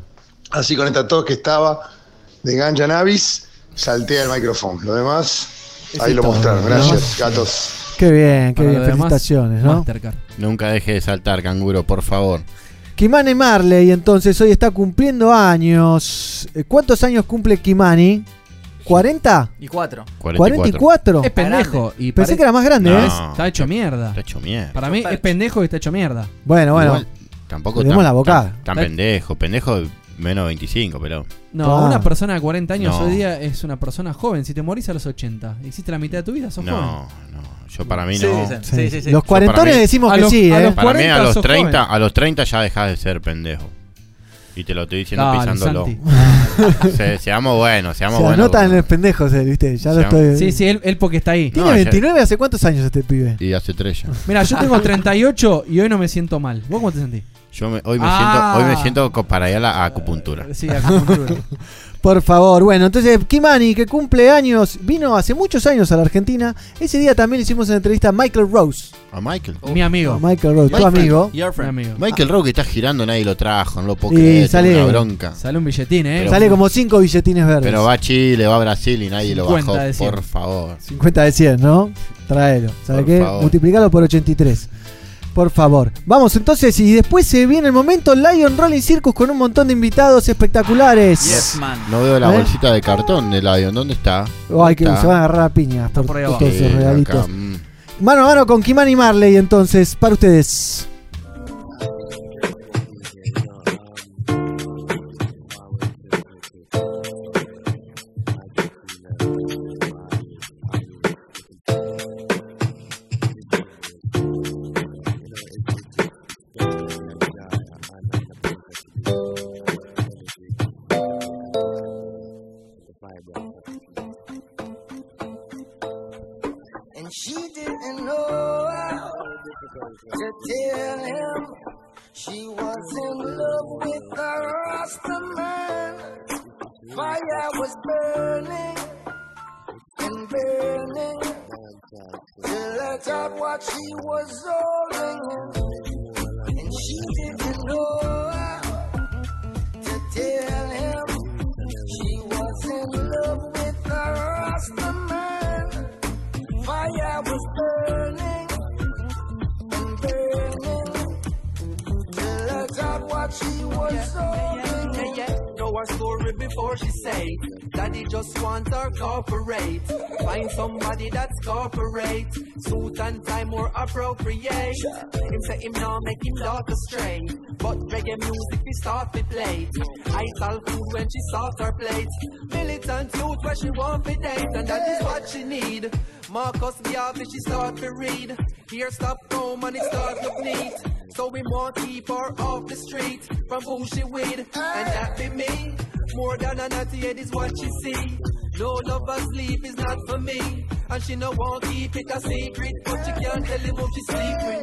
así con esta tos que estaba de Ganja Navis, salté al micrófono. Lo demás, ahí lo todo, mostraron. ¿no? Gracias, gatos. Qué bien, qué Para bien. lo demás, Felicitaciones, ¿no? Mastercard. Nunca deje de saltar, canguro, por favor. Kimani Marley, entonces, hoy está cumpliendo años. Eh, ¿Cuántos años cumple Kimani? ¿40? Y cuatro. 44. Es pendejo. Y Pensé pare- que era más grande, ¿eh? Está hecho mierda. Está hecho mierda. Para mí es pendejo y está hecho mierda. Bueno, bueno. Igual, tampoco tan, la boca. Tan, tan pendejo. Pendejo menos 25, pero. No, Ah. una persona de 40 años No. hoy día es una persona joven. Si te morís a los 80, hiciste la mitad de tu vida, sos No, joven. no. Yo para mí Sí, no. sí, sí, sí, sí. Los cuarentones mí- decimos A que los- sí, a ¿eh? los Para mí a 40 los sos 30, joven. a los 30 ya dejas de ser pendejo. Y te lo estoy diciendo Dale, pisándolo. Santi. Se- seamos buenos, seamos Se buenos. anotan en los pendejos, eh, ¿viste? Ya lo Se estoy. Sí, sí, él, él porque está ahí. ¿Tiene No, ya- 29? ¿Hace cuántos años este pibe? Y hace tres ya. Mira, yo tengo 38 y hoy no me siento mal. ¿Vos cómo te sentís? Yo me- hoy, me Ah. siento, hoy me siento para ir a la acupuntura. Sí, acupuntura. Por favor, bueno, entonces Kimani, que cumple años, vino hace muchos años a la Argentina. Ese día también hicimos una entrevista a Michael Rose. A Michael. Mi amigo. A Michael Rose, tu amigo. Mi amigo. Michael Rowe que está girando, nadie lo trajo, no lo puedo creer. sale- una bronca. Sale un billetín, ¿eh? Pero- Sale como cinco billetines verdes. Pero va a Chile, va a Brasil y nadie lo 50 bajó, de 100. por favor. 50 de 100, ¿no? Tráelo. ¿Sabe Por qué? favor. Multiplicalo por 83. Por favor. Vamos entonces, y después se viene el momento Lion Rolling Circus con un montón de invitados espectaculares. Yes, man. No veo la ¿Eh? bolsita de cartón del avión, ¿dónde está? Ay, que ¿Está? se van a agarrar a piñas por, por ahí todos esos Sí, regalitos. acá, mm. Mano a mano con Kimani Marley, entonces, para ustedes. She no want keep it a secret, but you can't tell him who she sleep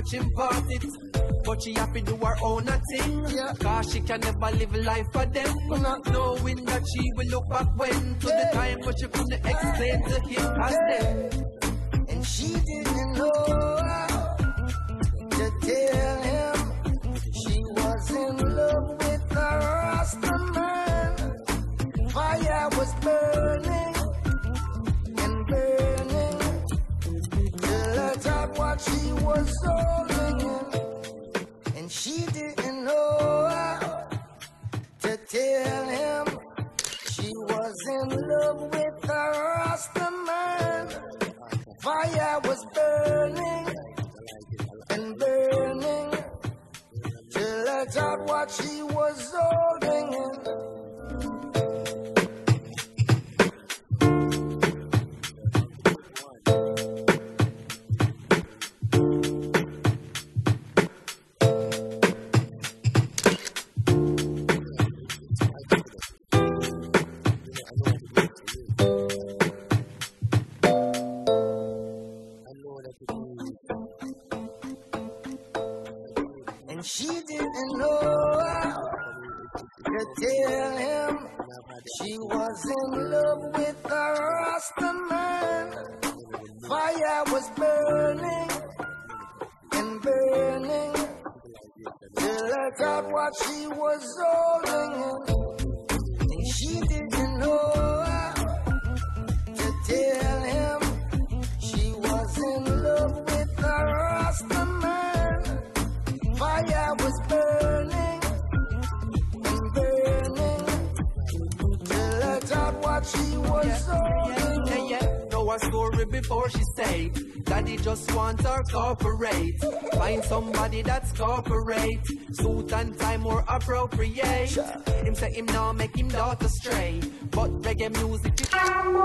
much imparted. But she have to do her own a thing. Cause she can never live life for them. Knowing that she will look back when to the time but she couldn't explain to him as them. And she didn't know to tell him she was in love with a Rasta man. Fire was burning and burning. Till I got what she was holding. And she didn't know burning burning. Till I got what she was Yeah. Know a story before she say Daddy just wants her corporate Find somebody that's corporate Suit and tie more appropriate Him say him now make him daughter stray But reggae music And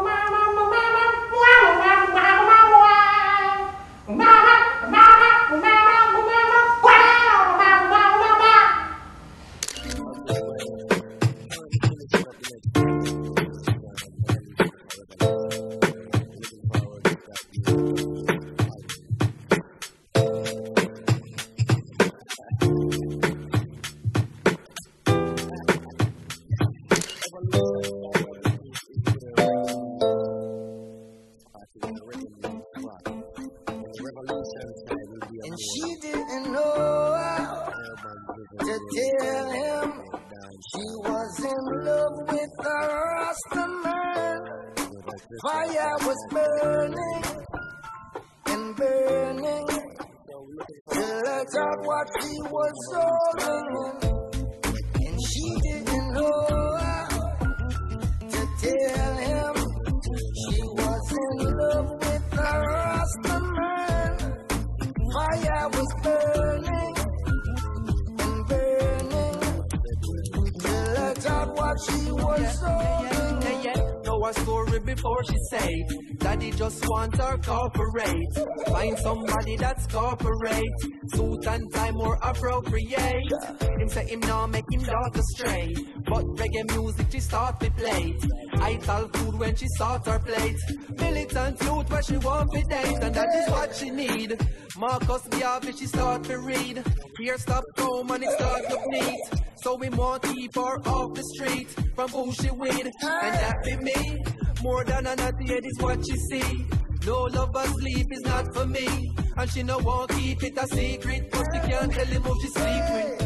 Marcus Garvey she start to read Here stop home and it start to neat so we want keep her off the street from who she with, and that be me. More than a naughty head is what she see. No love or sleep is not for me, and she no want keep it a secret, but she can't tell him who she sleep with.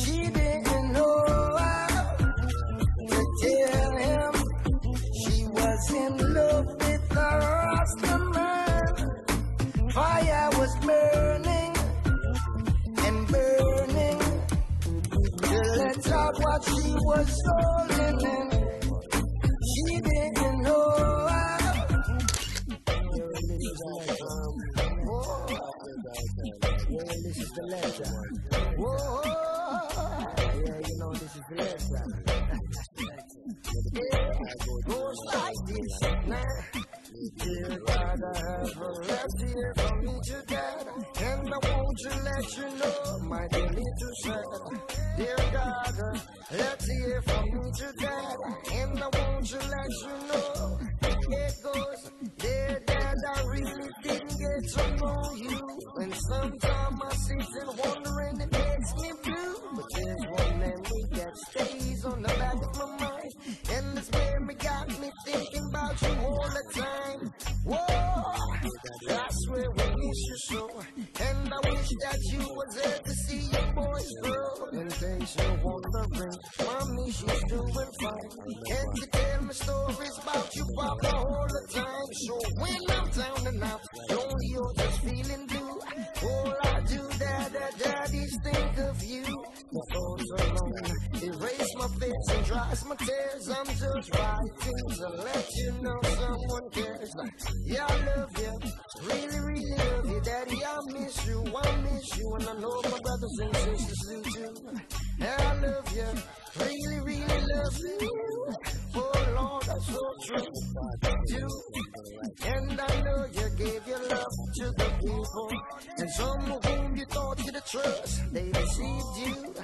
She didn't know how to tell him she was in love with the Rasta man. Fire was burning and burning till it out what she was holding in. She didn't know. This is the. Whoa. Yeah, you know this is the this, man. Dear God, I have here from me to dad. And I want to let you know my daily to sad. Dear God, uh, let's hear from me to dad. And I want to let you know it goes. Dear dad, I really didn't get to know you. And sometimes I sit and wondering it makes me blue. But there's one memory that stays on the back you all the time. Whoa, I swear we miss you so. And I wish that you was there to see your boys grow. In case you're wondering, mommy, she's doing fine. And you tell me stories about you, papa, all the time. So when I'm down and out, only you're just feeling blue. All I do, dad, dad, daddies think of you. My thoughts alone, erase my face and dries my tears. I'm just writing to let you know someone cares. Yeah, I love you, really, really love you, daddy. I miss you, I miss you, and I know my brothers and sisters do too. Yeah, I love you, really, really love you. Oh Lord, that's so true. You and I know you gave your love to the people, and some of whom you thought you'd trust, they deceived you.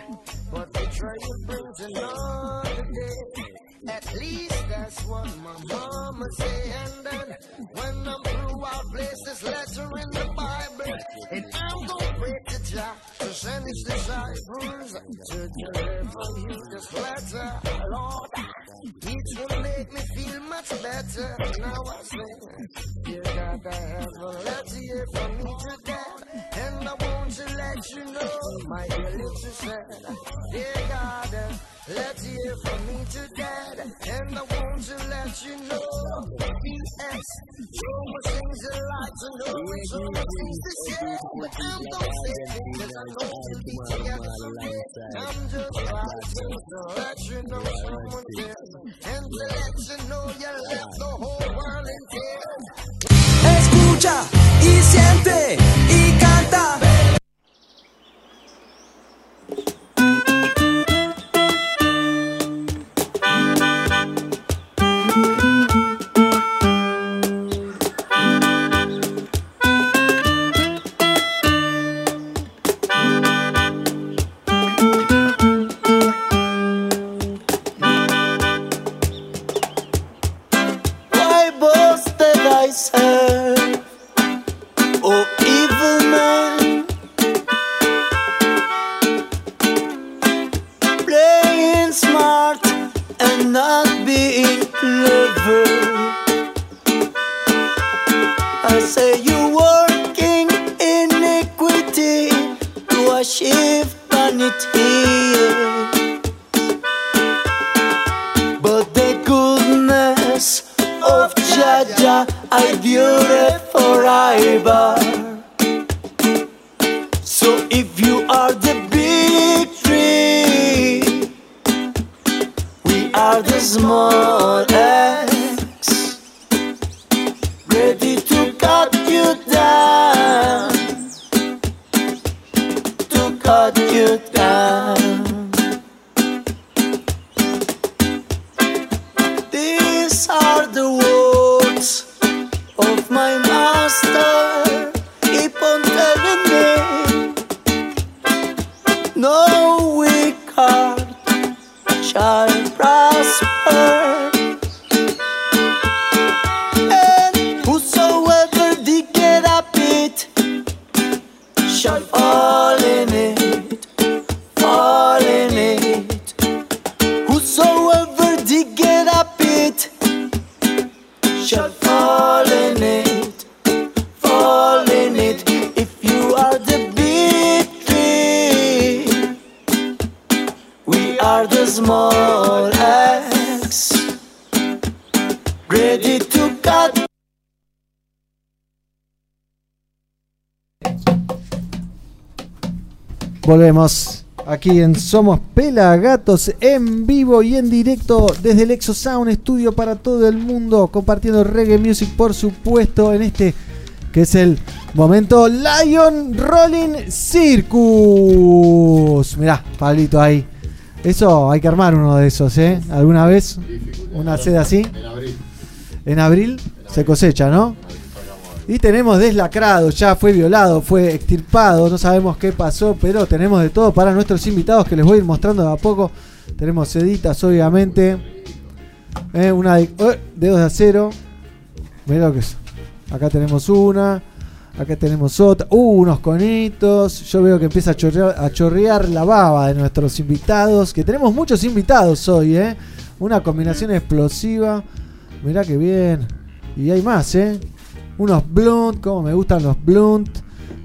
But betrayal brings another day. At least that's what my mama said. And then when I'm through, I'll place this letter in the Bible, and I'm gonna pray to Jah to send his disciples to deliver you this letter, Lord. It will make me feel much better. Now I say, God, I have a letter here from me to dad. And I want to let you know, my dear little friend, dear God, let's hear from me to dad. And I want to let you know, P.S. So much things I like to know, so much things to share. But I'm don't say because I know to be together. I'm just writing to let you know someone cares. Escucha y siente Volvemos aquí en Somos Pelagatos en vivo y en directo desde el Exo Sound Studio para todo el mundo, compartiendo reggae music, por supuesto, en este que es el momento Lion Rolling Circus. Mirá, Pablito ahí. Eso hay que armar uno de esos, ¿eh? ¿Alguna vez? Una sede así. En abril. En abril se cosecha, ¿no? Y tenemos deslacrado, ya fue violado, fue extirpado, no sabemos qué pasó, pero tenemos de todo para nuestros invitados que les voy a ir mostrando de a poco. Tenemos seditas, obviamente. Eh, una de, eh, dedos de acero. Mirá lo que es. Acá tenemos una. Acá tenemos otra. Uh, unos conitos. Yo veo que empieza a chorrear, a chorrear la baba de nuestros invitados. Que tenemos muchos invitados hoy, ¿eh? Una combinación explosiva. Mirá que bien. Y hay más, ¿eh? Unos blunt, como me gustan los blunt.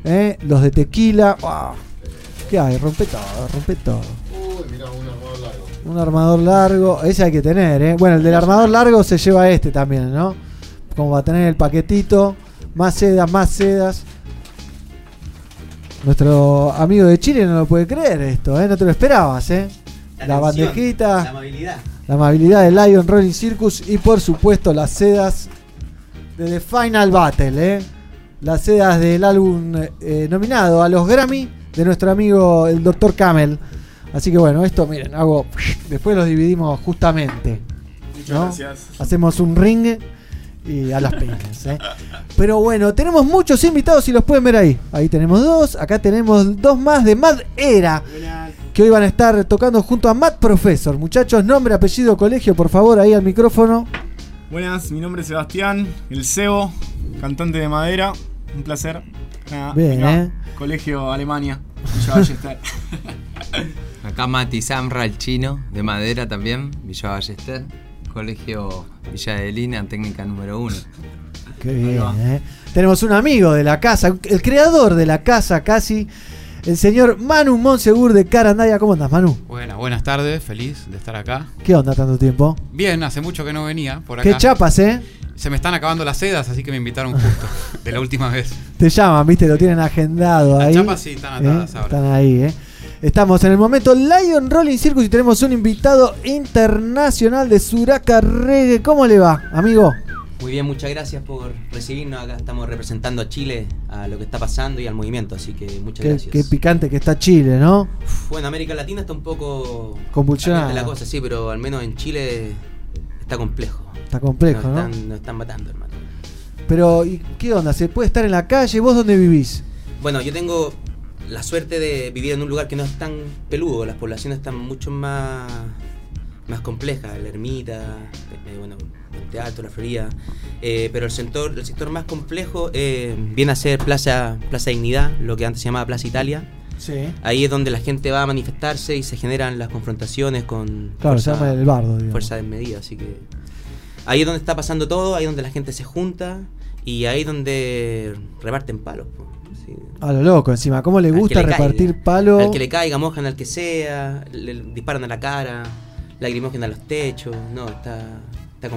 ¿eh? Los de tequila. ¡Wow! ¿Qué hay? Rompe todo, rompe todo. Uy, mirá, un armador largo. Un armador largo. Ese hay que tener, ¿eh? Bueno, el del armador largo se lleva este también, ¿no? Como va a tener el paquetito. Más sedas, más sedas. Nuestro amigo de Chile no lo puede creer esto, ¿eh? No te lo esperabas, ¿eh? La, atención, bandejita. La amabilidad. La amabilidad de Lion Rolling Circus y por supuesto las sedas de The Final Battle, ¿eh? Las sedas del álbum eh, nominado a los Grammy de nuestro amigo el Dr. Camel. Así que bueno, esto miren, hago. Después los dividimos justamente. Muchas ¿no? gracias. Hacemos un ring y a las peñas. ¿eh? Pero bueno, tenemos muchos invitados y los pueden ver ahí. Ahí tenemos dos. Acá tenemos dos más de Mad Era. Que hoy van a estar tocando junto a Mad Professor. Muchachos, nombre, apellido, colegio, por favor, ahí al micrófono. Buenas, mi nombre es Sebastián, el Cebo, cantante de madera. Un placer. Nada, Bien, acá, eh. Colegio Alemania. Villa Ballester. Acá Mati Samra, el chino, de madera también, Villa Ballester, colegio Villa de Línea, técnica número uno. Qué bien, ¿eh? Tenemos un amigo de la casa, el creador de la casa casi, el señor Manu Monsegur de Carandaya. ¿Cómo andas, Manu? Buenas, buenas tardes, feliz de estar acá. ¿Qué onda tanto tiempo? Bien, hace mucho que no venía por acá. Qué chapas, ¿eh? Se me están acabando las sedas, así que me invitaron justo, de la última vez. Te llaman, viste, lo tienen agendado Las ahí. chapas sí están atadas ¿eh? ahora. Están ahí, ¿eh? Estamos en el momento Lion Rolling Circus y tenemos un invitado internacional de Suraca Reggae. ¿Cómo le va, amigo? Muy bien, muchas gracias por recibirnos. Acá estamos representando a Chile, a lo que está pasando y al movimiento, así que muchas Qué, gracias. qué picante que está Chile, ¿no? Bueno, América Latina está un poco Convulsionada. la cosa, sí, pero al menos en Chile está complejo. Está complejo, nos ¿no? están, nos están matando, hermano. Pero, ¿y qué onda? ¿Se puede estar en la calle? ¿Vos dónde vivís? Bueno, yo tengo la suerte de vivir en un lugar que no es tan peludo, las poblaciones están mucho más, más complejas, la ermita, eh, bueno, el teatro, la Florida, eh, pero el sector, el sector más complejo eh, viene a ser Plaza, Plaza Dignidad, lo que antes se llamaba Plaza Italia. Sí. Ahí es donde la gente va a manifestarse y se generan las confrontaciones con Claro, se llama el bardo, digamos. fuerza desmedida, así que ahí es donde está pasando todo, ahí es donde la gente se junta y ahí es donde reparten palos. Sí. A lo loco, encima. ¿Cómo le gusta le repartir caiga. palo? Al que le caiga, mojan al que sea, le disparan a la cara, lagrimógenan a los techos. No, está,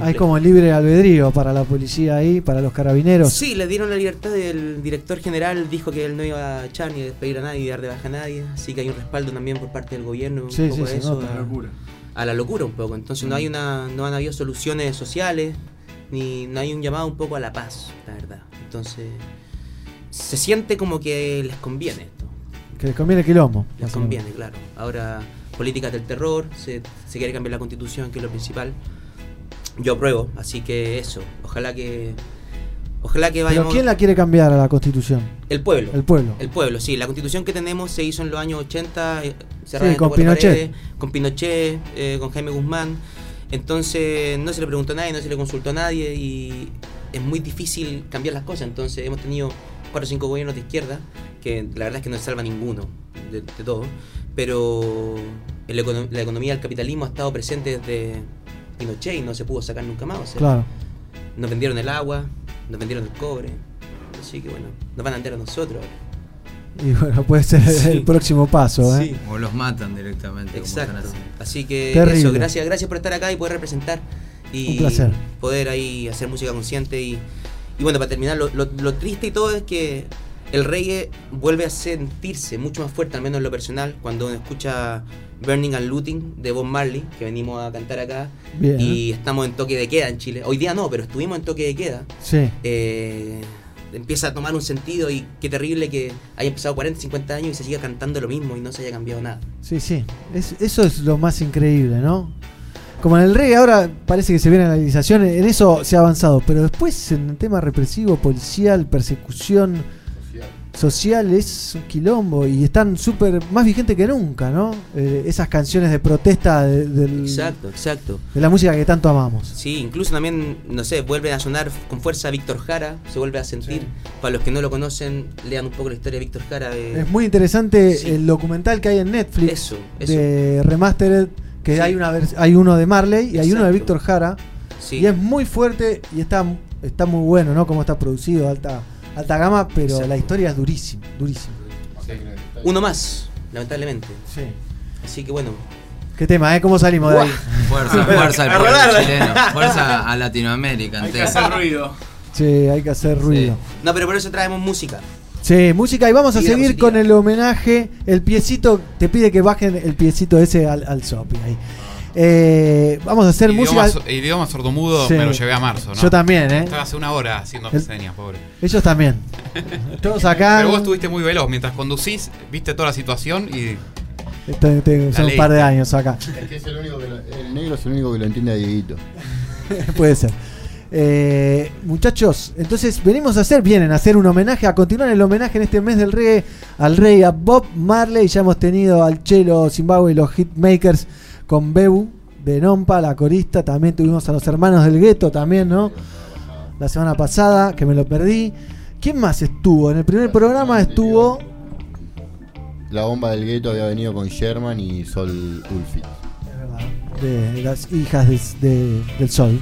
Hay como libre albedrío para la policía ahí, para los carabineros. Sí, le dieron la libertad del director general, dijo que él no iba a echar ni a despedir a nadie, ni dar de baja a nadie, así que hay un respaldo también por parte del gobierno un Sí, poco sí, a eso, nota. a, Locura. a la locura un poco. Entonces no hay Mm. una, no han habido soluciones sociales, ni no hay un llamado un poco a la paz, la verdad. Entonces se siente como que les conviene esto. Que les conviene quilombo. Les conviene, claro. Ahora, políticas del terror, se, se quiere cambiar la constitución, que es lo principal. Yo apruebo, así que eso. Ojalá que. Ojalá que ¿Pero vayamos. quién la quiere cambiar a la constitución? El pueblo. El pueblo. El pueblo, sí. La constitución que tenemos se hizo en los años 80, eh, cerrada Sí, con Pinochet. paredes, con Pinochet, eh, con Jaime Guzmán. Entonces no se le preguntó a nadie, no se le consultó a nadie y es muy difícil cambiar las cosas. Entonces hemos tenido cuatro o cinco gobiernos de izquierda, que la verdad es que no se salva ninguno de, de todo. Pero el econo- la economía del capitalismo ha estado presente desde Pinochet y no se pudo sacar nunca más. o sea, Claro. Nos vendieron el agua, nos vendieron el cobre. Así que bueno, nos van a vender a nosotros. ahora. Y bueno, puede ser Sí. el próximo paso, ¿eh? Sí. O los matan directamente. como Exacto. están. Así que Terrible. eso, gracias, gracias por estar acá y poder representar y Un placer. poder ahí hacer música consciente y, y bueno, para terminar, lo, lo- lo triste y todo es que el reggae vuelve a sentirse mucho más fuerte, al menos en lo personal, cuando uno escucha Burning and Looting de Bob Marley, que venimos a cantar acá, Bien. y estamos en toque de queda en Chile. Hoy día no, pero estuvimos en toque de queda. Sí. Eh, empieza a tomar un sentido y qué terrible que haya empezado 40, 50 años y se siga cantando lo mismo y no se haya cambiado nada. Sí, sí. Es- eso es lo más increíble, ¿no? Como en el reggae ahora parece que se viene la legalización, en eso se ha avanzado, pero después en el tema represivo, policial, persecución social es un quilombo y están súper más vigentes que nunca, ¿no? Eh, esas canciones de protesta de, del- Exacto, exacto. de la música que tanto amamos. Sí, incluso también, no sé, vuelve a sonar con fuerza Víctor Jara, se vuelve a sentir. Para los que no lo conocen, lean un poco la historia de Víctor Jara. de- Es muy interesante el documental que hay en Netflix Eso, eso. de Remastered, que Sí. hay una hay uno de Marley y hay uno de. Víctor Jara. Y es muy fuerte y está, está muy bueno, ¿no? Cómo está producido, alta, alta gama, pero Exacto. la historia es durísima, durísima. Uno más, lamentablemente. Sí. Así que bueno. ¿Qué tema, eh? ¿Cómo salimos de ahí? Fuerza, fuerza al pueblo chileno. Fuerza a Latinoamérica. Hay que hacer ruido. Sí, hay que hacer ruido. No, pero por eso traemos música. Sí, música y vamos a seguir con el homenaje. El piecito, te pide que bajen el piecito ese al, al shopping ahí. Eh, vamos a hacer Idioma, música. so- idioma sordomudo Sí. me lo llevé a marzo, ¿no? Yo también, ¿eh? Estaba hace una hora haciendo El- señas, pobre. Ellos también. Todos acá. Pero vos estuviste muy veloz. Mientras conducís, viste toda la situación y. Te- te- son un par de años acá. Es que es el único que lo- el negro es el único que lo entiende a Dieguito. Puede ser. Eh, muchachos, entonces venimos a hacer, vienen a hacer un homenaje, a continuar el homenaje en este mes del reggae al rey, a Bob Marley. Ya hemos tenido al Chelo Zimbabue y los Hitmakers con Bebu de Nompa, la corista. También tuvimos a los hermanos del gueto, también, ¿no? La semana pasada, que me lo perdí. ¿Quién más estuvo? En el primer programa estuvo. La bomba del gueto había venido con Sherman y Sol Ulfit. de las hijas des- de- del sol.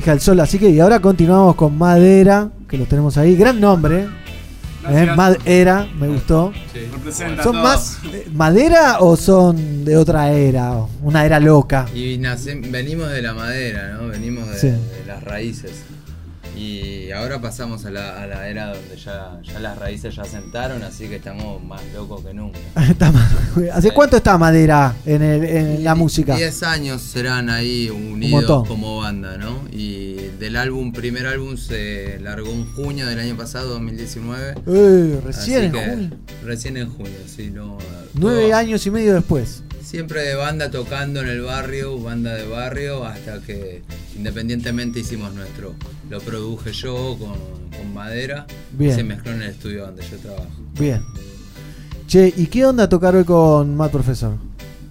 Hija del sol, así que y ahora continuamos con Madera, que lo tenemos ahí. Gran nombre. ¿Eh? Madera, me gustó. ¿Son todo. más eh, madera o son de otra era? Una era loca. Y nace- venimos de la madera, ¿no? Venimos de, Sí. de las raíces. Y ahora pasamos a la, a la era donde ya, ya las raíces ya sentaron, así que estamos más locos que nunca. ¿Hace cuánto está Madera en, el- en la música? 10 años serán ahí unidos como banda, ¿no? Y del álbum, primer álbum se largó en junio del año pasado, 2019. Eh, recién en junio. Recién en junio, sí, no. Nueve todo- años y medio después. Siempre de banda tocando en el barrio, banda de barrio, hasta que independientemente hicimos nuestro. Lo produje yo con, con madera Bien. y se mezcló en el estudio donde yo trabajo. Bien. Che, ¿y qué onda tocar hoy con Matt Professor?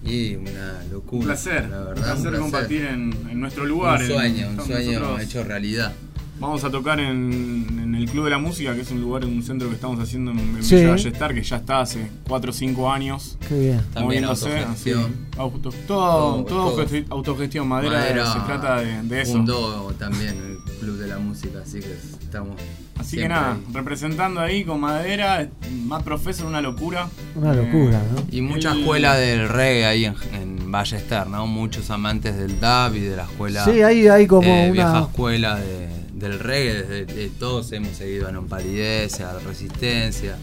Y una locura. Un placer, la un verdad. placer compartir en, en nuestro lugar. Un en- sueño, un sueño nosotros- hecho realidad. Vamos a tocar en, en el Club de la Música, que es un lugar, un centro que estamos haciendo en, en Sí. Villa Ballester, que ya está hace 4 o 5 años. Qué bien. También moviéndose, autogestión. así. Auto- todo, Todo, todo todo. autogesti- autogestión, madera, Madera se trata de, de eso. Fundó también el Club de la Música, así que estamos. Así que nada, ahí. representando ahí con madera, más profesor, una locura. Una Eh, locura, ¿no? Y mucha El- escuela del reggae ahí en, en Ballester, ¿no? Muchos amantes del dub y de la escuela. Sí, ahí hay como eh, una- vieja escuela de- del reggae. Desde, de todos hemos seguido a Non Palidez, a Resistencia.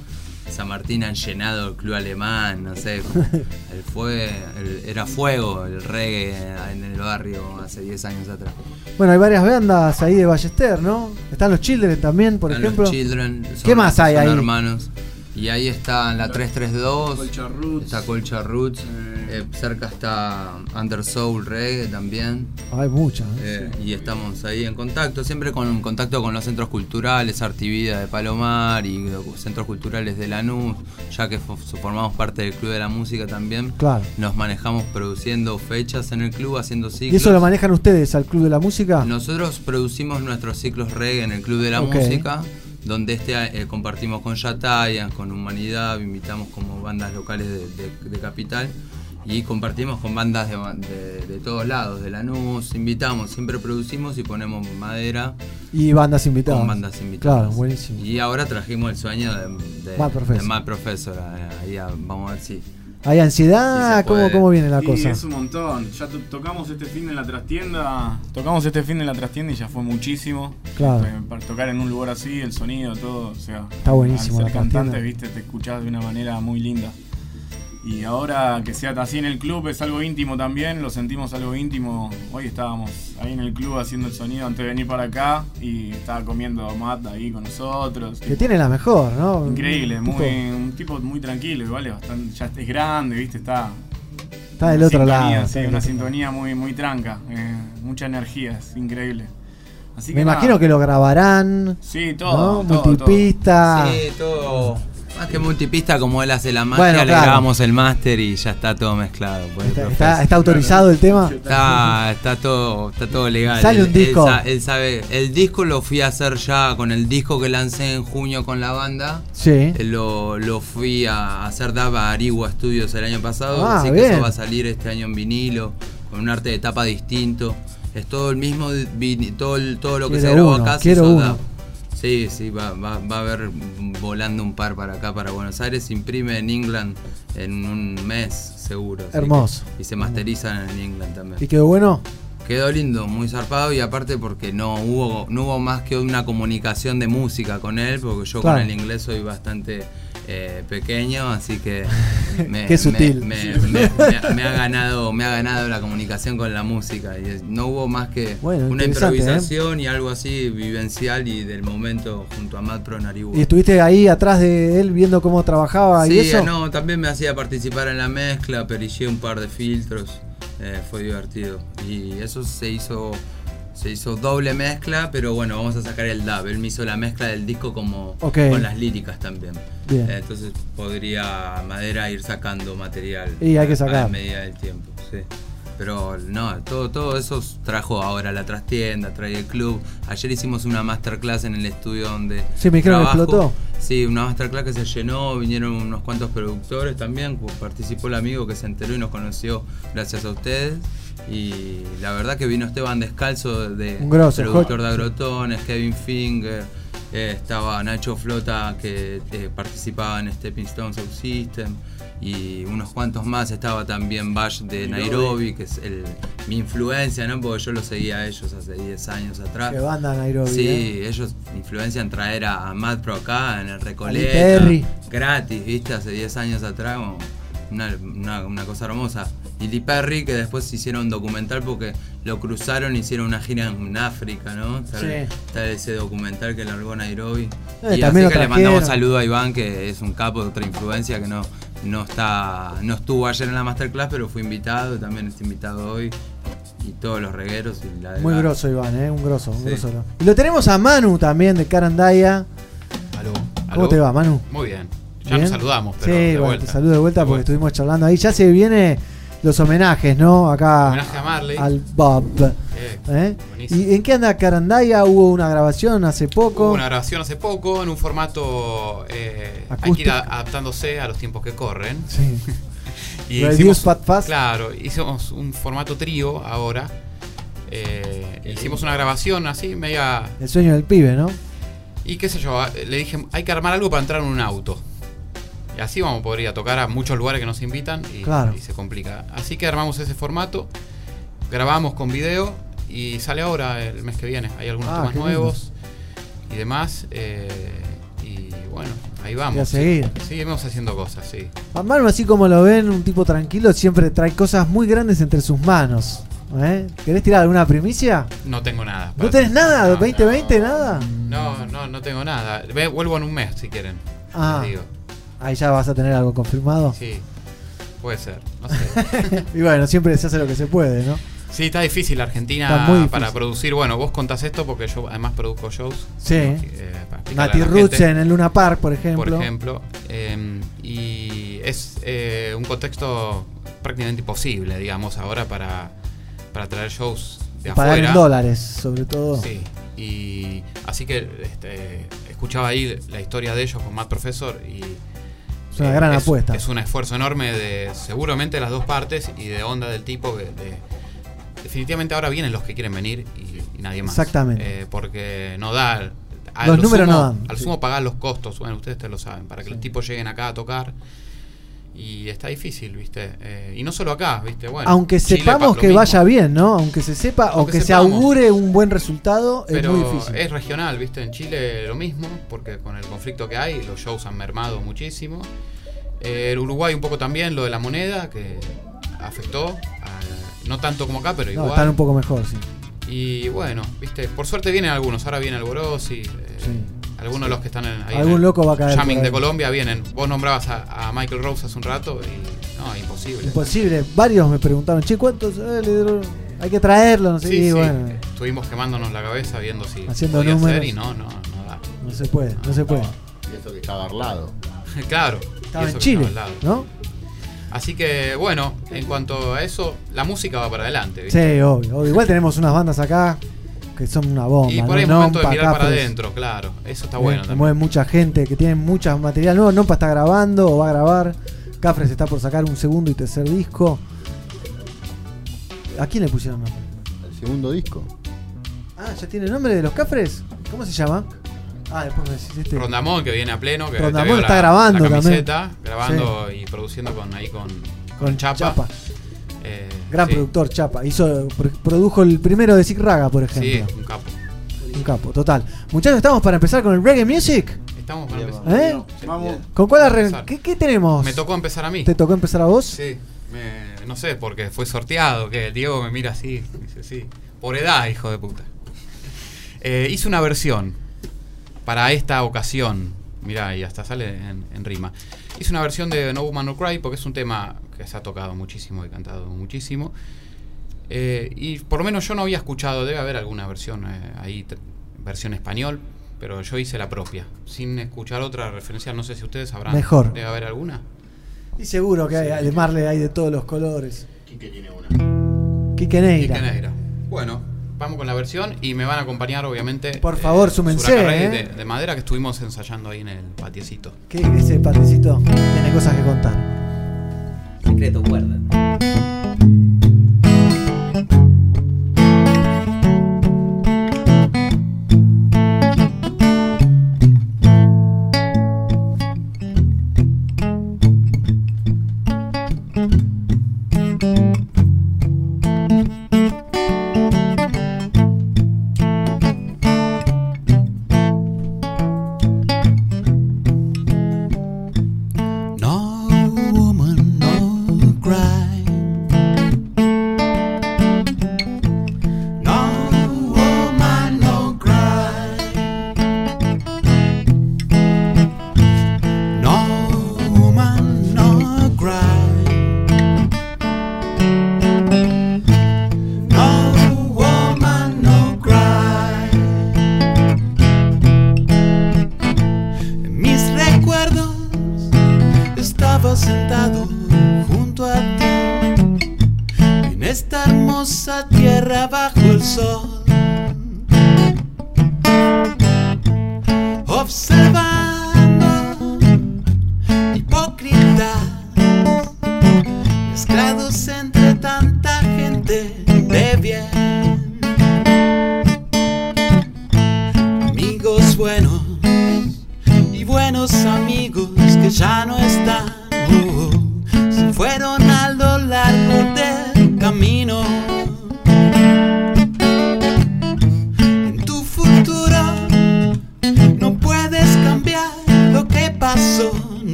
San Martín han llenado el club alemán, no sé. El fue, el- era fuego el reggae en el barrio hace 10 años atrás. Bueno, hay varias bandas ahí de Ballester, ¿no? Están los Children también, por Están ejemplo. Los Children, son- ¿Qué más hay son ahí? hermanos. Y ahí está la 332, Colcha Roots. está Colcha Roots, eh, cerca está Under Soul Reggae también. Hay muchas. ¿no? Eh, y estamos ahí en contacto, siempre con en contacto con los centros culturales, Artivida de Palomar y los centros culturales de Lanús, ya que fo- formamos parte del Club de la Música también. Claro. Nos manejamos produciendo fechas en el club, haciendo ciclos. ¿Y eso lo manejan ustedes al Club de la Música? Nosotros producimos nuestros ciclos reggae en el Club de la. Música, donde este eh, compartimos con Yataya, con Humanidad, invitamos como bandas locales de, de- de Capital y compartimos con bandas de, todos lados, de Lanús, invitamos, siempre producimos y ponemos madera Y bandas invitadas. con bandas invitadas. Claro, buenísimo. Y ahora trajimos el sueño de, de, Mad Professor. Mad Professor, eh, ahí a- vamos a ver si... ¿Hay ansiedad? Sí ¿Cómo. ¿Cómo viene la Sí, cosa? es un montón. Ya to- tocamos este fin en la trastienda. Tocamos este fin en la trastienda y ya fue muchísimo. Claro. Eh, Para tocar en un lugar así, el sonido, todo. O sea, Está buenísimo Al la ser cantante, trastienda. viste, te escuchás de una manera muy linda. Y ahora que sea así en el club es algo íntimo también, lo sentimos algo íntimo. Hoy estábamos ahí en el club haciendo el sonido antes de venir para acá y estaba comiendo mat ahí con nosotros. Que tiene la mejor, ¿no? Increíble, Un muy, tipo- un tipo muy tranquilo, igual, es bastante, ya es grande, viste, está. Está del otro sintonía, lado, Sí, una sintonía muy, muy tranca, eh, mucha energía, es increíble. Así Me que nada. imagino que lo grabarán. Sí, todo, ¿no? todo, Multipista. Sí, todo. Más que multipista, como él hace la magia, Bueno, le claro. grabamos el máster y ya está todo mezclado. Está, profesor. está- está autorizado el tema. Está, está todo, está todo legal. Sale Él- un disco. Él, sa- él sabe, el disco lo fui a hacer ya con el disco que lancé en junio con la banda. Sí. Eh, Lo, lo fui a hacer a Arigua Studios el año pasado. Ah, así que bien. eso va a salir este año en vinilo, con un arte de tapa distinto. Es todo el mismo, todo, todo lo que Quiero se grabó uno, acá. se quiero hizo uno. Sí, sí, va, va, va a haber volando un par para acá, para Buenos Aires. Se imprime en England en un mes, seguro. que- Hermoso. y se masterizan en England también. ¿Y quedó bueno? Quedó lindo, muy zarpado y aparte porque no hubo, no hubo más que una comunicación de música con él, porque yo Claro. con el inglés soy bastante eh, pequeño, así que me, Qué sutil. me- ha ganado, me ha ganado la comunicación con la música y es- no hubo más que Bueno, una ¿eh? improvisación y algo así vivencial y del momento junto a Matt Pro Naribú. ¿Y estuviste ahí atrás de él viendo cómo trabajaba Sí, y eso? no, también me hacía participar en la mezcla, perillé un par de filtros, eh, fue divertido. Y eso se hizo, se hizo doble mezcla, pero bueno, vamos a sacar el dub. Él me hizo la mezcla del disco como con las líricas también. Bien. Eh, entonces podría Madera ir sacando material Y hay que a- sacar. a medida del tiempo, sí. Pero no, todo, todo eso trajo ahora la trastienda, trae el club. Ayer hicimos una masterclass en el estudio donde. Sí, que trabajo. explotó. Sí, una masterclass que se llenó, vinieron unos cuantos productores también, pues, participó el amigo que se enteró y nos conoció gracias a ustedes. Y la verdad que vino Esteban Descalzo de Un grosso, productor Hot- de Agrotones, Kevin Finger, eh, estaba Nacho Flota que eh, participaba en Stepping Stone Sound System y unos cuantos más, estaba también Bash de Nairobi, que es el- mi influencia, ¿no? Porque yo lo seguía a ellos hace 10 años atrás. Qué banda Nairobi, Sí, eh. ellos influencian traer a, a Matt Pro acá en el Recoleta. Gratis, viste, hace 10 años atrás, como una, una- una cosa hermosa. Y Lee Perry, que después hicieron un documental porque lo cruzaron hicieron una gira en África, ¿no? Está, Sí. está ese documental que largó Nairobi. Eh, y también así que le mandamos saludo a Iván, que es un capo de otra influencia que no, no está no estuvo ayer en la masterclass, pero fue invitado, también está invitado hoy. Y todos los regueros y la de Muy grosso, Iván, ¿eh? Un grosso, un Sí. grosso. ¿no? Y lo tenemos a Manu también de Carandaya. Aló. ¿Cómo te va, Manu? Muy bien. Ya ¿Bien? nos saludamos, pero sí, de bueno, vuelta. te saludo de vuelta porque estuvimos charlando ahí. Ya se viene los homenajes, ¿no? Acá Homenaje a Marley. al Bob. Eh, ¿Eh? ¿Y en qué anda Carandaya? Hubo una grabación hace poco. Hubo una grabación hace poco en un formato. eh, hay que ir a- adaptándose a los tiempos que corren. Sí. y Reduce hicimos, Fat Fast. Claro, hicimos un formato trío ahora. Eh, hicimos una grabación así, media. El sueño del pibe, ¿no? Y qué sé yo, le dije, hay que armar algo para entrar en un auto. Y así vamos a poder ir a tocar a muchos lugares que nos invitan y, Claro. y se complica. Así que armamos ese formato, grabamos con video y sale ahora el mes que viene. Hay algunos Ah, temas lindo. nuevos y demás. eh, y bueno, ahí vamos. Y a seguir. Sí, seguimos haciendo cosas, sí. A Manu, así como lo ven, un tipo tranquilo, siempre trae cosas muy grandes entre sus manos. ¿eh? ¿Querés tirar alguna primicia? No tengo nada. ¿No tenés nada? ¿2020 nada? No, no, no tengo nada. Vuelvo en un mes si quieren. Ah. digo. Ahí ya vas a tener algo confirmado. Sí, puede ser. No sé. y bueno, siempre se hace lo que se puede, ¿no? Sí, está difícil Argentina Está muy difícil. para producir. Bueno, vos contás esto porque yo además produzco shows. Sí. Eh, Nati la en el Luna Park, por ejemplo. Por ejemplo. eh, y es eh, un contexto prácticamente imposible, digamos, ahora para, para traer shows de Pagar afuera. en dólares, sobre todo. Sí. Y así que este, escuchaba ahí la historia de ellos con Matt Professor y Es una gran apuesta. Es un esfuerzo enorme de seguramente las dos partes y de onda del tipo que de- definitivamente ahora vienen los que quieren venir y, y nadie más. Exactamente. Eh, porque no da Los lo números sumo- no dan, Al sí. sumo pagar los costos, bueno, ustedes te lo saben, para que los tipos lleguen acá a tocar. Y está difícil, ¿viste? Eh, y no solo acá, ¿viste? Bueno, Aunque sepamos que vaya bien, ¿no? Aunque se sepa, Aunque aunque se augure un buen resultado, es muy difícil. es regional, ¿viste? En Chile lo mismo, porque con el conflicto que hay, los shows han mermado muchísimo. Eh, el Uruguay un poco también, lo de la moneda, que afectó. a- no tanto como acá, pero No, igual. están un poco mejor, sí. Y bueno, ¿viste? Por suerte vienen algunos. Ahora viene el Borosi. eh, Algunos de los que están en, ahí Algún loco va a caer Jamming de Colombia vienen. Vos nombrabas a, a Michael Rose hace un rato y. No, imposible. Imposible. Varios me preguntaron, che, ¿cuántos? Eh, le dieron- Hay que traerlo, no sé. Sí, y sí, bueno, Estuvimos quemándonos la cabeza viendo si Haciendo podía números. ser y no, no, no da. no se puede, no se puede. Y eso que estaba al lado. claro. Estaba en eso que Chile, estaba al lado. ¿no? Así que bueno, en cuanto a eso, la música va para adelante. ¿viste? Sí, obvio, obvio. Igual tenemos unas bandas acá que son una bomba. Y por ¿no? ahí es momento de mirar para Cafres. adentro, claro. Eso está Eh, bueno que también. mueven mucha gente, que tienen mucha material nuevo. Nompa está grabando o va a grabar. Cafres está por sacar un segundo y tercer disco. ¿A quién le pusieron nombre? El segundo disco. Ah, ¿ya tiene nombre de los Cafres? ¿Cómo se llama? Ah, después me decís este. Rondamón que viene a pleno, que Rondamón está la, grabando la camiseta, también. grabando y produciendo con ahí con, Con Chapa. Eh, Gran sí. productor, Chapa. Hizo, pro- produjo el primero de Zig Raga, por ejemplo. Sí, un capo. Un capo, total. Muchachos, ¿estamos para empezar con el reggae music? Estamos para empezar. ¿Eh? Sí. ¿Con cuál arre- Empezar. ¿Qué, qué tenemos? Me tocó empezar a mí. ¿Te tocó empezar a vos? Sí, me- no sé, porque fue sorteado, que Diego me mira así, dice sí, por edad, hijo de puta. Eh, hice una versión para esta ocasión, mirá, y hasta sale en, en rima. Hice una versión de No Woman No Cry porque es un tema que se ha tocado muchísimo y cantado muchísimo. Eh, y por lo menos yo no había escuchado, debe haber alguna versión eh, ahí, versión español, pero yo hice la propia, sin escuchar otra referencia, no sé si ustedes sabrán. Mejor. Debe haber alguna. Y seguro que hay, de Marley hay de todos los colores. Quique tiene una. Quique Neira. Quique Neira. Bueno, vamos con la versión y me van a acompañar, obviamente. Por favor, eh, eh. De, de, madera que estuvimos ensayando ahí en el patiecito. ¿Qué ese patiecito? Tiene cosas que contar. Secreto guarda.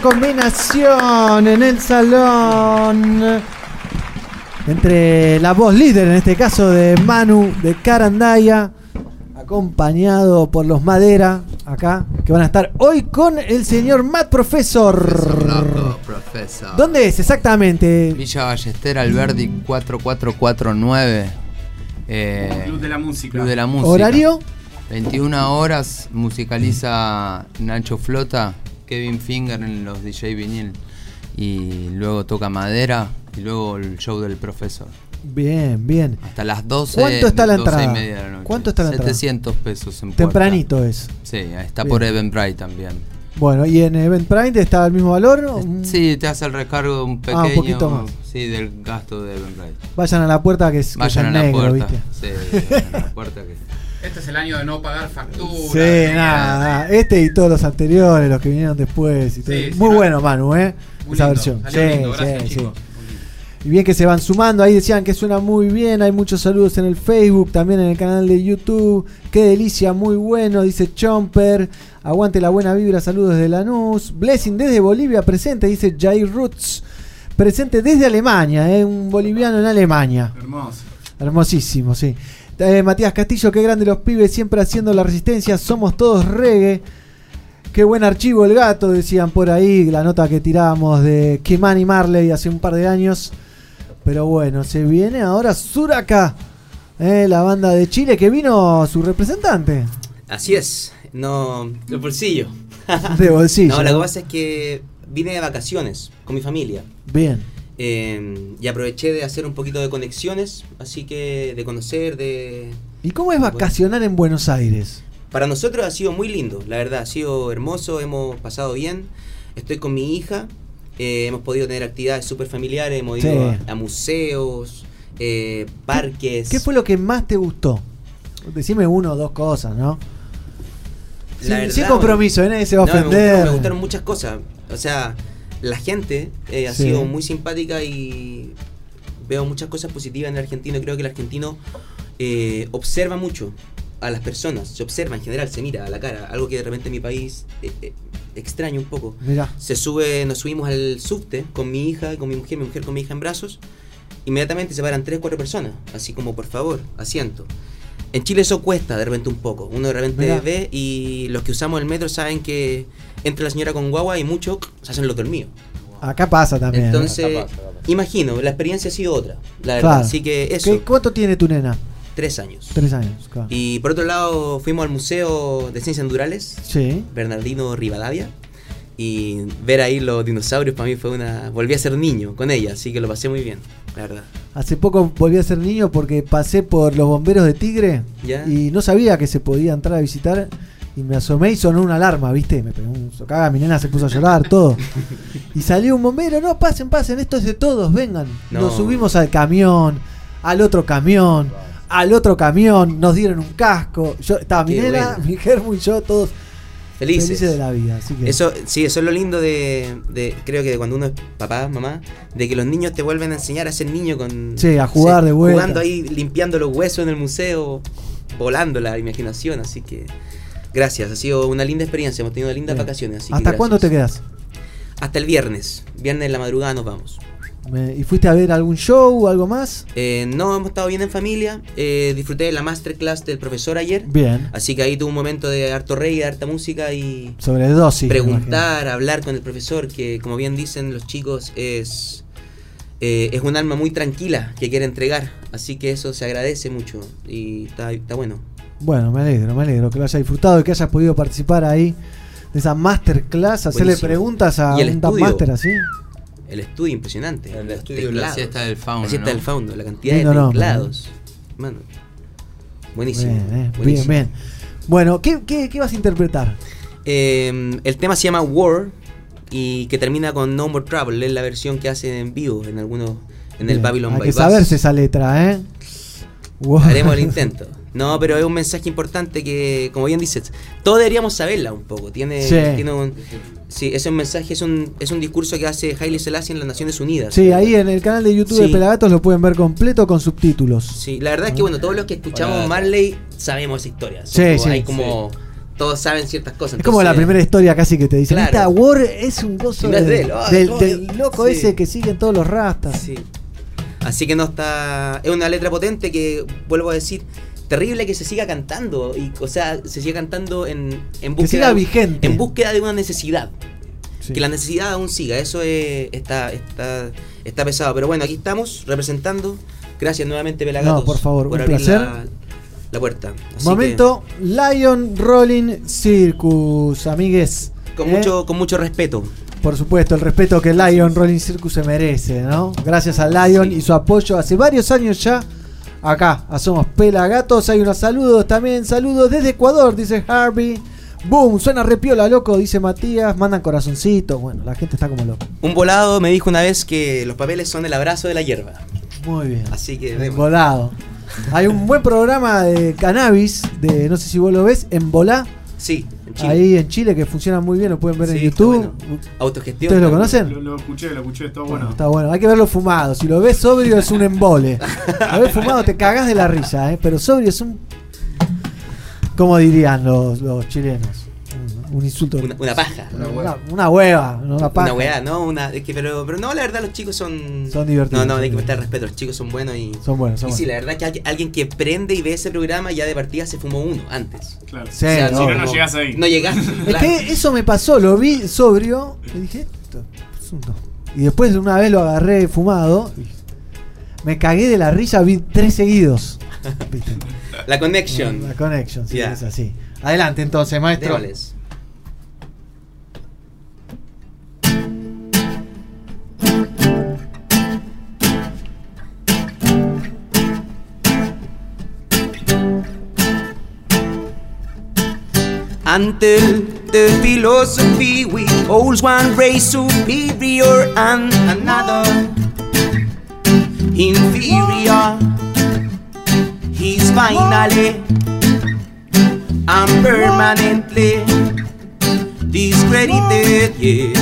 combinación en el salón entre la voz líder, en este caso de Manu de Carandaya, acompañado por los Madera acá, que van a estar hoy con el señor Matt Profesor ¿Dónde es exactamente? Villa Ballester, Alberdi 4449. Eh, Club de la Música. Club de la Música. ¿Horario? 21 horas musicaliza Nacho Flota Kevin Finger en los DJ vinil. Y luego toca madera y luego el show del profesor. Bien, bien. Hasta las 12. ¿Cuánto está la 12 y entrada? media de la noche. ¿Cuánto está la entrada? 700 pesos en puerta. Tempranito es. Sí, está Bien. por Eventbrite también. Bueno, ¿y en Eventbrite está al mismo valor? Sí, te hace el recargo de un pequeño. Ah, un poquito más. Sí, del gasto de Eventbrite. Vayan a la puerta que es, Vayan a la negro, puerta. ¿viste? Sí, a la puerta que. Este es el año de no pagar factura. Sí, nada, este y todos los anteriores, los que vinieron después y todo. Sí, sí, Muy no. bueno, Manu, ¿eh? Muy Esa lindo, versión. Sí, lindo, gracias, sí. Y bien que se van sumando, ahí decían que suena muy bien, hay muchos saludos en el Facebook, también en el canal de YouTube. Qué delicia, muy bueno, dice Chomper. Aguante la buena vibra, saludos desde Lanús. Blessing desde Bolivia presente, dice Jair Roots. Presente desde Alemania, ¿eh? un boliviano en Alemania. Hermoso. Hermosísimo, sí. Eh, Matías Castillo, qué grande los pibes, siempre haciendo la resistencia, somos todos reggae. Qué buen archivo el gato, decían por ahí, la nota que tirábamos de Kimani Marley hace un par de años. Pero bueno, se viene ahora Suraka, eh, la banda de Chile que vino su representante. Así es, no, el bolsillo. De bolsillo, No, lo que pasa es que vine de vacaciones con mi familia. Bien. Eh, y aproveché de hacer un poquito de conexiones, así que de conocer, de... ¿Y cómo es vacacionar en Buenos Aires? Para nosotros ha sido muy lindo, la verdad, ha sido hermoso, hemos pasado bien. Estoy con mi hija, eh, hemos podido tener actividades súper familiares, hemos ido a, a museos, eh, parques. ¿Qué fue lo que más te gustó? Decime uno o dos cosas, ¿no? La Sin, verdad, sin compromiso, ¿eh? nadie se va a no, me ofender. gustaron- Me gustaron muchas cosas. O sea, la gente eh, ha Sí. sido muy simpática y veo muchas cosas positivas en el argentino. Creo que el argentino eh, observa mucho a las personas. Se observa en general, se mira a la cara. Algo que de repente en mi país eh, eh, extraño un poco. Mirá. Se sube, nos subimos al subte con mi hija con mi mujer, mi mujer con mi hija en brazos. Inmediatamente se paran tres, cuatro personas. Así como, por favor, asiento. En Chile eso cuesta de repente un poco. Uno de repente ve y los que usamos el metro saben que entra la señora con guagua y muchos se hacen los dormidos. Acá pasa también. ¿eh? Entonces, imagino, la experiencia ha sido otra. La verdad. Claro. Así que eso, ¿Qué- ¿Cuánto tiene tu nena? tres años. Tres años, claro. Y por otro lado, fuimos al Museo de Ciencias Naturales, Sí. Bernardino Rivadavia. Y ver ahí los dinosaurios para mí fue una. Volví a ser niño con ella, así que lo pasé muy bien, la verdad. Hace poco volví a ser niño porque pasé por los bomberos de Tigre Ya. y no sabía que se podía entrar a visitar y me asomé y sonó una alarma, ¿viste? Me pegó un socada, mi nena se puso a llorar, todo. Y salió un bombero, no, pasen, pasen, esto es de todos, vengan. No. Nos subimos al camión, al otro camión, al otro camión, nos dieron un casco. Yo estaba mi Qué nena, mi Germu y yo, todos Felices. felices de la vida. Así que Eso, sí, eso es lo lindo de, de- creo que de cuando uno es papá, mamá, de que los niños te vuelven a enseñar a ser niño con... Sí, a jugar de vuelta. Jugando ahí, limpiando los huesos en el museo, volando la imaginación, así que... Gracias, ha sido una linda experiencia, hemos tenido lindas Bien. vacaciones. Así ¿Hasta cuándo te quedas? Hasta el viernes. Viernes en la madrugada nos vamos. ¿Y fuiste a ver algún show o algo más? Eh, no, hemos estado bien en familia. eh, disfruté de la masterclass del profesor ayer. Bien. Así que ahí tuve un momento de harto rey, de harta música y Sobredosis. me preguntar, hablar con el profesor, que como bien dicen los chicos, es, eh, es un alma muy tranquila que quiere entregar. Así que eso se agradece mucho y está, está bueno. Bueno, me alegro, me alegro que lo hayas disfrutado y que hayas podido participar ahí de esa masterclass, hacerle Buenísimo. preguntas a un master así. El estudio impresionante. El estudio, la teclados. siesta del fauno, La siesta ¿no? del fauno, la cantidad Lindo de teclados. Mano. Buenísimo. Bien, eh, bien, buenísimo. bien. Bueno, ¿qué, qué, qué vas a interpretar? Eh, el tema se llama War y que termina con No More Trouble. Es la versión que hace en vivo en algunos en el Bien, Babylon Hay que Bypass. saberse esa letra, ¿eh? Wow. Haremos el intento. No, pero es un mensaje importante que, como bien dices, todos deberíamos saberla un poco. Tiene, Sí. tiene un, sí, es un mensaje, es un, es un discurso que hace Haile Selassie en las Naciones Unidas. Sí, ahí en el canal de YouTube de. Pelagatos lo pueden ver completo con subtítulos. Sí, la verdad es que bueno, todos los que escuchamos Hola. Marley sabemos esa historia. Sí, sí. Hay como todos saben ciertas cosas. Es como la primera historia casi que te dicen. Claro. Esta War es un gozo No es de- de él, del, no, del Dios. loco Sí. ese que siguen todos los rastas. Sí. Así que no está. Es una letra potente que, vuelvo a decir, terrible que se siga cantando. Y, o sea, se siga cantando en, en búsqueda. siga vigente. En búsqueda de una necesidad. Sí. Que la necesidad aún siga. Eso es- está, está, está pesado. Pero bueno, aquí estamos representando. Gracias nuevamente, Pelagatos. No, por favor, un abrir placer. La, la puerta. Así Momento Lion Rolling Circus, amigues. que, con, ¿Eh? mucho, con mucho respeto. Por supuesto, el respeto que Lion Rolling Circus se merece, ¿no? Gracias a Lion y su apoyo hace varios años ya. Acá, a Somos Pelagatos. Hay unos saludos también. Saludos desde Ecuador, dice Harvey. Boom, suena repiola, loco, dice Matías. Mandan corazoncitos. Bueno, la gente está como loca. Un volado me dijo una vez que los papeles son el abrazo de la hierba. Muy bien. Así que vemos. Volado. Hay un buen programa de cannabis, de no sé si vos lo ves, en Volá. Sí, en Chile. Ahí en Chile, que funciona muy bien, lo pueden ver en Sí, YouTube. bueno. Autogestión. ¿Ustedes lo conocen? Lo, lo escuché, lo escuché, está Bueno, bueno. está bueno, hay que verlo fumado. Si lo ves sobrio es un embole. Lo ves fumado te cagás de la risa, ¿eh? pero sobrio es un. ¿Cómo dirían los, los chilenos? Un, insulto. Una, una paja. Una, una hueva, una paja. Una weá, ¿no? Una, es que, pero, pero no, la verdad, los chicos son. Son divertidos, No, no, hay que prestar respeto. Los chicos son buenos y. Son buenos, son y sí, buenos. la verdad que alguien, que prende y ve ese programa ya de partida se fumó uno antes. Claro. Sí, no, si no, no llegás ahí. No llegás. Es que eso me pasó, lo vi sobrio y dije, esto es un no. Y después una vez lo agarré fumado me cagué de la risa, vi tres seguidos. ¿Viste? La connection. La connection, sí, es así. Adelante entonces, maestro. Démosles. Until the philosophy we holds one race superior and another inferior. He's finally and permanently discredited, yeah,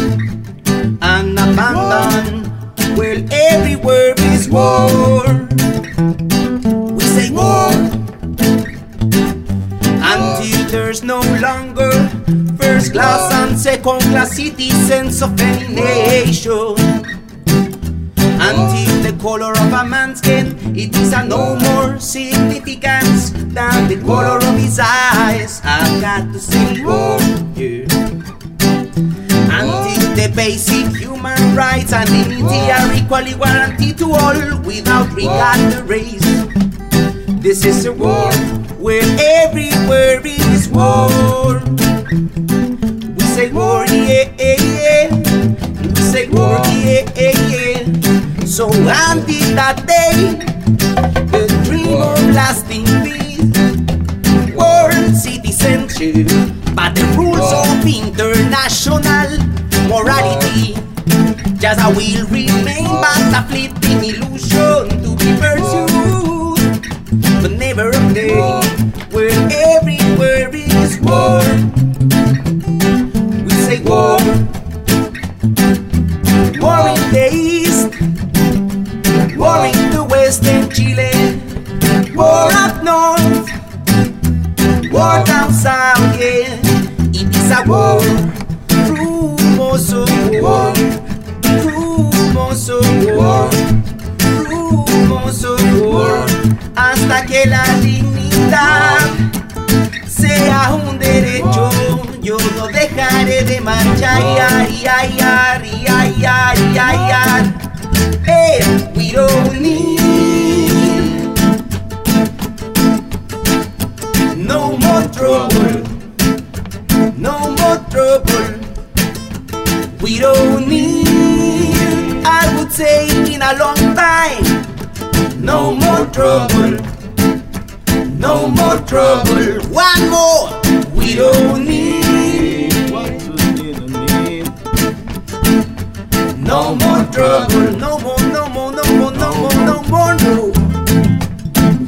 and abandoned. Well, everywhere is war. We say war until there's no longer first class and second class citizens of any nation. Until the color of a man's skin it is no more significance than the color of his eyes. I've got to say war, yeah. Until the basic human rights and dignity are equally guaranteed to all without regard to race. This is a war where everywhere is war. We say war, yeah, yeah, yeah. We say war, yeah, yeah, yeah. So until that day, the dream of lasting peace, world citizenship, but the rules of international morality. Just I will remain but a fleeting illusion to be pursued but never a day where everywhere is war. We say war, war in the east, war in the western Chile, war up north, war down south, yeah. It is a war, rumors of war, rumors of war, hasta que la dignidad sea un derecho. Yo no dejaré de marchar, ay, ay, ay, ay, ay, ay, ay. We don't need no more trouble, no more trouble. We don't need, I would say, in a long time. No more trouble. No more trouble. One more. We don't need. No more trouble. No more, no more, no more, no more, no more, no.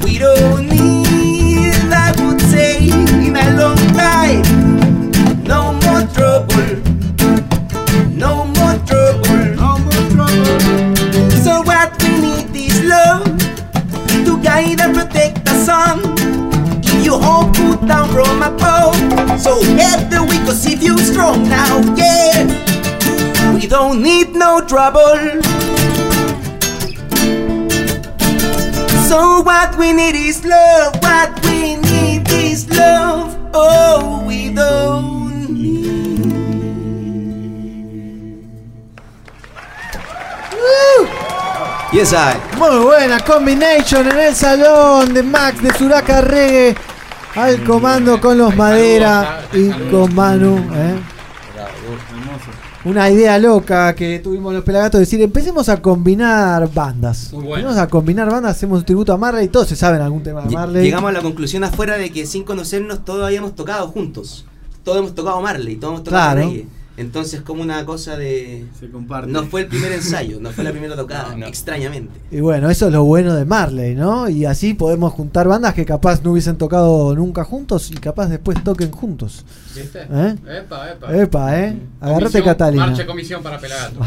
We don't need, I would say, in a long time. No more trouble. Guide and protect the sun. If you all put down from above, so help the weak, cause if you strong now, yeah, we don't need no trouble. So what we need is love. What we need is love. Oh, we don't Yes, I. Muy buena combination en el salón de Max de Suraka Reggae. Al comando con los Madera y con Manu. ¿eh? Una idea loca que tuvimos los pelagatos de decir, empecemos a combinar bandas. Muy bueno. Empecemos a combinar bandas, hacemos un tributo a Marley, todos se saben algún tema de Marley. Llegamos a la conclusión afuera de que sin conocernos todos habíamos tocado juntos. Todos hemos tocado Marley, todos hemos tocado Claro. reggae. Entonces como una cosa de... No fue el primer ensayo, no fue la primera tocada, extrañamente. Y bueno, eso es lo bueno de Marley, ¿no? Y así podemos juntar bandas que capaz no hubiesen tocado nunca juntos y capaz después toquen juntos. ¿Viste? ¿Eh? Epa, epa. Epa, ¿eh? Agarrate Catalina. Marcha comisión para Pelagato.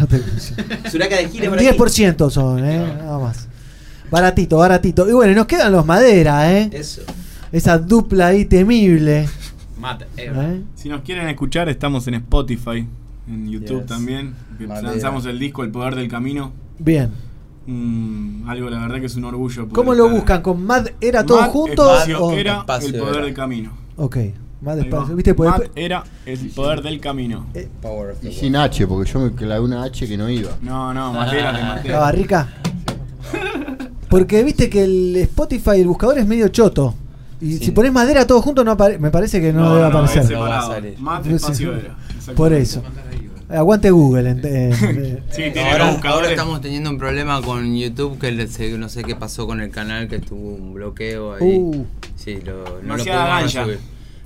Suraca de por aquí. 10% son, ¿eh? Nada más. Baratito, baratito. Y bueno, y nos quedan los Madera, ¿eh? Eso. Esa dupla ahí temible. Mate, ¿Eh? Si nos quieren escuchar, estamos en Spotify, en YouTube Yes. también. lanzamos el disco El Poder del Camino. Bien. Mm, algo, la verdad, que es un orgullo. ¿Cómo lo buscan? ¿Con Mad Era todo Mad junto? Espacio o- Era El Poder del Camino. Ok. Mad Ahí va. Espacio. ¿Viste? Pues Mad Era El Poder del Camino. Y sin H, porque yo me clavé una H que no iba. No, no, Matera, te maté. ¿La barrica? Porque viste que el Spotify, el buscador es medio choto. Y si pones madera todo junto, no apare- me parece que no, No, debe no, aparecer. es separado. Espacio era. Por eso. Aguante Google. eh, Sí, eh, tiene Ahora, estamos teniendo un problema con YouTube que le- no sé qué pasó con el canal que tuvo un bloqueo ahí. Uh. sí, lo, no lo podemos resolver.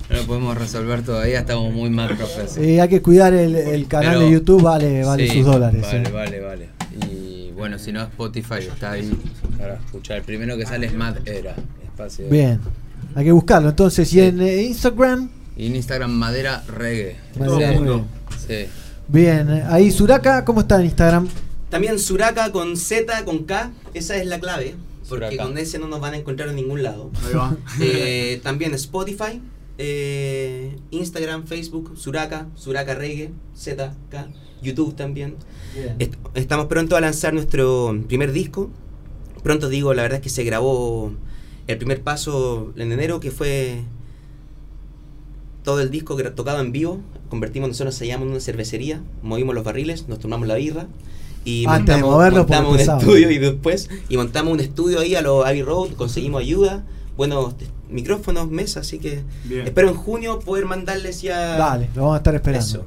No lo podemos resolver todavía, estamos muy mal, profesor. eh, hay que cuidar el, el canal Pero- de YouTube, vale, vale Sí, sus dólares. Vale, eh. vale, vale. Y bueno, si no, Spotify está ahí para escuchar. El primero que sale es Mad Era. Espacio Bien. Hay que buscarlo. Entonces, y en eh, Instagram, Y en Instagram, Madera Reggae. Madera Sí. Reggae. Sí. bien. eh, Ahí Suraka, ¿cómo está en Instagram? También Suraca con Z, con K, esa es la clave. Porque con ese no nos van a encontrar en ningún lado. Ahí va. Eh, también Spotify, eh, Instagram, Facebook, Suraca, Suraca Reggae, ZK, YouTube también. Est- estamos pronto a lanzar nuestro primer disco. Pronto digo, la verdad es que se grabó el primer paso en enero, que fue todo el disco gra- tocado en vivo. Convertimos, nosotros sellamos en una cervecería, movimos los barriles, nos tomamos la birra. Y Antes de montamos, moverlo, porque montamos un pesado. estudio y después, y montamos un estudio ahí a los Abbey Road, conseguimos ayuda, buenos micrófonos, mesas, así que Bien. espero en junio poder mandarles ya... Dale, lo vamos a estar esperando. Eso.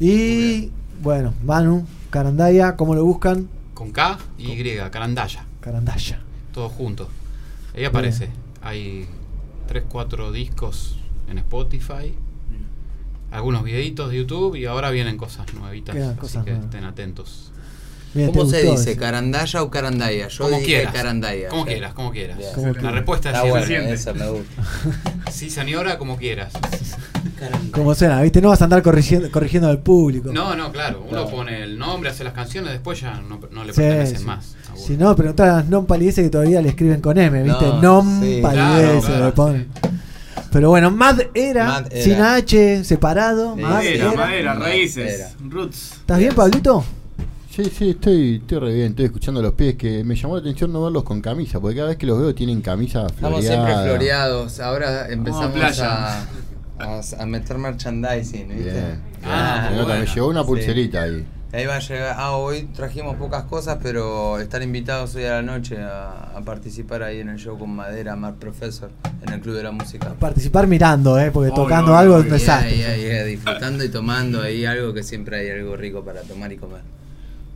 Y bueno, Manu, Carandaya, ¿cómo lo buscan? Con K y Y, Carandaya. Carandaya. Todo junto. Ahí aparece. Hay 3, 4 discos en Spotify. Algunos videitos de YouTube y ahora vienen cosas nuevitas. Quedan así cosas que nuevas. estén atentos. ¿Cómo ¿te se dice? ¿Carandaya o carandaya? Yo Como dije quieras. carandaya. Como quieras, como quieras. Como La quieras. respuesta Está es siempre. esa me gusta. Sí, señora, como quieras. Como suena, ¿viste? No vas a andar corrigiendo, corrigiendo al público. No, no, claro. Uno Claro. pone el nombre, hace las canciones, después ya no, no le Sí, pertenecen sí. más. Si no, preguntar a las non palideces que todavía le escriben con M, ¿viste? No, non sí. palideces Claro, le ponen. Pero bueno, Mad era, Mad era. sin H, separado. Mad Madera, era. madera, raíces, roots. ¿Estás bien, Pablito? Sí, sí, estoy, estoy re bien, estoy escuchando los pies que me llamó la atención no verlos con camisa, porque cada vez que los veo tienen camisa Estamos floreada. siempre floreados. Ahora empezamos playa. a, a, a meter merchandising, ¿viste? Ah, nota, bueno. me llegó una Sí. pulserita ahí. Ahí va a llegar. Ah, hoy trajimos pocas cosas, pero están invitados hoy a la noche a, a participar ahí en el show con Madera, Mar Professor, en el Club de la Música. Participar mirando, ¿eh? Porque tocando algo es. Ahí, desastre. ahí, ahí, disfrutando y tomando ahí algo que siempre hay algo rico para tomar y comer.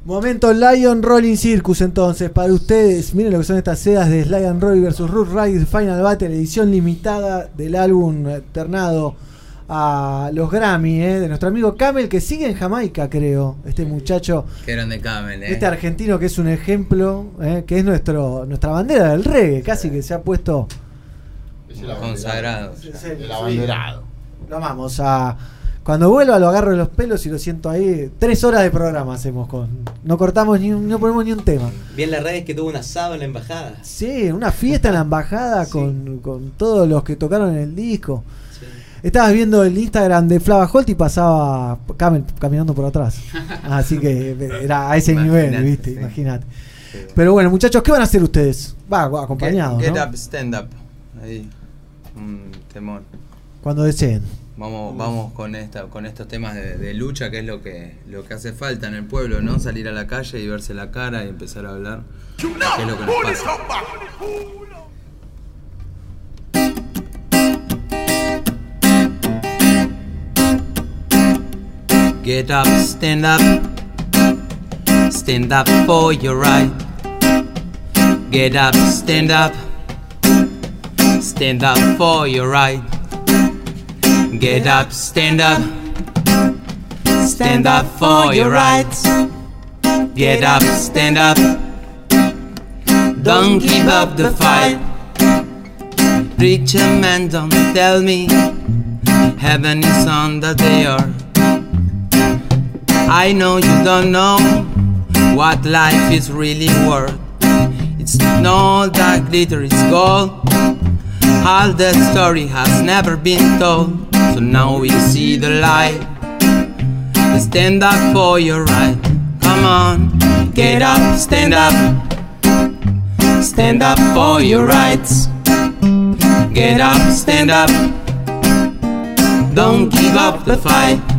Momento Lion Rolling Circus entonces, para ustedes, miren lo que son estas sedas de Lion Roll vs Root Rise Final Battle, edición limitada del álbum alternado a los Grammy, ¿eh? de nuestro amigo Camel, que sigue en Jamaica, creo, este muchacho, Qué grande Camel, eh. este argentino que es un ejemplo, ¿eh? que es nuestro nuestra bandera del reggae, casi que se ha puesto... Consagrado. El abanderado. Lo amamos a... Cuando vuelva lo agarro de los pelos y lo siento ahí. Tres horas de programa hacemos con... No cortamos ni un- no ponemos ni un tema. Bien las redes que tuvo un asado en la embajada. Sí, una fiesta en la embajada con, con todos los que tocaron en el disco. Estabas viendo el Instagram de Flava Holt y pasaba Camel caminando por atrás. Así que era a ese nivel, Imagínate, ¿viste? sí. Imagínate. Pero bueno, muchachos, ¿qué van a hacer ustedes? Va, acompañados, Get, ¿no? up, stand up. Ahí. Un temón. Cuando deseen. Vamos, vamos con esta, con estos temas de, de lucha, que es lo que, lo que hace falta en el pueblo, ¿no? Salir a la calle y verse la cara y empezar a hablar. ¿Qué es lo que nos pasa? Get up, stand up. Stand up for your right. Get up, stand up. Stand up for your right. Get up, stand up. Stand up for your rights. Get up, stand up. Don't give up the fight. Preacher man, don't tell me heaven is on the door. I know you don't know what life is really worth. It's not that glitter, it's gold. All that story has never been told. So now we see the light. Stand up for your right. Come on, get up, stand up. Stand up for your rights. Get up, stand up. Don't give up the fight.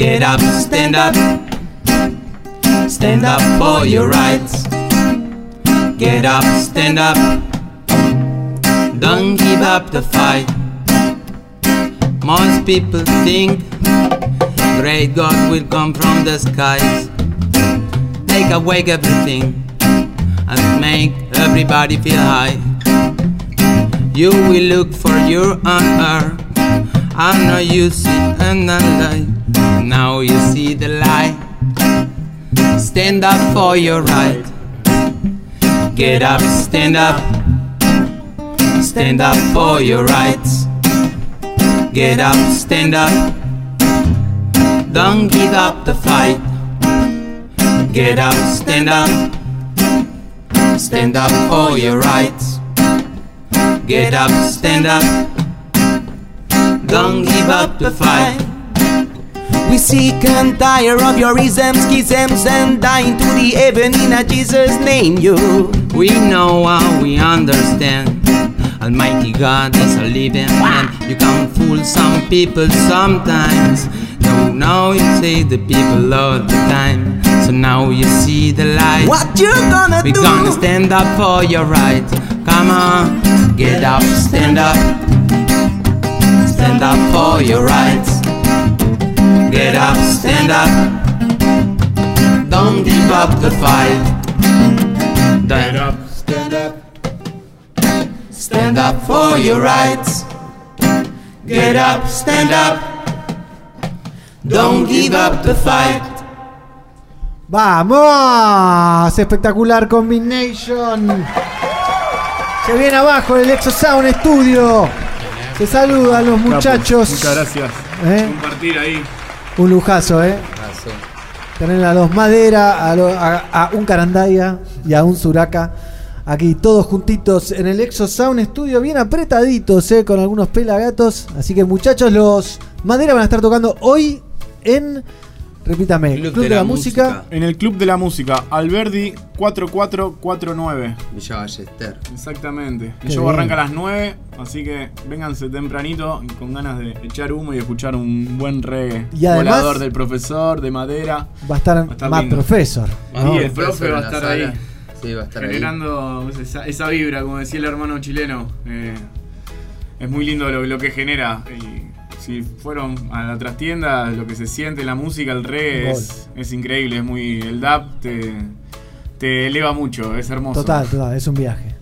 Get up, stand up. Stand up for your rights. Get up, stand up. Don't give up the fight. Most people think great God will come from the skies, take away everything, and make everybody feel high. You will look for your honor. I know you see another light. Now you see the light. Stand up for your right. Get up, stand up. Stand up for your rights. Get up, stand up. Don't give up the fight. Get up, stand up. Stand up for your rights. Get up, stand up. Don't give up the fight. We sick and tired of your isms, schisms, and dying to the heaven in a Jesus' name. You. We know how we understand. Almighty God is a living man. You can fool some people sometimes. No, now you say the people all the time. So now you see the light. What you gonna do? we gonna stand up for your right. Come on, get up, stand up. Stand up for your rights. Get up, stand up. Don't give up the fight. Get up, stand up. Stand up for your rights. Get up, stand up. Don't give up the fight. ¡Vamos! Espectacular combination. Se viene abajo el Exo Sound Studio. Se saludan los muchachos. Muchas gracias. ¿Eh? Compartir ahí. Un lujazo, ¿eh? Tener a los Madera, a, lo- a- a un Carandaya y a un Suraka. Aquí todos juntitos en el Exo Sound Studio, bien apretaditos, ¿eh? Con algunos pelagatos. Así que muchachos, los Madera van a estar tocando hoy en. Repítame, Club, de, la, música. En el Club de la Música, Alberdi 4449. Villa Ballester. Exactamente. Qué El show bien. arranca a las 9, así que vénganse tempranito y con ganas de echar humo y escuchar un buen reggae. Y además- Volador del profesor, de madera. Va a estar, estar más lindo. profesor. Sí, ¿no? el profe va a estar ahí. Sí, va a estar ahí. generando esa, esa vibra, como decía el hermano chileno. Eh, es muy lindo lo, lo que genera. Y si fueron a la trastienda, lo que se siente, la música, el reggae, es, es increíble. Es muy. El dub te, te eleva mucho, es hermoso. Total, total, es un viaje.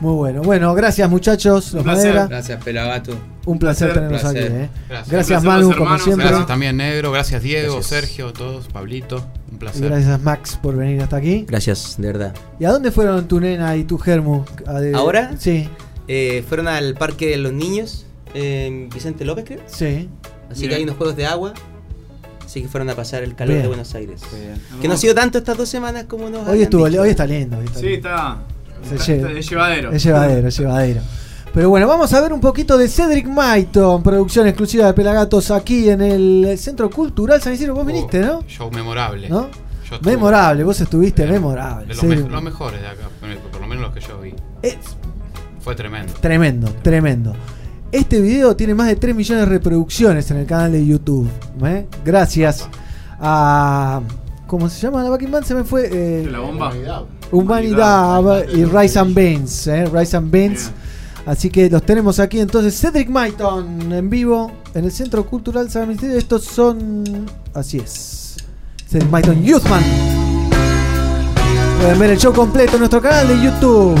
Muy bueno. Bueno, gracias muchachos, los placer. Madera. Gracias, Pelagato. Un placer, Placer, tenerlos placer. aquí. ¿eh? Gracias. Gracias, Manu, como siempre. Gracias también, Negro. Gracias, Diego, Gracias. Sergio, todos, Pablito. Un Y placer. gracias, Max, por venir hasta aquí. Gracias, de verdad. ¿Y a dónde fueron tu nena y tu germu? ¿Ahora? Sí, Eh, fueron al Parque de los Niños, en Vicente López, creo. sí. Así Bien. que hay unos juegos de agua. Así que fueron a pasar el calor Bien. de Buenos Aires. Que no ha sido tanto estas dos semanas como nos Hoy estuvo, dicho. hoy está lindo. hoy está Sí, lindo. está. Está- es llevadero. Es llevadero, es llevadero. Pero bueno, vamos a ver un poquito de Cedric Maiton, producción exclusiva de Pelagatos aquí en el Centro Cultural San Isidro. Vos viniste, ¿no? Show memorable. ¿No? Yo. Memorable, vos estuviste memorable. De los, sí. me- los mejores de acá, por lo menos los que yo vi. Es- Fue tremendo. Tremendo, tremendo. Este video tiene más de 3 millones de reproducciones en el canal de YouTube. ¿eh? Gracias a. ¿Cómo se llama la backing band? Se me fue. eh, La bomba. Humanidad y Rise and Beans. ¿eh? Rise and Beans. Así que los tenemos aquí entonces. Cedric Maiton en vivo en el Centro Cultural San Ministerio. Estos son. Así es. Cedric Maiton Youthman. Pueden ver el show completo en nuestro canal de YouTube.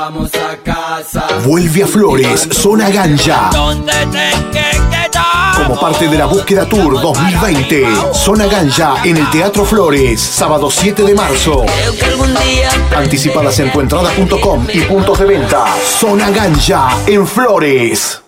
vamos a casa. Vuelve a Flores, Zona Ganja. Donde Como parte de la búsqueda tour 2020, Zona Ganja en el Teatro Flores, sábado 7 de marzo. Anticipadas en tuentrada.com y puntos de venta. Zona Ganja en Flores.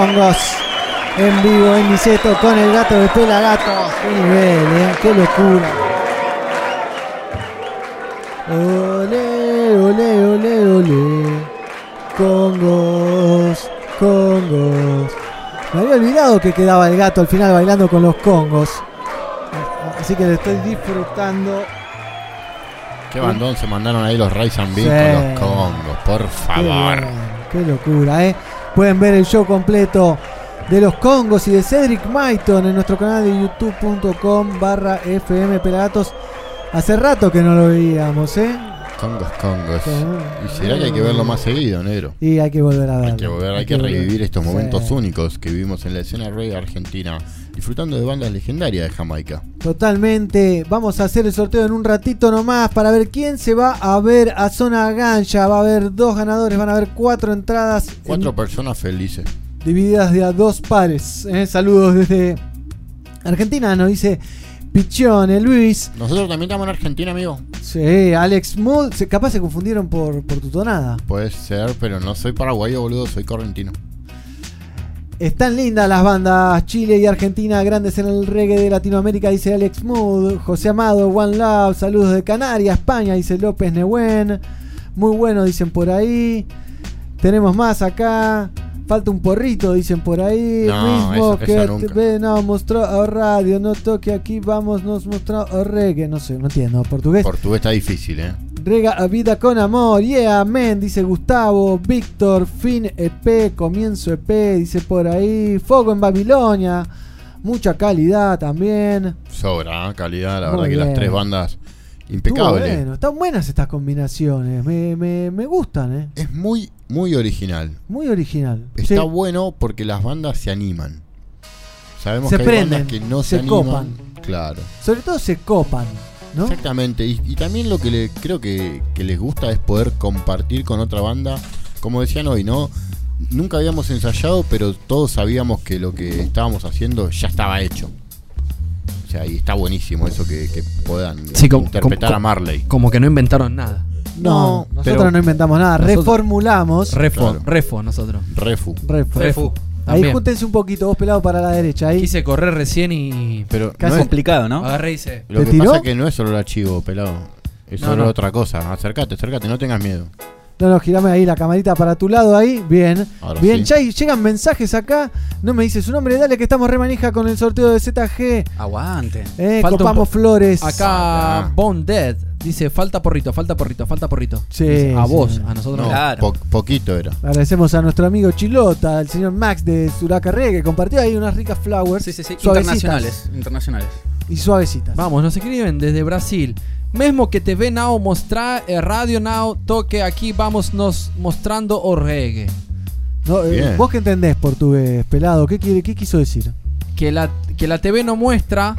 De Congos. En vivo en Niceto con el gato de Pelagato. Qué nivel, eh. Qué locura. Ole, ole, ole, ole. Congos, Congos. Me había olvidado que quedaba el gato al final bailando con los Congos. Así que lo estoy disfrutando. Qué bandón se mandaron ahí los Rise and Beat Sí. con los Congos, por Qué, favor. bien, qué locura, ¿eh? Pueden ver el show completo de los Congos y de Cedric Maiton en nuestro canal de youtube.com barra FM Pelagatos. Hace rato que no lo veíamos, ¿eh? Congos, Congos. Y será que hay que verlo más seguido, negro. Y hay que volver a verlo. Hay que volver, hay que revivir estos momentos Sí. únicos que vivimos en la escena reggae argentina, disfrutando de bandas legendarias de Jamaica. Totalmente. Vamos a hacer el sorteo en un ratito nomás para ver quién se va a ver a Zona Gancha. Va a haber dos ganadores, van a haber cuatro entradas en- Cuatro personas felices. divididas de a dos pares. ¿eh? Saludos desde Argentina, nos dice Pichone, Luis. Nosotros también estamos en Argentina, amigo. Sí, Alex Mood. Capaz se confundieron por, por tu tonada. Puede ser, pero no soy paraguayo, boludo, soy correntino. Están lindas las bandas Chile y Argentina, grandes en el reggae de Latinoamérica, dice Alex Mood. José Amado, One Love, saludos de Canarias, España, dice López Nehuen. Muy bueno, dicen por ahí. Tenemos más acá. Falta un porrito, dicen por ahí. No, Mismo eso- que eso nunca. ve, no, mostró a radio, no toque aquí, vamos, nos mostró a reggae. No sé, no entiendo portugués. Portugués está difícil, ¿eh? Rega a vida con amor, yeah, amén, dice Gustavo, Víctor, fin EP, comienzo EP, dice por ahí, Fuego en Babilonia, mucha calidad también. Sobra, ¿eh? calidad, la Muy verdad que las tres bandas. Bueno, están buenas estas combinaciones, me, me, me gustan, eh. Es muy, muy original. muy original. Está Sí, bueno porque las bandas se animan. Sabemos Se que hay prenden, bandas que no se se, animan. copan. Claro. sobre todo se copan, ¿no? Exactamente. Y, y también lo que le, creo que, que les gusta es poder compartir con otra banda. Como decían hoy, ¿no? Nunca habíamos ensayado, pero todos sabíamos que lo que estábamos haciendo ya estaba hecho. O sea, y está buenísimo eso que, que puedan Sí, como- interpretar como- a Marley. Como que no inventaron nada. No, nosotros no inventamos nada, nosotros- reformulamos. Refo, Claro. refo nosotros. Refu. Refu. Ahí júntense un poquito, vos pelado para la derecha, ahí. Quise correr recién y. Pero Casi- no es- complicado, ¿no? Agarré y hice. lo ¿Te que tiró? pasa es que no es solo el archivo, pelado. Es No, solo no. otra cosa. Acércate, acércate, no tengas miedo. No, no, girame ahí la camarita para tu lado ahí. Bien. Ahora Bien, sí. ya hay- llegan mensajes acá. No me dice su nombre, dale que estamos remanija con el sorteo de ZG. Aguante. Eh, Falta copamos flores. Acá Ah. Bone Dead dice falta porrito, falta porrito, falta porrito. Sí, Dice, a sí. vos, a nosotros No, no. Claro. po- poquito era. Agradecemos a nuestro amigo Chilota, al señor Max de Suraca Reggae, que compartió ahí unas ricas flowers. Sí, sí, sí. suavecitas Internacionales. Internacionales. Y suavecitas. Vamos, nos escriben desde Brasil. Mesmo que TV Now mostrar eh, Radio Now toque aquí vamos nos mostrando o reggae. No, eh. ¿Vos qué entendés portugués, pelado? ¿Qué, quiere, ¿Qué quiso decir? Que la, que la TV no muestra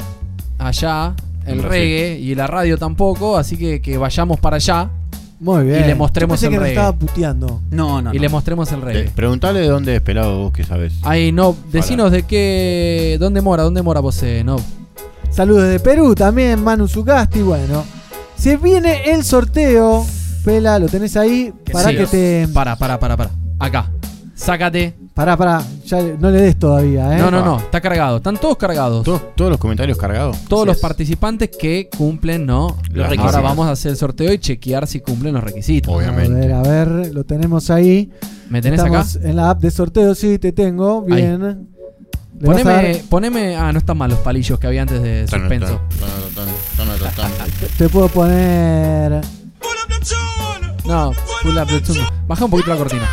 allá el reggae y la radio tampoco, así que, que vayamos para allá Muy bien. Y le mostremos Yo pensé el que reggae. estaba puteando. No, no. y no. le mostremos el Eh, reggae. preguntale de dónde es pelado vos que sabes. Ahí no, decinos de qué. ¿Dónde mora? ¿Dónde mora vos? eh? No. Saludos de Perú también, Manu Sugasti. Bueno, se viene el sorteo. Pela, lo tenés ahí. Para Sí. que te. Para, para, para, para. Acá. Sácate. Pará, pará. Ya no le des todavía, ¿eh? No, no, no. Está cargado. Están todos cargados. ¿Todos, todos los comentarios cargados? Todos Así los es. participantes que cumplen, ¿no? Los Ahora requisitos. vamos a hacer el sorteo y chequear si cumplen los requisitos. Obviamente. A ver, a ver, lo tenemos ahí. ¿Me tenés Estamos acá? en la app de sorteo, sí, te tengo. Bien. Poneme, poneme. Ah, no están mal los palillos que había antes de suspenso. te puedo poner. No, pull up the tune. Baja un poquito la cortina.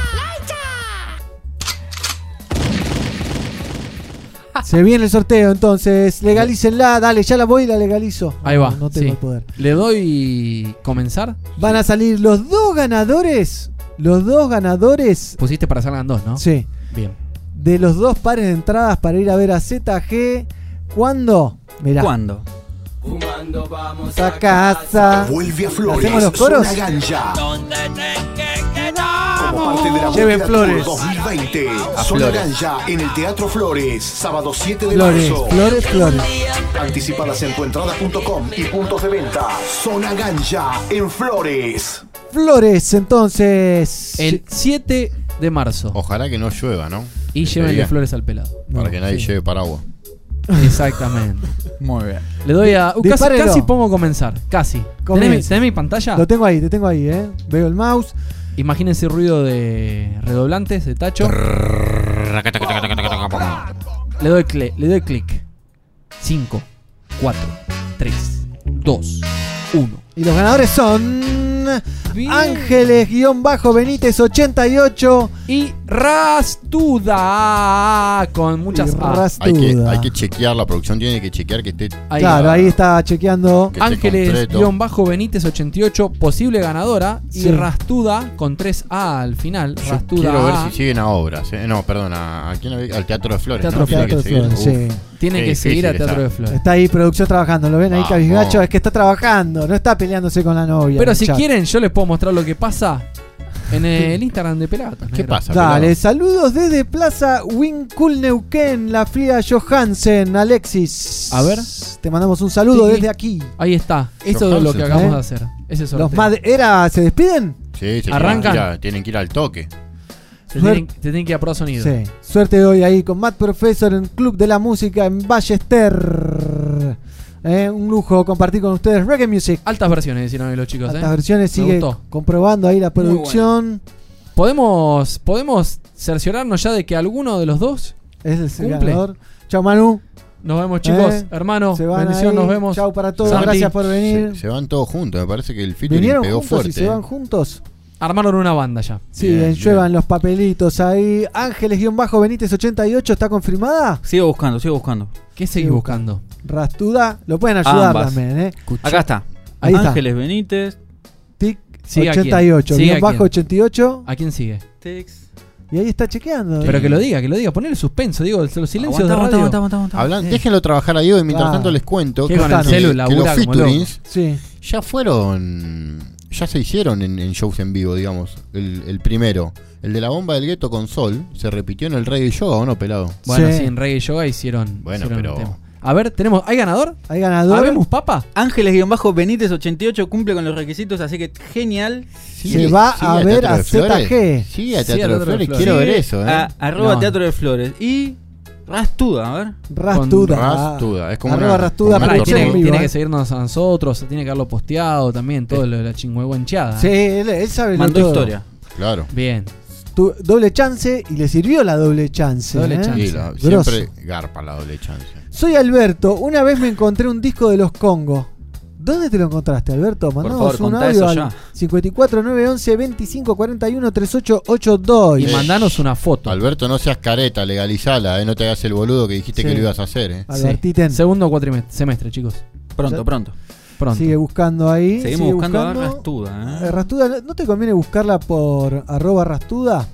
Se viene el sorteo, entonces. Legalícenla, dale, ya la voy y la legalizo. Ahí No, va. No tengo sí. el poder. Le doy comenzar. Van a salir los dos ganadores. Los dos ganadores. Pusiste para salgan dos, ¿no? Sí. Bien. De los dos pares de entradas para ir a ver a ZG. ¿Cuándo? Mirá. ¿Cuándo? A casa. Vuelve a Flores. ¿Hacemos los coros? Ganja. Como parte de la Lleven flores. Tour 2020. A Zona Flores. Ganja en el Teatro Flores. Sábado 7 de Flores, marzo. flores, flores. Anticipadas en tuentrada.com y puntos de venta. Zona Ganja en Flores. Flores, entonces. El 7 de marzo. Ojalá que no llueva, ¿no? Y Ese llévenle flores al pelado. Para No, que nadie sí. lleve paraguas. Exactamente. Muy bien. Le doy a. uh, casi, Dispárelo. casi pongo comenzar. Casi. ¿Tenés mi, Comienza. tenés mi pantalla? Lo tengo ahí, te tengo ahí, ¿eh? Veo el mouse. Imagínense ruido de redoblantes, de tacho. Le doy, cle- le doy clic. 5, 4, 3, 2, 1. Y los ganadores son. Ángeles-Benítez 88 y Rastuda con muchas Y A. Rastuda. Hay que, hay que chequear, la producción tiene que chequear que esté. Ahí claro, va. ahí está chequeando. Que esté Ángeles completo. guion bajo Benítez 88, posible ganadora. Y. Rastuda con 3A al final. Yo Rastuda quiero ver A. si siguen a obras. ¿eh? No, perdón, a, ¿a quién al Teatro de Flores. Teatro ¿no? de Flores. Tiene que Teatro de seguir. Flores, Uf, sí. Tiene qué que seguir a difícil Teatro de Flores. Está ahí producción trabajando, ¿lo ven ahí Vamos. cabizgacho? Es que está trabajando, no está peleándose con la novia. Pero si chat. quieren, yo les puedo mostrar lo que pasa en el Instagram de Pelagatos. ¿Qué negro. pasa? Dale, pelado? saludos desde Plaza Winkul Neuquén, la Frida Johansen, Alexis. A ver. Te mandamos un saludo desde aquí. Ahí está. Eso es lo que Johansen. acabamos ¿Eh? de hacer. Ese sorteo. Los Madera se despiden. Sí, se Arrancan. Tienen, que ir a- tienen que ir al toque. Se tienen, se tienen que ir a Pro Sonido. Sí. Suerte hoy ahí con Matt Professor en Club de la Música en Ballester. Eh, un lujo compartir con ustedes Reggae Music. Altas versiones, ahí los chicos. Altas ¿eh? versiones, Me sigue gustó. comprobando ahí la producción. ¿Podemos, podemos cerciorarnos ya de que alguno de los dos Es el cumple. ganador. Chao Manu. Nos vemos, chicos. Eh, Hermano, se van bendición, ahí. nos vemos. Chao para todos, Santi. gracias por venir. Se, se van todos juntos. Me parece que el featuring ¿Vinieron pegó juntos fuerte. y se van juntos? Armaron una banda ya. Sí, Bien, lluevan los papelitos ahí. Ángeles-Benítez 88, ¿está confirmada? Sigo buscando, sigo buscando. ¿Qué seguís buscando? Rastuda, lo pueden ayudar Ambas. también, ¿eh? Acá está. Ahí está. Ángeles Benítez. Tic Sigue a quién. 88, Sigue guion a bajo quién. 88. ¿A quién sigue? Tex. Y ahí está chequeando. Pero ¿eh? que lo diga, que lo diga. Ponele suspenso, digo, los silencios Aguanta, de radio. aguanta, aguanta, aguanta. Hablan- Sí. Déjenlo trabajar a Diego y mientras Claro. tanto les cuento Que con el celu los featurings Sí. ya fueron. Ya se hicieron en, en shows en vivo, digamos. El, el primero, el de la bomba del gueto con Sol, se repitió en el Reggae Yoga, ¿o no, pelado? Bueno, Sí. sí, en Reggae Yoga hicieron. Bueno, hicieron pero- tema. A ver, tenemos. ¿Hay ganador? Hay ganador. ¿Habemos papa? Ángeles-Benítez 88 cumple con los requisitos, así que genial. Se va a ver a de. ZG. Sí, a Sí, Teatro de de Flores. Flores. Quiero ver eso, ¿eh? a- arroba No. Teatro de Flores. Y Rastuda, a ver. Rastuda. Rastuda, es como una- Rastuda como una para Pará, el tiene, tiene ¿eh? que seguirnos a nosotros, tiene que haberlo posteado también, todo lo de la chingüehuencheada. Sí, él, él sabe lo Mandó todo. historia. Claro. Bien. Tu- doble chance y le sirvió la doble chance. Doble ¿eh? chance. Sí, la- Grosso. siempre garpa la doble chance. Soy Alberto. Una vez me encontré un disco de los Congo. ¿Dónde te lo encontraste, Alberto? Mandamos favor, un audio al ya. 54 911 25 41 3882. Y mandanos una foto. Alberto, no seas careta, legalizala, ¿eh? No te hagas el boludo que dijiste Sí. que lo ibas a hacer, ¿eh? Sí. Albertiten. Segundo cuatrimestre, semestre, chicos. Pronto, pronto. Pronto. Sigue buscando ahí. Seguimos sigue buscando, a. Rastuda. Eh, ¿eh? Rastuda, ¿no- ¿no te conviene buscarla por arroba Rastuda?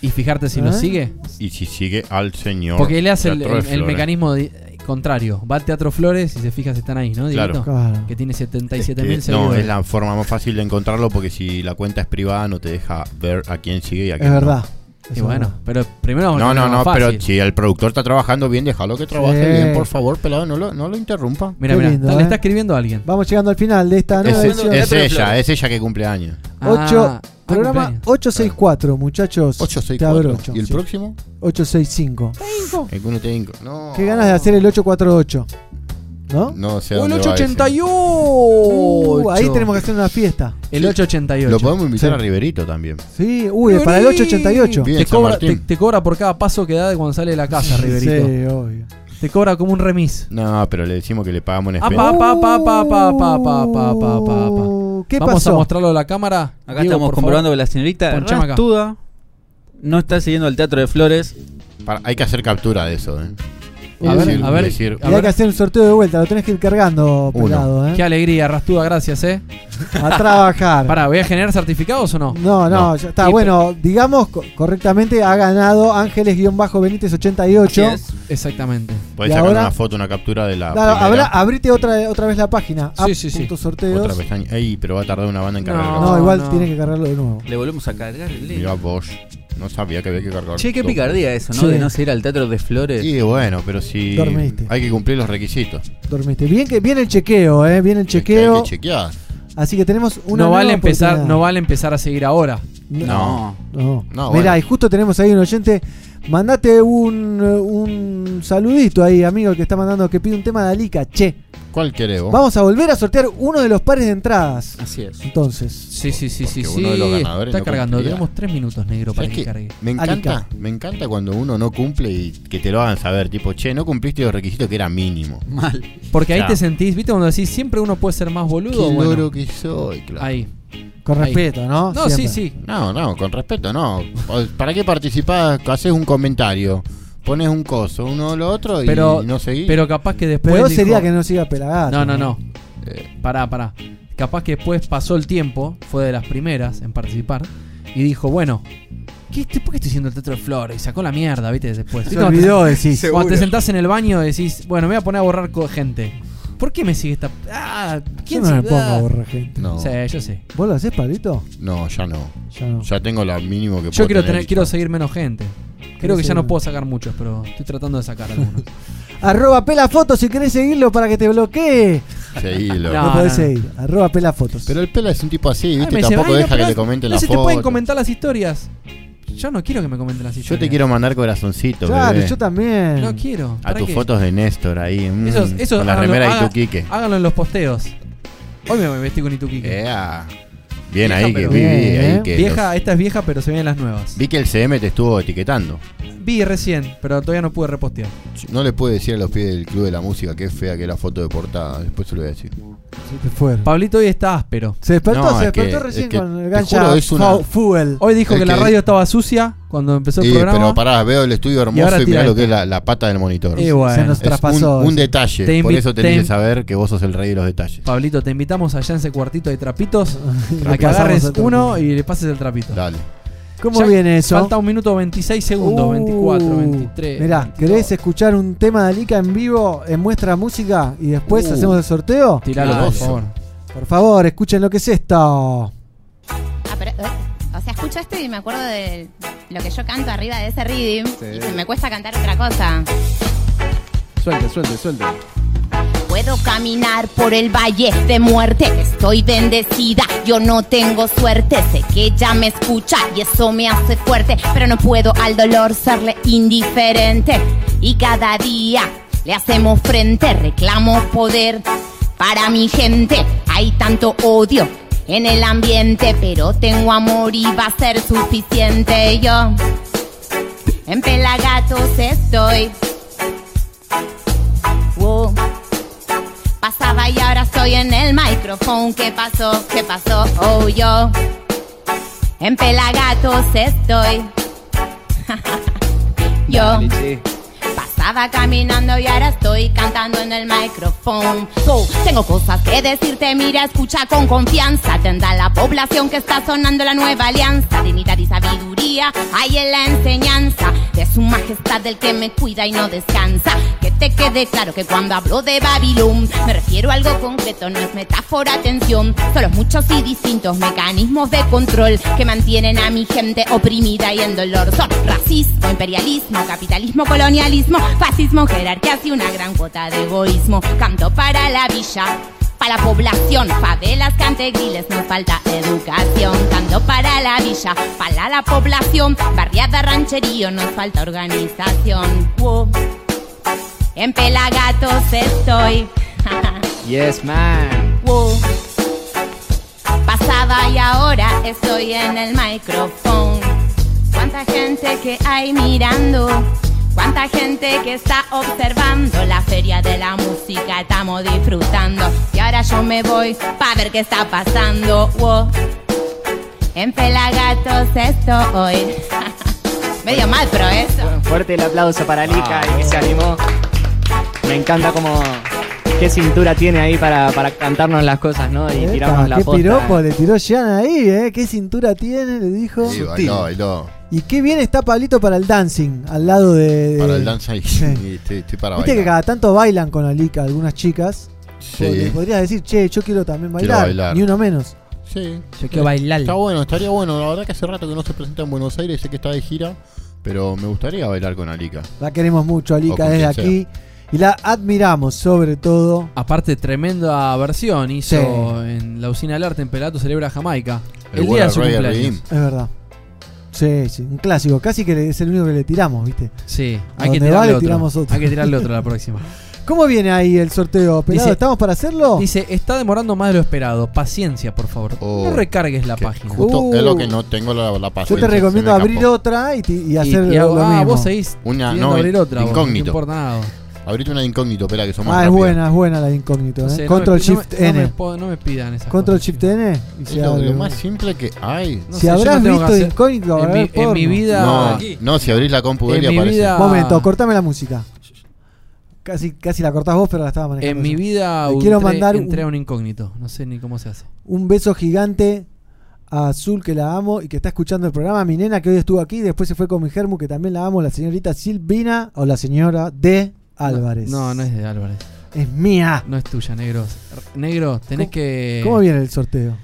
Y fijarte si ¿Eh? lo sigue. Y si sigue al señor. Porque él hace el, mecanismo de- contrario. Va al Teatro Flores y se fija si están ahí, ¿no? Claro. Claro. Que tiene Es 77 que- mil no, seguidores. es la forma más fácil de encontrarlo porque si la cuenta es privada no te deja ver a quién sigue y a Es quién no. verdad. Y bueno, pero primero No, no, es no, pero fácil. si el productor está trabajando bien, déjalo que trabaje Sí. bien, por favor, pelado, no lo, no lo interrumpa. Mira, Qué mira, lindo, le ¿eh? está escribiendo a alguien. Vamos llegando al final de esta nueva Es, edición. es ella, es ella que cumple años. Ocho- Ah, programa cumpleaños. 864, muchachos. Te 864. abrocho, ¿Y el sí. próximo? 865. El que uno te inco- No. Qué ganas de hacer el 848. ¿No? No sé. O el 888. Ahí tenemos que hacer una fiesta. El 888. Lo podemos invitar a Riverito también. Sí, uy, para el 888. Bien, te, cobra, te, cobra por cada paso que da de cuando sale de la casa, Riverito. Sí, obvio. Te cobra como un remis. No, pero le decimos que le pagamos en especie. ¿Qué Vamos a mostrarlo a la cámara. Acá estamos comprobando que la señorita Rastuda no está siguiendo al Teatro de Flores. Hay que hacer captura de eso, ¿eh? A ver, Decir- a ver. decir- Y hay que hacer un sorteo de vuelta, lo tenés que ir cargando, pelado, ¿eh? Qué alegría, Rastuda, gracias, eh. A trabajar. Pará, ¿voy a generar certificados o no? No, no, No. ya está. Y- bueno, digamos co- correctamente, ha ganado Ángeles-Benítez 88. Así es. Exactamente. Podés Y sacar ahora- una foto, una captura de la. Claro, habrá, abrite otra, otra vez la página. Sí, sí, sí. Sorteos. Otra pestaña. Ey, pero va a tardar una banda en cargar. No. No, igual no. tiene que cargarlo de nuevo. Le volvemos a cargar el link. Mira vos. No sabía que había que cargar. Che, qué todo. picardía eso, ¿no? Sí. De no seguir al Teatro de Flores. Sí, bueno, pero si. Dormiste. Hay que cumplir los requisitos. Dormiste. Bien que viene el chequeo, ¿eh? Viene el chequeo. Hay que chequear. Así que tenemos una no vale empezar, no vale empezar a seguir ahora. No. No. No, Mirá, bueno. y justo tenemos ahí un oyente. Mandate un, un saludito ahí, amigo, que está mandando que pide un tema de Alica. Che. ¿Cuál querés vos? Vamos a volver a sortear uno de los pares de entradas. Así es. Entonces. Sí, sí, sí, sí. Uno de los ganadores Está no cargando. cumplía. Tenemos tres minutos, negro, para ¿Sabes que cargue. Me encanta, me encanta cuando uno no cumple y que te lo hagan saber, tipo, che, no cumpliste los requisitos que era mínimo. Mal. Porque ahí te sentís, ¿viste? Cuando decís siempre uno puede ser más boludo. Qué bueno, loro que soy, claro. Ahí. Con Ahí. respeto, ¿no? No, sí, Siempre. sí. No, no, con respeto, no. ¿Para qué participás? Haces un comentario, pones un coso, uno o lo otro y Pero, no seguís. pero capaz que después. Peor dijo- sería que no siga pelagato. No, no, no. Eh, pará, pará. Capaz que después pasó el tiempo, fue de las primeras en participar, y dijo, bueno, ¿qué, estoy- ¿por qué estoy haciendo el Teatro de Flores? Y sacó la mierda, ¿viste? Después. Se ¿Viste cuando olvidó, te, decís. Cuando te sentás en el baño decís, bueno, me voy a poner a borrar co- gente. ¿Por qué me sigue esta.? Ah, ¿quién Yo no me se- pongo ah. a borrar gente. No. Sí, yo sé. ¿Vos lo hacés, Pablito? No, ya no. Ya no. Ya tengo lo mínimo que Yo puedo quiero, tener tener, quiero seguir menos gente. Creo ¿Querés que ya no puedo sacar muchos, pero estoy tratando de sacar algunos. Arroba pela fotos si querés seguirlo para que te bloquee. Seguilo. No, No, podés no. seguir. Arroba pela fotos. Pero el pela es un tipo así, Ay, ¿viste? me dice, Tampoco "Ay, no, deja que pero le comenten no la se te pueden comentar las historias. Yo no quiero que me comenten las Yo historias. te quiero mandar corazoncito, Claro, bebé. yo también. No quiero. A ¿Para tus qué? fotos de Néstor ahí. mm, Esos, esos con la háganlo- remera de haga- Ituquique. Háganlo en los posteos. Hoy me vestí con Ituquique. Ea. Bien Vieja, ahí que vi, Bien, ahí ¿eh? que Vieja, esta es vieja, pero se ven las nuevas. vi que el CM te estuvo etiquetando. Vi recién, pero todavía no pude repostear. No le puede decir a los pies del Club de la Música que es fea que la foto de portada. Después se lo voy a decir. Se. Pablito hoy está áspero. Se despertó, No, se que- despertó recién es que, con el gancha juro, es una- fu- fuel. Hoy dijo Es que, la radio estaba sucia cuando empezó el Sí, programa. pero pará, veo el estudio hermoso y, tira mirá lo esto. que es la, la pata del monitor. Y bueno. Se nos traspasó. un, detalle. Te Por eso tenés te que saber que vos sos el rey de los detalles. Pablito, te invitamos allá en ese cuartito de trapitos a que agarres uno y le pases el trapito. Dale. ¿Cómo Ya viene eso? Falta un minuto 26 segundos, Uh, 24, 23. Mirá, 22. ¿querés escuchar un tema de Alica en vivo en muestra música y después Uh. hacemos el sorteo? Tiralo, por Dale. favor. Por favor, escuchen lo que es esto. Ah, pero, eh, o sea, escucho esto y me acuerdo de lo que yo canto arriba de ese rhythm y se me cuesta cantar otra cosa. Suelte, suelte, suelte. Puedo caminar por el valle de muerte, estoy bendecida, yo no tengo suerte, sé que ella me escucha y eso me hace fuerte, pero no puedo al dolor serle indiferente y cada día le hacemos frente, reclamo poder para mi gente, hay tanto odio en el ambiente, pero tengo amor y va a ser suficiente yo. En Pelagatos estoy. Wow. Pasaba y ahora estoy en el micrófono. ¿Qué pasó? ¿Qué pasó? Oh, yo. En Pelagatos estoy. yo. Pasaba caminando y ahora estoy cantando en el micrófono. So, tengo cosas que decirte, mira, escucha con confianza. Atenda a la población que está sonando la nueva alianza. Dignidad y sabiduría hay en la enseñanza de su majestad el que me cuida y no descansa. Que te quede claro que cuando hablo de Babilón me refiero a algo concreto, no es metáfora, atención. Son los muchos y distintos mecanismos de control que mantienen a mi gente oprimida y en dolor. Son racismo, imperialismo, capitalismo, colonialismo, fascismo, jerarquías y una gran cuota de egoísmo. Canto para la villa. Para la población, favelas, cantegriles, nos falta educación. Canto para la villa, para la población, barriada, rancherío, nos falta organización. Wow. En Pelagatos estoy. Yes, man. Wow. Pasaba y ahora estoy en el micrófono. Cuánta gente que hay mirando. Cuánta gente que está observando la feria de la música, estamos disfrutando. Y ahora yo me voy para ver qué está pasando. Wow. En Pelagatos estoy. Medio mal, pero eso. Fuerte el aplauso para Lika y que se animó. Me encanta como qué cintura tiene ahí para, para cantarnos las cosas, ¿no? Y tirarnos la qué posta. piropo le tiró Jean ahí, ¿eh? ¿Qué cintura tiene? Le dijo. Sí, bailó, bailó. Y qué bien está Pablito para el dancing, al lado de. de- Para el dance ahí. Sí. Y Estoy, estoy para Viste que bailar. cada tanto bailan con Alica algunas chicas. Sí. Podrías decir, che, yo quiero también Quiero bailar. bailar. Ni uno menos. Sí. Yo quiero bailar. Está bueno, estaría bueno. La verdad que hace rato que no se presenta en Buenos Aires, sé que está de gira, pero me gustaría bailar con Alica. La queremos mucho, Alica, desde aquí. Y la admiramos, sobre todo. Aparte, tremenda versión hizo Sí. en la usina del arte en Pelato Celebra Jamaica. El El, día de su cumpleaños. Es verdad. Sí, sí, un clásico. Casi que es el único que le tiramos, ¿viste? Sí, A hay que va, tirarle le otro. tiramos otro. Hay que tirarle otro la próxima. ¿Cómo viene ahí el sorteo? Dice- ¿Estamos para hacerlo? Dice, está demorando más de lo esperado. Paciencia, por favor. Oh, no recargues la página. Justo es lo que no tengo la, la Yo paciencia. te recomiendo abrir otra y, ti- y hacer y hago- lo ah, mismo. vos seguís Una, no, abrir otra. vos, incógnito. No Abrite una de incógnito, espera, que somos Ah, es buena, es buena la de incógnito. No ¿eh? no Control me- no me- Shift no me N. no me pidan esas Control cosas, Shift N. y Es se lo, abre. lo más simple que hay. No si sé, habrás visto de incógnito, en habrá mi- en mi vida- No, no, si abrís la compu de él aparece. vida- Momento, cortame la música. Casi, casi la cortás vos, pero la estaba manejando. En mi vida Le quiero entré, mandar entré a un, incógnito. No sé ni cómo se hace. un beso gigante a Azul, que la amo y que está escuchando el programa. Mi nena, que hoy estuvo aquí. Después se fue con mi germu, que también la amo. La señorita Silvina o la señora de Álvarez. No, no es de Álvarez. Es mía. No es tuya, negro. Negro, tenés ¿Cómo- que. ¿Cómo viene el sorteo?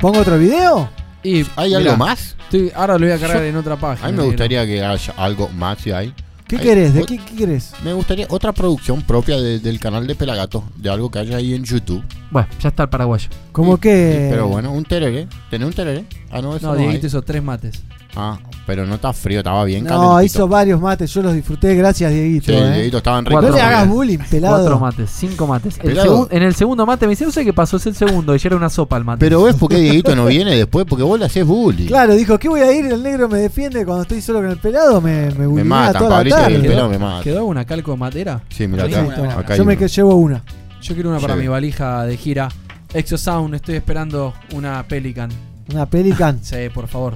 ¿Pongo otro video? Y, ¿Hay mirá, algo más? estoy- ahora lo voy a cargar Yo- en otra página. A mí me negro. gustaría que haya algo más si hay. ¿Qué Hay- querés? ¿De o- qué, qué querés? Me gustaría otra producción propia de- del canal de Pelagato, de algo que haya ahí en YouTube. Bueno, ya está el paraguayo. ¿Cómo que? Pero bueno, un tereré. ¿Tenés un tereré? Ah, no, eso No, no, hay. hizo tres mates. Ah, pero no está frío, estaba bien No, calentito. hizo varios mates. Yo los disfruté. Gracias, Dieguito. Sí, eh. Dieguito, estaban No ricos. le hagas bullying, pelado. Cuatro mates, cinco mates. El Pelado. segun- en el segundo mate me dice, no sé qué pasó, es el segundo. Y ya era una sopa el mate. Pero ves por qué Dieguito no viene después, porque vos le haces bullying. Claro, dijo, ¿qué voy a ir? El negro me defiende cuando estoy solo con el pelado. Me, me, bullyinea matan, toda la Pablito, tarde. el ¿Quedó, pelado me mata. ¿Quedó una calco de madera? Sí, mira acá. acá Yo me uno. que llevo una. Yo quiero una para Sí. mi valija de gira. Exo Sound, estoy esperando una Pelican. Una Pelican. Sí, por favor.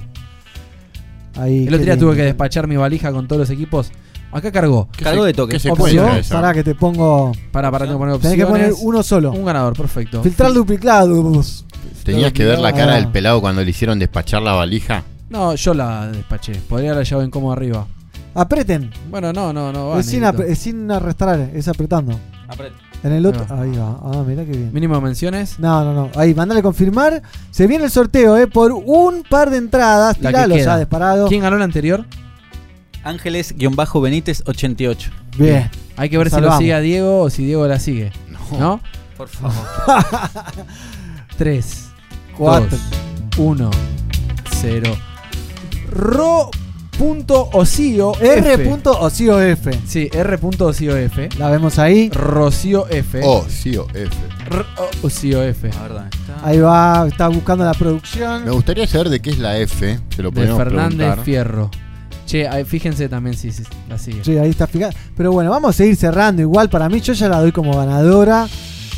Ahí, El otro día lindo. tuve que despachar mi valija con todos los equipos. Acá cargó. ¿Qué Cargó de toque. se Opción? Pará que te pongo. Para, para, tengo que poner Tenés que poner opciones. uno solo. Un ganador, perfecto. Filtrar duplicados. Tenías que ver la cara Ah. del pelado cuando le hicieron despachar la valija. No, yo la despaché. Podría haberla llevado incómodo arriba. Apreten. Bueno, no, no, no. va, es, sin es sin arrastrar, es apretando. Apret. En el otro. Ahí va. Ah, mirá qué bien. Mínimo menciones. No, no, no. Ahí, mandale confirmar. Se viene el sorteo, ¿eh? Por un par de entradas. La que Tiralo queda. ya disparado. ¿Quién ganó el anterior? Ángeles-Benítez 88. Bien. Hay que ver si Salvamos. lo sigue a Diego o si Diego la sigue. ¿No? Por favor. 3, Cuatro. 1, 0. Ro.ocio R.ocio F. Sí, R.ocio F. La vemos ahí. Rocío F. Oh, sí, o F. R- o- Ocio F. La verdad. Está... Ahí va. Está buscando la producción. Me gustaría saber de qué es la F. Se lo De podemos Fernández preguntar. Fierro. Che, ahí, fíjense también si si la sigue. Sí, ahí está fijado. Pero bueno, vamos a seguir cerrando. Igual para mí, yo ya la doy como ganadora.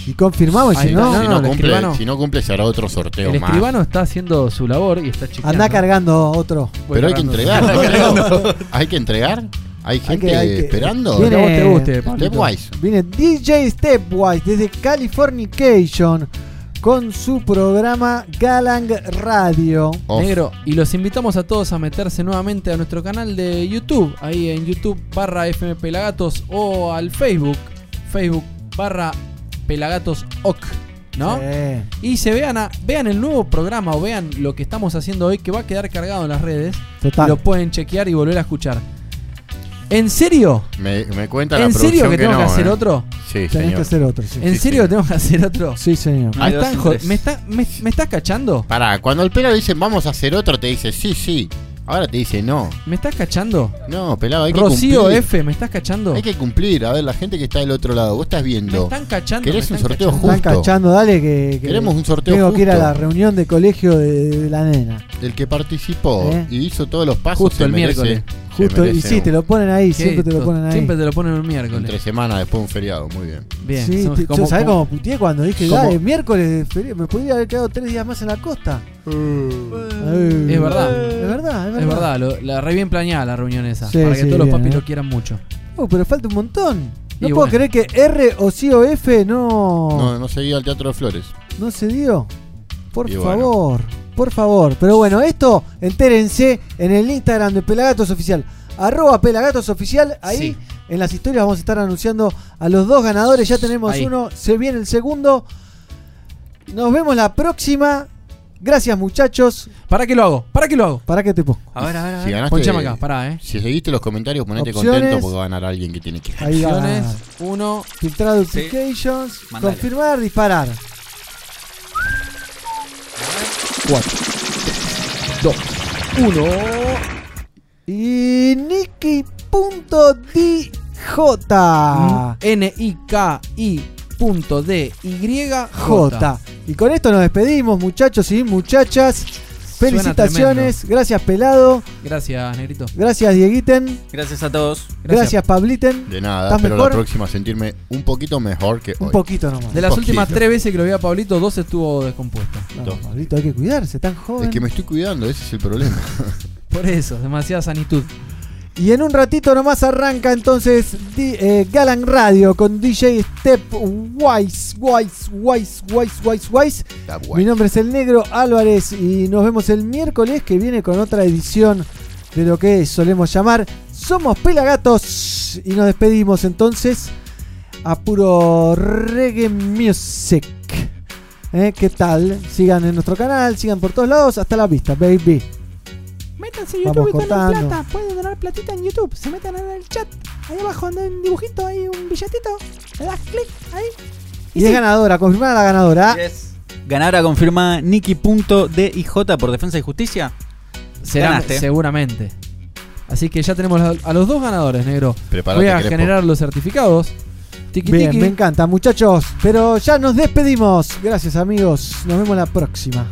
Y confirmamos. Ahí si no, si, no, no el cumple, escribano- si no cumple, se hará otro sorteo El más. escribano está haciendo su labor y está chequeando. anda cargando otro. Voy Pero hay que entregar. ¿no? hay que entregar. Hay gente que- hay que- esperando. Viene- vos te guste. Stepwise. Viene DJ Stepwise desde Californication con su programa Galang Radio. Off. Negro, y los invitamos a todos a meterse nuevamente a nuestro canal de YouTube, ahí en YouTube barra FM Pelagatos o al Facebook, Facebook barra Pelagatos OC, ¿no? Sí. Y se vean, a- vean el nuevo programa o vean lo que estamos haciendo hoy que va a quedar cargado en las redes. Total. Lo pueden chequear y volver a escuchar. ¿En serio? Me, me cuenta la ¿En serio que tengo que no, hacer ¿eh? otro? Sí, Tenés señor. que hacer otro, sí. ¿En Sí, serio sí. tengo que hacer otro? Sí, señor. ¿Me, están me está- me- me estás cachando? Pará, cuando el pelo dice vamos a hacer otro, te dice sí, sí. Ahora te dice no. ¿Me estás cachando? No, pelado, hay que Rocío cumplir. F, ¿me estás cachando? Hay que cumplir. A ver, la gente que está del otro lado, vos estás Me viendo. están cachando. ¿Querés me un están sorteo cachando. Están justo? cachando, dale que, que Queremos un sorteo Tengo que ir a justo. la reunión de colegio de, de la nena. El que participó ¿Eh? y hizo todos los pasos Justo se el merece- miércoles. Se Justo, y sí, un- te lo ponen ahí, siempre te lo ponen ahí. Siempre te lo ponen el miércoles. Entre semana después de un feriado, muy bien. Bien. Sí, te- como- ¿sabés como- cómo puteé cuando dije, como- dale, miércoles, feriado, me podría haber quedado tres días más en la costa? Es verdad. Es verdad, es verdad. Es verdad, lo- la re bien planeada la reunión esa. Sí, para que sí, todos los papis eh. lo quieran mucho. Oh, pero falta un montón. No Y puedo bueno. creer que R o C o F no, No, no seguía al Teatro de Flores. no se dio. Por Y bueno. favor, por favor. Pero bueno, esto entérense en el Instagram de Pelagatos Oficial. Arroba Pelagatos Oficial. Ahí Sí. en las historias vamos a estar anunciando a los dos ganadores. Ya tenemos Ahí. uno, se viene el segundo. Nos vemos la próxima. Gracias muchachos. ¿Para qué lo hago? ¿Para qué lo hago? ¿Para qué te pongo? A ver, a ver, a Si ver. ganaste, Ponchame acá, pará, eh. Si seguiste los comentarios, ponete Opciones. contento porque va a ganar alguien que tiene que ganar. Ahí va. Opciones, uno. Filtrar duplications. Confirmar, disparar. 4, 2, 1. Y Nicky.dj. N-I-K-I.D-Y-J. Y con esto nos despedimos, muchachos y muchachas. Felicitaciones. Gracias, Pelado. Gracias, Negrito. Gracias, Dieguiten. Gracias a todos. Gracias, Pabliten. De nada, ¿Estás espero mejor? la próxima sentirme un poquito mejor que Un hoy. poquito nomás. De las Un últimas tres veces que lo vi a Pablito, dos estuvo descompuesto. No, Pablito, hay que cuidarse, tan joven. Es que me estoy cuidando, ese es el problema. Por eso, demasiada sanitud. Y en un ratito nomás arranca entonces eh, Galan Radio con DJ Step Wise, Wise, Wise, Wise, Wise, Wise. Mi nombre es el Negro Álvarez y nos vemos el miércoles que viene con otra edición de lo que solemos llamar Somos Pelagatos. Y nos despedimos entonces a puro reggae music. ¿Eh? ¿Qué tal? Sigan en nuestro canal, sigan por todos lados. Hasta la vista, baby. Métanse a Vamos YouTube y donen cortando. plata. Pueden donar platita en YouTube. Se meten en el chat. Ahí abajo anda un dibujito, ahí un billetito. Le das clic ahí. Y es ganadora, confirmada la ganadora. Ganadora confirma Nicky.dij por Defensa y Justicia. Será Ganaste. seguramente. Así que ya tenemos a a los dos ganadores, negro. Preparate, Voy a Crespo. generar los certificados. Tiki Bien, tiki. me encanta, muchachos. Pero ya nos despedimos. Gracias, amigos. Nos vemos la próxima.